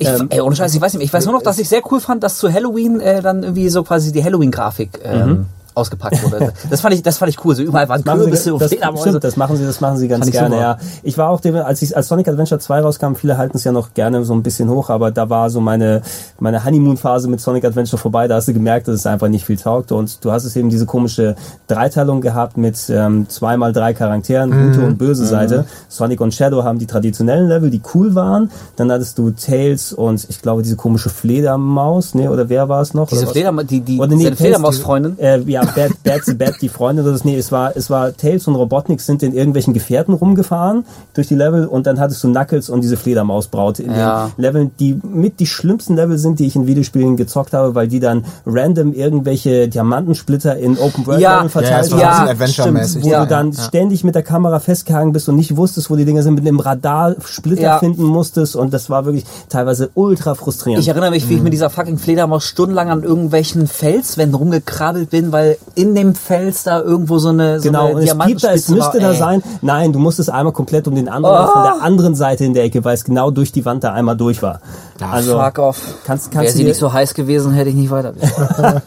Ich, ey, ohne Scheiß, ich weiß nicht. Ich weiß nur noch, dass ich sehr cool fand, dass zu Halloween äh, dann irgendwie so quasi die Halloween-Grafik ähm, ausgepackt wurde. Das fand ich, das fand ich cool. So überall waren Mhm. Machen Kürbisse sie, und das, Fledermäuse. stimmt, das machen sie, das machen sie ganz gerne, super. ja. Ich war auch, dem, als ich, als Sonic Adventure 2 rauskam, viele halten es ja noch gerne so ein bisschen hoch, aber da war so meine, meine Honeymoon-Phase mit Sonic Adventure vorbei, da hast du gemerkt, dass es einfach nicht viel taugte und du hast es eben diese komische Dreiteilung gehabt mit ähm, zweimal drei Charakteren, gute und böse Seite. Sonic und Shadow haben die traditionellen Level, die cool waren. Dann hattest du Tails und ich glaube diese komische Fledermaus, ne, oder wer war es noch? Diese Oder was? Flederma die, die, Oder Tails, Fledermaus-Freundin. die- Äh, ja, Bad, Bad the Bad, die Freundin oder das, nee, es war, es war Tails und Robotnik sind in irgendwelchen Gefährten rumgefahren durch die Level und dann hattest du Knuckles und diese Fledermausbraut in Ja. den Leveln, die mit die schlimmsten Level sind, die ich in Videospielen gezockt habe, weil die dann random irgendwelche Diamantensplitter in Open World Ja. Verteilt Ja, war Ja, bisschen Adventure-mäßig. wo Ja. du dann ständig mit der Kamera festgehangen bist und nicht wusstest, wo die Dinger sind, mit einem Radar Splitter Ja. finden musstest und das war wirklich teilweise ultra frustrierend. Ich erinnere mich, wie ich mit dieser fucking Fledermaus stundenlang an irgendwelchen Felswänden rumgekrabbelt bin, weil in dem Fels da irgendwo so eine, so Genau, eine und es piept da, es müsste war, da sein. Nein, du musstest einmal komplett um den anderen, Oh. von der anderen Seite in der Ecke, weil es genau durch die Wand da einmal durch war. Also Fuck off. kannst, Wäre kannst sie du nicht so heiß gewesen, hätte ich nicht weiter.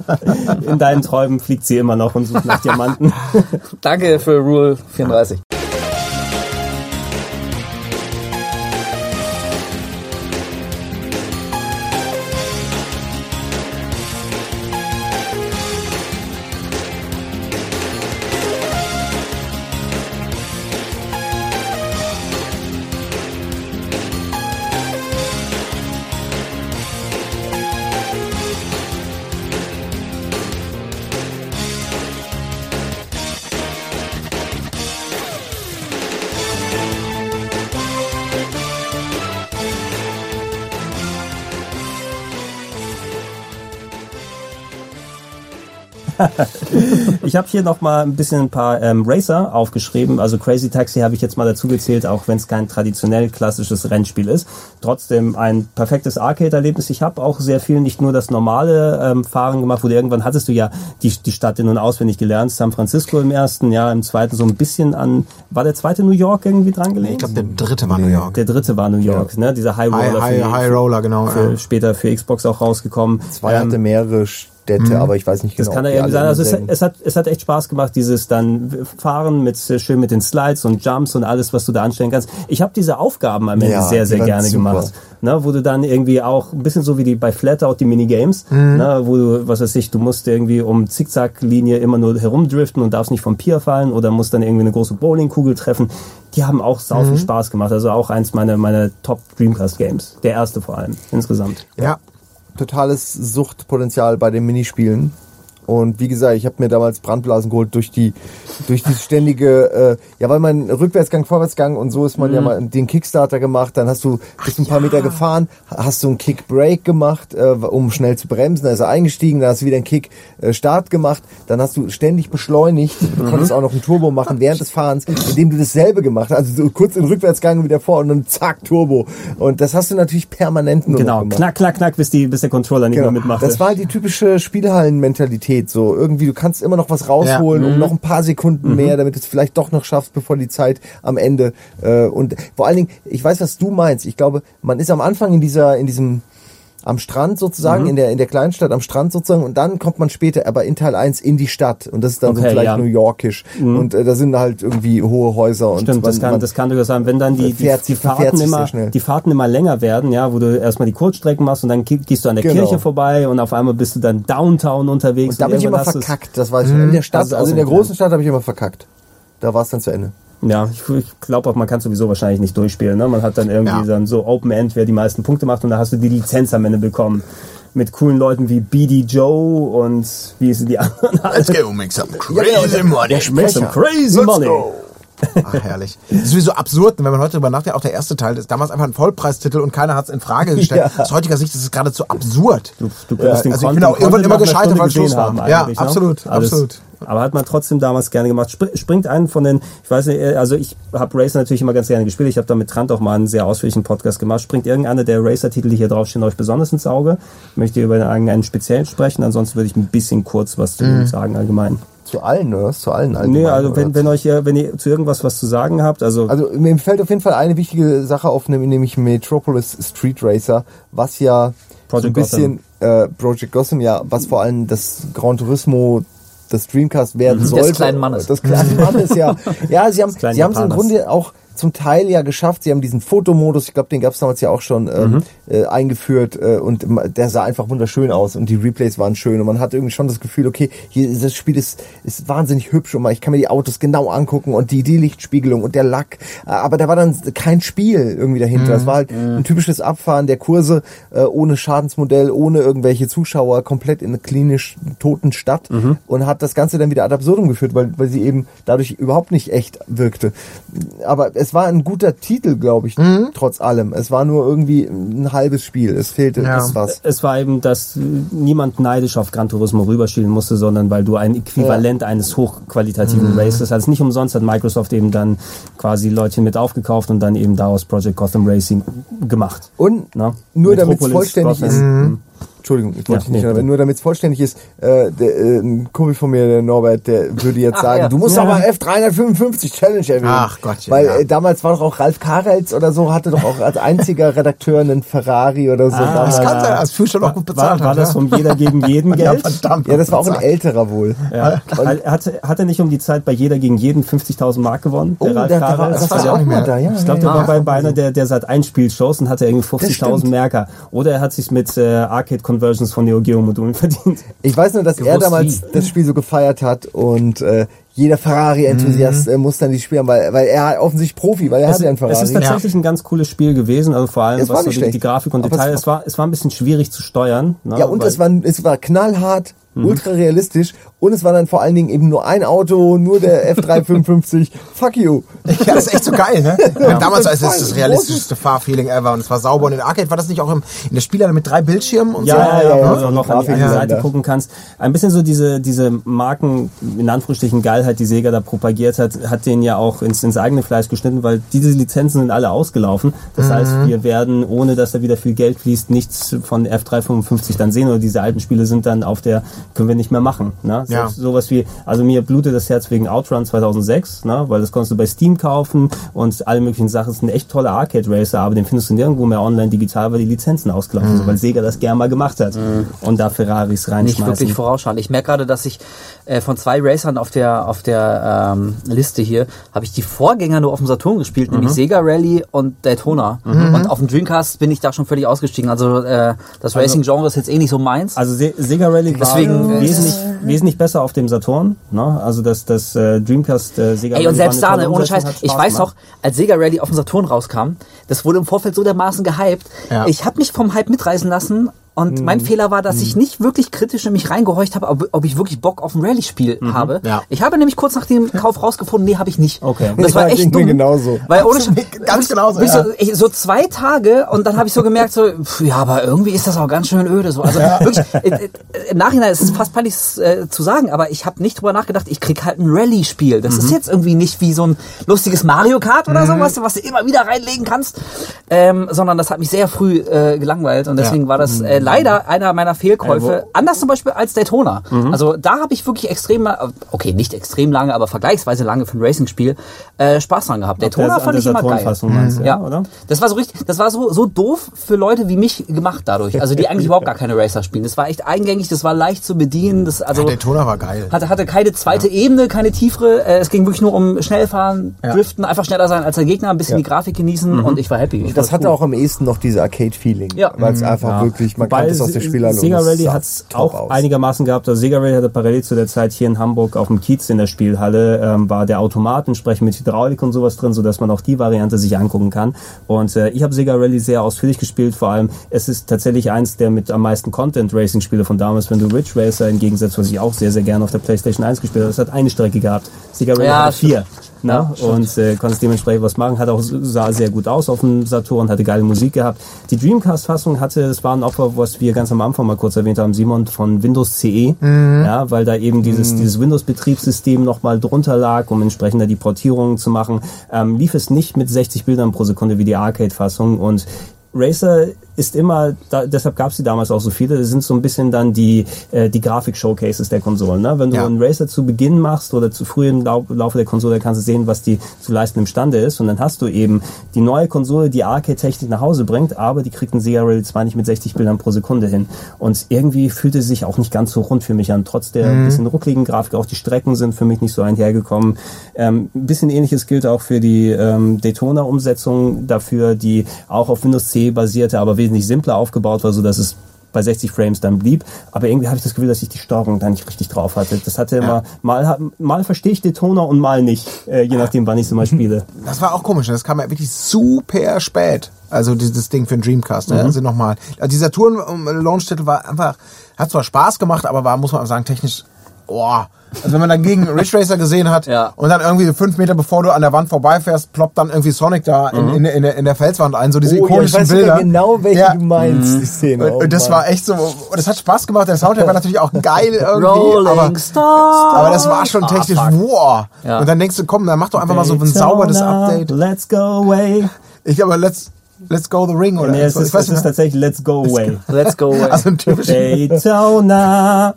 in deinen Träumen fliegt sie immer noch und sucht nach Diamanten. Danke für Rule 34. Ich habe hier noch mal ein bisschen ein paar ähm, Racer aufgeschrieben. Also Crazy Taxi habe ich jetzt mal dazu gezählt, auch wenn es kein traditionell klassisches Rennspiel ist. Trotzdem ein perfektes Arcade-Erlebnis. Ich habe auch sehr viel nicht nur das normale ähm, Fahren gemacht, wo du irgendwann hattest du ja die, die Stadt in- und auswendig gelernt. San Francisco im ersten, ja, im zweiten so ein bisschen an, war der zweite New York irgendwie dran gelegt? Ich glaube, der dritte war New York. der dritte war New York, ne? Dieser High High, Roller High, für, High Roller, genau. für ja. später für Xbox auch rausgekommen. Zwei hatte Ähm, mehrere Städte, aber ich weiß nicht genau. Das kann ja alle sein. Also es, es, hat, es hat echt Spaß gemacht, dieses dann Fahren mit schön mit den Slides und Jumps und alles, was du da anstellen kannst. Ich habe diese Aufgaben am Ende Ja, sehr, sehr gerne super. gemacht. Ne, wo du dann irgendwie auch ein bisschen so wie die bei Flatout die Minigames, ne, wo du, was weiß ich, du musst irgendwie um Zickzacklinie immer nur herumdriften und darfst nicht vom Pier fallen oder musst dann irgendwie eine große Bowlingkugel treffen. Die haben auch sau viel Spaß gemacht. Also auch eins meiner, meiner Top Dreamcast Games. Der erste vor allem, insgesamt. Ja. Totales Suchtpotenzial bei den Minispielen. Und wie gesagt, ich habe mir damals Brandblasen geholt durch die durch die ständige, äh, ja, weil man Rückwärtsgang, Vorwärtsgang und so ist man ja mal den Kickstarter gemacht. Dann hast du bist ein paar Meter gefahren, hast du einen Kick Break gemacht, äh, um schnell zu bremsen. Dann ist er eingestiegen, dann hast du wieder einen Kick äh, Start gemacht. Dann hast du ständig beschleunigt. Du konntest auch noch einen Turbo machen während des Fahrens, indem du dasselbe gemacht hast. Also so kurz in Rückwärtsgang wieder vor und dann zack Turbo. Und das hast du natürlich permanent nur Genau, gemacht. knack, knack, knack, bis, die, bis der Controller nicht mehr mitmacht. Das war die typische Spielhallen-Mentalität. So irgendwie, du kannst immer noch was rausholen, Mhm. um noch ein paar Sekunden mehr, damit du es vielleicht doch noch schaffst, bevor die Zeit am Ende. Äh, und vor allen Dingen, ich weiß, was du meinst. Ich glaube, man ist am Anfang in dieser, in diesem am Strand Mhm. sozusagen, in der in der Kleinstadt am Strand sozusagen und dann kommt man später aber in Teil 1 in die Stadt und das ist dann so Okay, vielleicht ja. Mhm. New Yorkisch und äh, da sind halt irgendwie hohe Häuser und Stimmt, das man- kann, man- das kann durchaus sein, wenn dann die, die, Fährt- die, verfährt Fahrten immer, die Fahrten immer länger werden, ja, wo du erstmal die Kurzstrecken machst und dann ge- gehst du an der Genau. Kirche vorbei und auf einmal bist du dann Downtown unterwegs. und da bin ich immer verkackt, das weiß ich. In der Stadt, Das ist also in der großen Stadt habe ich immer verkackt. Da war es dann zu Ende. Ja, ich, ich glaube auch, man kann sowieso wahrscheinlich nicht durchspielen. Ne? Man hat dann irgendwie Ja. dann so Open End, wer die meisten Punkte macht und da hast du die Lizenz am Ende bekommen. Mit coolen Leuten wie BD Joe und wie sind die anderen? Let's go make some Ja, genau, crazy money. Make some crazy Let's money. go. Ach, herrlich. Das ist sowieso absurd, wenn man heute darüber nachdenkt, auch der erste Teil ist damals einfach ein Vollpreistitel und keiner hat es in Frage gestellt. Ja. Aus heutiger Sicht ist es geradezu absurd. Du, du den also ich bin auch irgendwann immer gescheitert, weil Schluss gesehen war. Ja, ne? absolut, Alles- absolut. Aber hat man trotzdem damals gerne gemacht. Spr- Springt einen von den, ich weiß nicht, also ich habe Racer natürlich immer ganz gerne gespielt. Ich habe da mit Trant auch mal einen sehr ausführlichen Podcast gemacht. Springt irgendeiner der Racer-Titel, die hier draufstehen, euch besonders ins Auge? Möchte ihr über einen speziellen sprechen? Ansonsten würde ich ein bisschen kurz was zu ihm sagen allgemein. Zu allen, oder? was? Zu allen Nee, allgemein, also oder? wenn, wenn euch hier, wenn ihr zu irgendwas was zu sagen habt, also, Also mir fällt auf jeden Fall eine wichtige Sache auf, nämlich Metropolis Street Racer, was ja so ein Project bisschen äh, Project Gotham, ja, was vor allem das Gran Turismo das Dreamcast werden Des sollte. kleinen Mannes. Das kleinen Mannes, ja. Ja, sie haben, sie haben es im. Grunde auch zum Teil ja geschafft. Sie haben diesen Fotomodus, ich glaube, den gab es damals ja auch schon ähm, Mhm. äh, eingeführt äh, und der sah einfach wunderschön aus und die Replays waren schön und man hat irgendwie schon das Gefühl, okay, hier das Spiel ist, ist wahnsinnig hübsch und man- ich kann mir die Autos genau angucken und die, die Lichtspiegelung und der Lack, aber da war dann kein Spiel irgendwie dahinter. Es war halt ein typisches Abfahren der Kurse äh, ohne Schadensmodell, ohne irgendwelche Zuschauer, komplett in einer klinisch toten Stadt und hat das Ganze dann wieder ad absurdum geführt, weil, weil sie eben dadurch überhaupt nicht echt wirkte. Aber es war ein guter Titel, glaube ich, trotz allem. Es war nur irgendwie ein halbes Spiel. Es fehlte Ja. was. es war eben, dass niemand neidisch auf Gran Turismo rüberschielen musste, sondern weil du ein Äquivalent eines hochqualitativen Races hast. Nicht umsonst hat Microsoft eben dann quasi Leutchen mit aufgekauft und dann eben daraus Project Gotham Racing gemacht. Und Na? nur damit es vollständig Gotham. ist. Mhm. Entschuldigung, ich wollte Ja, nicht nee, aber nur damit es vollständig ist, äh, der, äh, ein Kumpel von mir, der Norbert, der würde jetzt Ach, sagen, ja. du musst Ja. aber F355 Challenge erwähnen. Ach Gottchen, Weil ja. äh, damals war doch auch Ralf Karels oder so, hatte doch auch als einziger Redakteur einen Ferrari oder so. Ah, damals. Das kann sein, als Future noch gut bezahlt War, war hat. das ja. vom jeder gegen jeden ja, Geld? verdammt. ja, das war auch ein älterer wohl. Ja. Hat, hat er nicht um die Zeit bei jeder gegen jeden 50.000 Mark gewonnen? Oh, Der Ralf der, der war, Karels? das war ich auch nicht mehr. da, ja. Ich glaube, ja, der ja. war bei, bei einer der, der seit Einspielshows und hatte irgendwie stimmt. 50.000 Merker. Oder er hat sich mit äh, Arcade-Conversions von Neo Geo Modulen verdient. Ich weiß nur, dass er Gewusst damals wie. das Spiel so gefeiert hat und äh, jeder Ferrari-Enthusiast äh, muss dann die Spiele haben, weil, weil er offensichtlich Profi, weil er Es, hat ja einen Ferrari. es ist tatsächlich ein ganz cooles Spiel gewesen, also vor allem Es war was so die, schlecht. die Grafik und Detail. war- Es war, es war ein bisschen schwierig zu steuern. Ne? Ja, und weil- es war, es war knallhart, ultra realistisch und es war dann vor allen Dingen eben nur ein Auto, nur der F355. Fuck you. Ja, das ist echt so geil, ne? Und damals war es Das realistischste Fahrfeeling ever und es war sauber. Und in Arcade war das nicht auch im, in der Spielhalle mit drei Bildschirmen und Ja, so? ja, ja, ja, wo ja, du so auch noch an die, Grafikdesign Seite gucken kannst. Ein bisschen so diese, diese Marken, in Anführungsstrichen Geilheit, die Sega da propagiert hat, hat den ja auch ins, ins eigene Fleisch geschnitten, weil diese Lizenzen sind alle ausgelaufen. Das heißt, wir werden, ohne dass da wieder viel Geld fließt, nichts von F355 dann sehen oder diese alten Spiele sind dann auf der, können wir nicht mehr machen. Ne? Ja. Sowas wie, also mir blutet das Herz wegen Outrun 2006, ne, weil das konntest du bei Steam kaufen und alle möglichen Sachen. Das ist ein echt toller Arcade Racer, aber den findest du nirgendwo mehr online digital, weil die Lizenzen ausgelaufen Mhm. sind, weil Sega das gern mal gemacht hat und da Ferraris nicht reinschmeißen. wirklich vorausschauend. Ich merke gerade, dass ich äh, von zwei Racern auf der auf der ähm, Liste hier habe ich die Vorgänger nur auf dem Saturn gespielt, nämlich Sega Rally und Daytona. Und auf dem Dreamcast bin ich da schon völlig ausgestiegen. Also äh, das Racing-Genre ist jetzt eh nicht so meins. Also Se Sega Rally war Deswegen, wesentlich, wesentlich besser auf dem Saturn. Ne? Also das, das äh, Dreamcast äh, Sega Ey, und selbst da, ne, ohne Scheiß, ich weiß gemacht. noch, als Sega Rally auf dem Saturn rauskam, das wurde im Vorfeld so dermaßen gehypt. Ja. Ich habe mich vom Hype mitreißen lassen und Mhm. mein Fehler war, dass ich nicht wirklich kritisch in mich reingehorcht habe, ob, ob ich wirklich Bock auf ein Rallye-Spiel habe. Ja. Ich habe nämlich kurz nach dem Kauf rausgefunden, nee, habe ich nicht. Mhm. Okay. Und das war Ja, echt ging dumm. genauso. Weil ohne Ganz genauso, ich ja. so, ich, so zwei Tage und dann habe ich so gemerkt, so, pf, ja, aber irgendwie ist das auch ganz schön öde. So. Also wirklich, äh, äh, im Nachhinein ist es fast peinlich äh, zu sagen, aber ich habe nicht drüber nachgedacht, ich krieg halt ein Rallye-Spiel. Das Mhm. ist jetzt irgendwie nicht wie so ein lustiges Mario Kart oder sowas, was du immer wieder reinlegen kannst, ähm, sondern das hat mich sehr früh äh, gelangweilt und deswegen war das äh, leider einer meiner Fehlkäufe. Anders zum Beispiel als Daytona. Also da habe ich wirklich extrem, okay, nicht extrem lange, aber vergleichsweise lange für ein Racing-Spiel äh, Spaß dran gehabt. Daytona der- fand ich immer geil. Meinst du, Ja, ja, oder? Das war so richtig, das war so, so doof für Leute wie mich gemacht dadurch. Also die eigentlich überhaupt gar keine Racer spielen. Das war echt eingängig, das war leicht zu bedienen. Das, also Daytona war geil. hatte, hatte keine zweite Ebene, keine tiefere. Äh, es ging wirklich nur um Schnellfahren, Driften, einfach schneller sein als der Gegner, ein bisschen die Grafik genießen und ich war happy. Ich Das hatte cool. auch am ehesten noch diese Arcade-Feeling. Ja. Weil es einfach wirklich, man es aus der Spielerlung. Sega Rally hat es auch aus. einigermaßen gehabt. Also Sega Rally hatte parallel zu der Zeit hier in Hamburg auf dem Kiez in der Spielhalle ähm, war der Automat entsprechend mit Hydraulik und sowas drin, sodass man auch die Variante sich angucken kann. Und äh, ich habe Sega Rally sehr ausführlich gespielt. Vor allem, es ist tatsächlich eins der mit am meisten Content-Racing-Spiele von damals, wenn du Ridge Racer im Gegensatz, was ich auch sehr, sehr gerne auf der PlayStation 1 gespielt habe, das hat eine Strecke gehabt. Sega Rally Ja, hatte vier. Ne? Ja, stimmt. und äh, konntest dementsprechend was machen, hat auch sah sehr gut aus auf dem Saturn, hatte geile Musik gehabt. Die Dreamcast-Fassung hatte, das war ein Opfer, was wir ganz am Anfang mal kurz erwähnt haben, Simon von Windows CE, ja, weil da eben dieses dieses Windows-Betriebssystem nochmal drunter lag, um entsprechend da die Portierungen zu machen, ähm, lief es nicht mit 60 Bildern pro Sekunde wie die Arcade-Fassung und Racer ist immer, da, deshalb gab es die damals auch so viele, das sind so ein bisschen dann die, äh, die Grafik-Showcases der Konsolen. Ne? Wenn du Ja. einen Racer zu Beginn machst oder zu früh im Lau Laufe der Konsole, kannst du sehen, was die zu leisten imstande ist. Und dann hast du eben die neue Konsole, die Arcade-Technik nach Hause bringt, aber die kriegt ein Sega Rally zwar nicht mit 60 Bildern pro Sekunde hin. Und irgendwie fühlte es sich auch nicht ganz so rund für mich an, trotz der Mhm. bisschen ruckligen Grafik. Auch die Strecken sind für mich nicht so einhergekommen. Ähm, ein bisschen ähnliches gilt auch für die ähm, Daytona-Umsetzung dafür, die auch auf Windows C basierte, aber wesentlich simpler aufgebaut war, so dass es bei 60 Frames dann blieb. Aber irgendwie habe ich das Gefühl, dass ich die Steuerung da nicht richtig drauf hatte. Das hatte immer, mal, mal verstehe ich Daytona und mal nicht, äh, je nachdem, wann ich sie mal spiele. Das war auch komisch. Das kam ja wirklich super spät. Also dieses Ding für den Dreamcast. Ne? Also nochmal. Also dieser Touren-Launch-Titel war einfach, hat zwar Spaß gemacht, aber war, muss man sagen, technisch, boah. Also wenn man dagegen Ridge Racer gesehen hat Ja. und dann irgendwie fünf Meter bevor du an der Wand vorbeifährst, ploppt dann irgendwie Sonic da in, in, in, der- in der Felswand ein, so diese Oh, ja, ich ikonischen weiß Bilder. genau, welche Ja. du meinst, die Szene. Und, Oh, und das war echt so, und das hat Spaß gemacht. Der Soundtrack war natürlich auch geil irgendwie, Rolling aber, Stone. aber das war schon technisch, Ah, wow. Ja. Und dann denkst du, komm, dann mach doch einfach mal so ein sauberes Update. Let's go away. Ich glaube, let's, let's go the ring oder Nee, es so. ist, ich weiß es ist tatsächlich Let's go away. Let's go away. Also ein typischer. Daytona.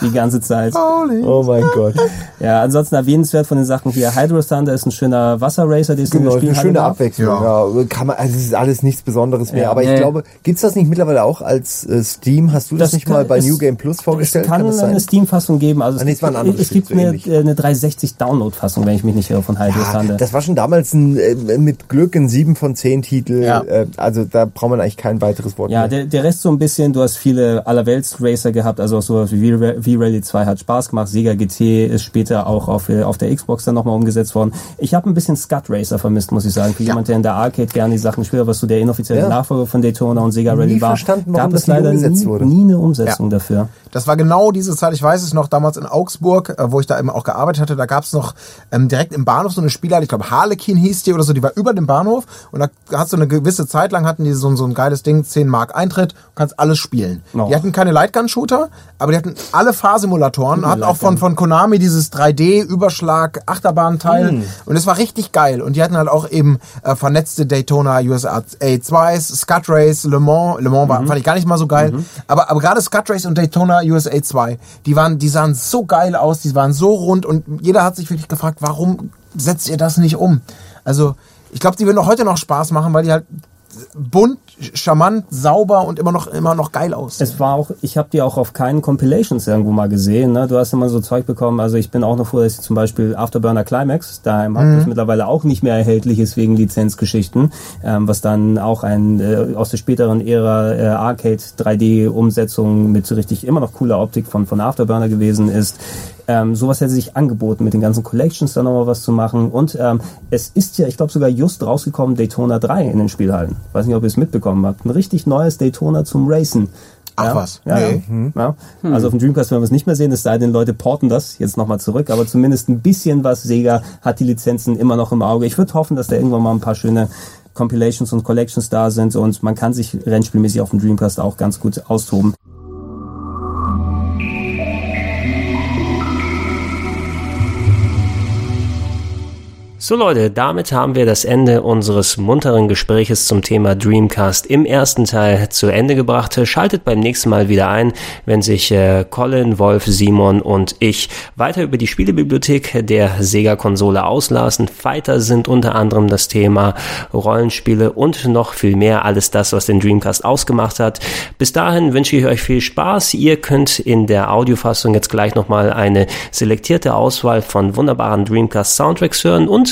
Die ganze Zeit. Oh mein Gott. Ja, ansonsten erwähnenswert von den Sachen hier. Hydro Thunder ist ein schöner Wasserracer, den es Genau, der eine schöne gab. Abwechslung. Ja. Ja. Kann man, also es ist alles nichts Besonderes mehr. Ja. aber ich Nee. glaube, gibt's das nicht mittlerweile auch als äh, Steam? Hast du das, Das nicht kann- mal bei es- New Game Plus vorgestellt? Es kann, das sein? eine Steam-Fassung geben. Also Ah, nee, es, es war ein gibt, anderes es gibt so eine, äh, eine 360-Download-Fassung, wenn ich mich nicht irre, von Hydro Ja, Thunder. das war schon damals ein, äh, mit Glück ein 7 von 10 Titel. Ja. Äh, also da braucht man eigentlich kein weiteres Wort Ja, mehr. der, der Rest so ein bisschen, du hast viele Allerwelts-Racer gehabt, also auch sowas wie V-Rally 2 hat Spaß gemacht, Sega GT ist später auch auf, äh, auf der Xbox dann nochmal umgesetzt worden. Ich habe ein bisschen Scut Racer vermisst, muss ich sagen. Für jemand, der in der Arcade gerne die Sachen spielt, was so der inoffizielle Ja. Nachfolger von Daytona und Sega Rally Nie war, verstanden, warum gab es das leider nie, wurde. nie eine Umsetzung dafür. Das war genau diese Zeit, ich weiß es noch, damals in Augsburg, äh, wo ich da eben auch gearbeitet hatte, da gab's noch ähm, direkt im Bahnhof so eine Spielhalle, ich glaube Harlequin hieß die oder so, die war über dem Bahnhof und da hast du eine gewisse Zeit lang hatten die so, so ein geiles Ding, 10 Mark Eintritt, du kannst alles spielen. Oh. Die hatten keine Lightgun-Shooter, aber die hatten alle Fahrsimulatoren. Hat auch von, von Konami dieses 3D-Überschlag-Achterbahn-Teil. Hm. Und es war richtig geil. Und die hatten halt auch eben äh, vernetzte Daytona USA 2s, Scud Race, Le Mans. Le Mans war, Mhm. fand ich gar nicht mal so geil. Aber, aber gerade Scud Race und Daytona USA 2, die waren, die sahen so geil aus, die waren so rund und jeder hat sich wirklich gefragt, warum setzt ihr das nicht um? Also, ich glaube, die würden auch heute noch Spaß machen, weil die halt bunt, charmant, sauber und immer noch immer noch geil aussehen. Es war auch, ich habe die auch auf keinen Compilations irgendwo mal gesehen. Ne? Du hast immer so Zeug bekommen. Also ich bin auch noch froh, dass ich zum Beispiel Afterburner Climax daheim habe, das mittlerweile auch nicht mehr erhältlich ist wegen Lizenzgeschichten, ähm, was dann auch ein äh, aus der späteren Ära äh, Arcade 3D-Umsetzung mit so richtig immer noch cooler Optik von von Afterburner gewesen ist. Ähm, sowas hätte sich angeboten, mit den ganzen Collections da nochmal was zu machen. Und ähm, es ist ja, ich glaube sogar just rausgekommen, Daytona 3 in den Spielhallen. Weiß nicht, ob ihr es mitbekommen habt. Ein richtig neues Daytona zum Racen. Ach ja, was? Ja, Nee. ja. ja. Also auf dem Dreamcast werden wir es nicht mehr sehen, es sei denn, Leute porten das jetzt nochmal zurück, aber zumindest ein bisschen was. Sega hat die Lizenzen immer noch im Auge. Ich würde hoffen, dass da irgendwann mal ein paar schöne Compilations und Collections da sind und man kann sich rennspielmäßig auf dem Dreamcast auch ganz gut austoben. So Leute, damit haben wir das Ende unseres munteren Gespräches zum Thema Dreamcast im ersten Teil zu Ende gebracht. Schaltet beim nächsten Mal wieder ein, wenn sich äh, Colin, Wolf, Simon und ich weiter über die Spielebibliothek der Sega-Konsole auslassen. Weiter sind unter anderem das Thema Rollenspiele und noch viel mehr, alles das, was den Dreamcast ausgemacht hat. Bis dahin wünsche ich euch viel Spaß. Ihr könnt in der Audiofassung jetzt gleich nochmal eine selektierte Auswahl von wunderbaren Dreamcast Soundtracks hören und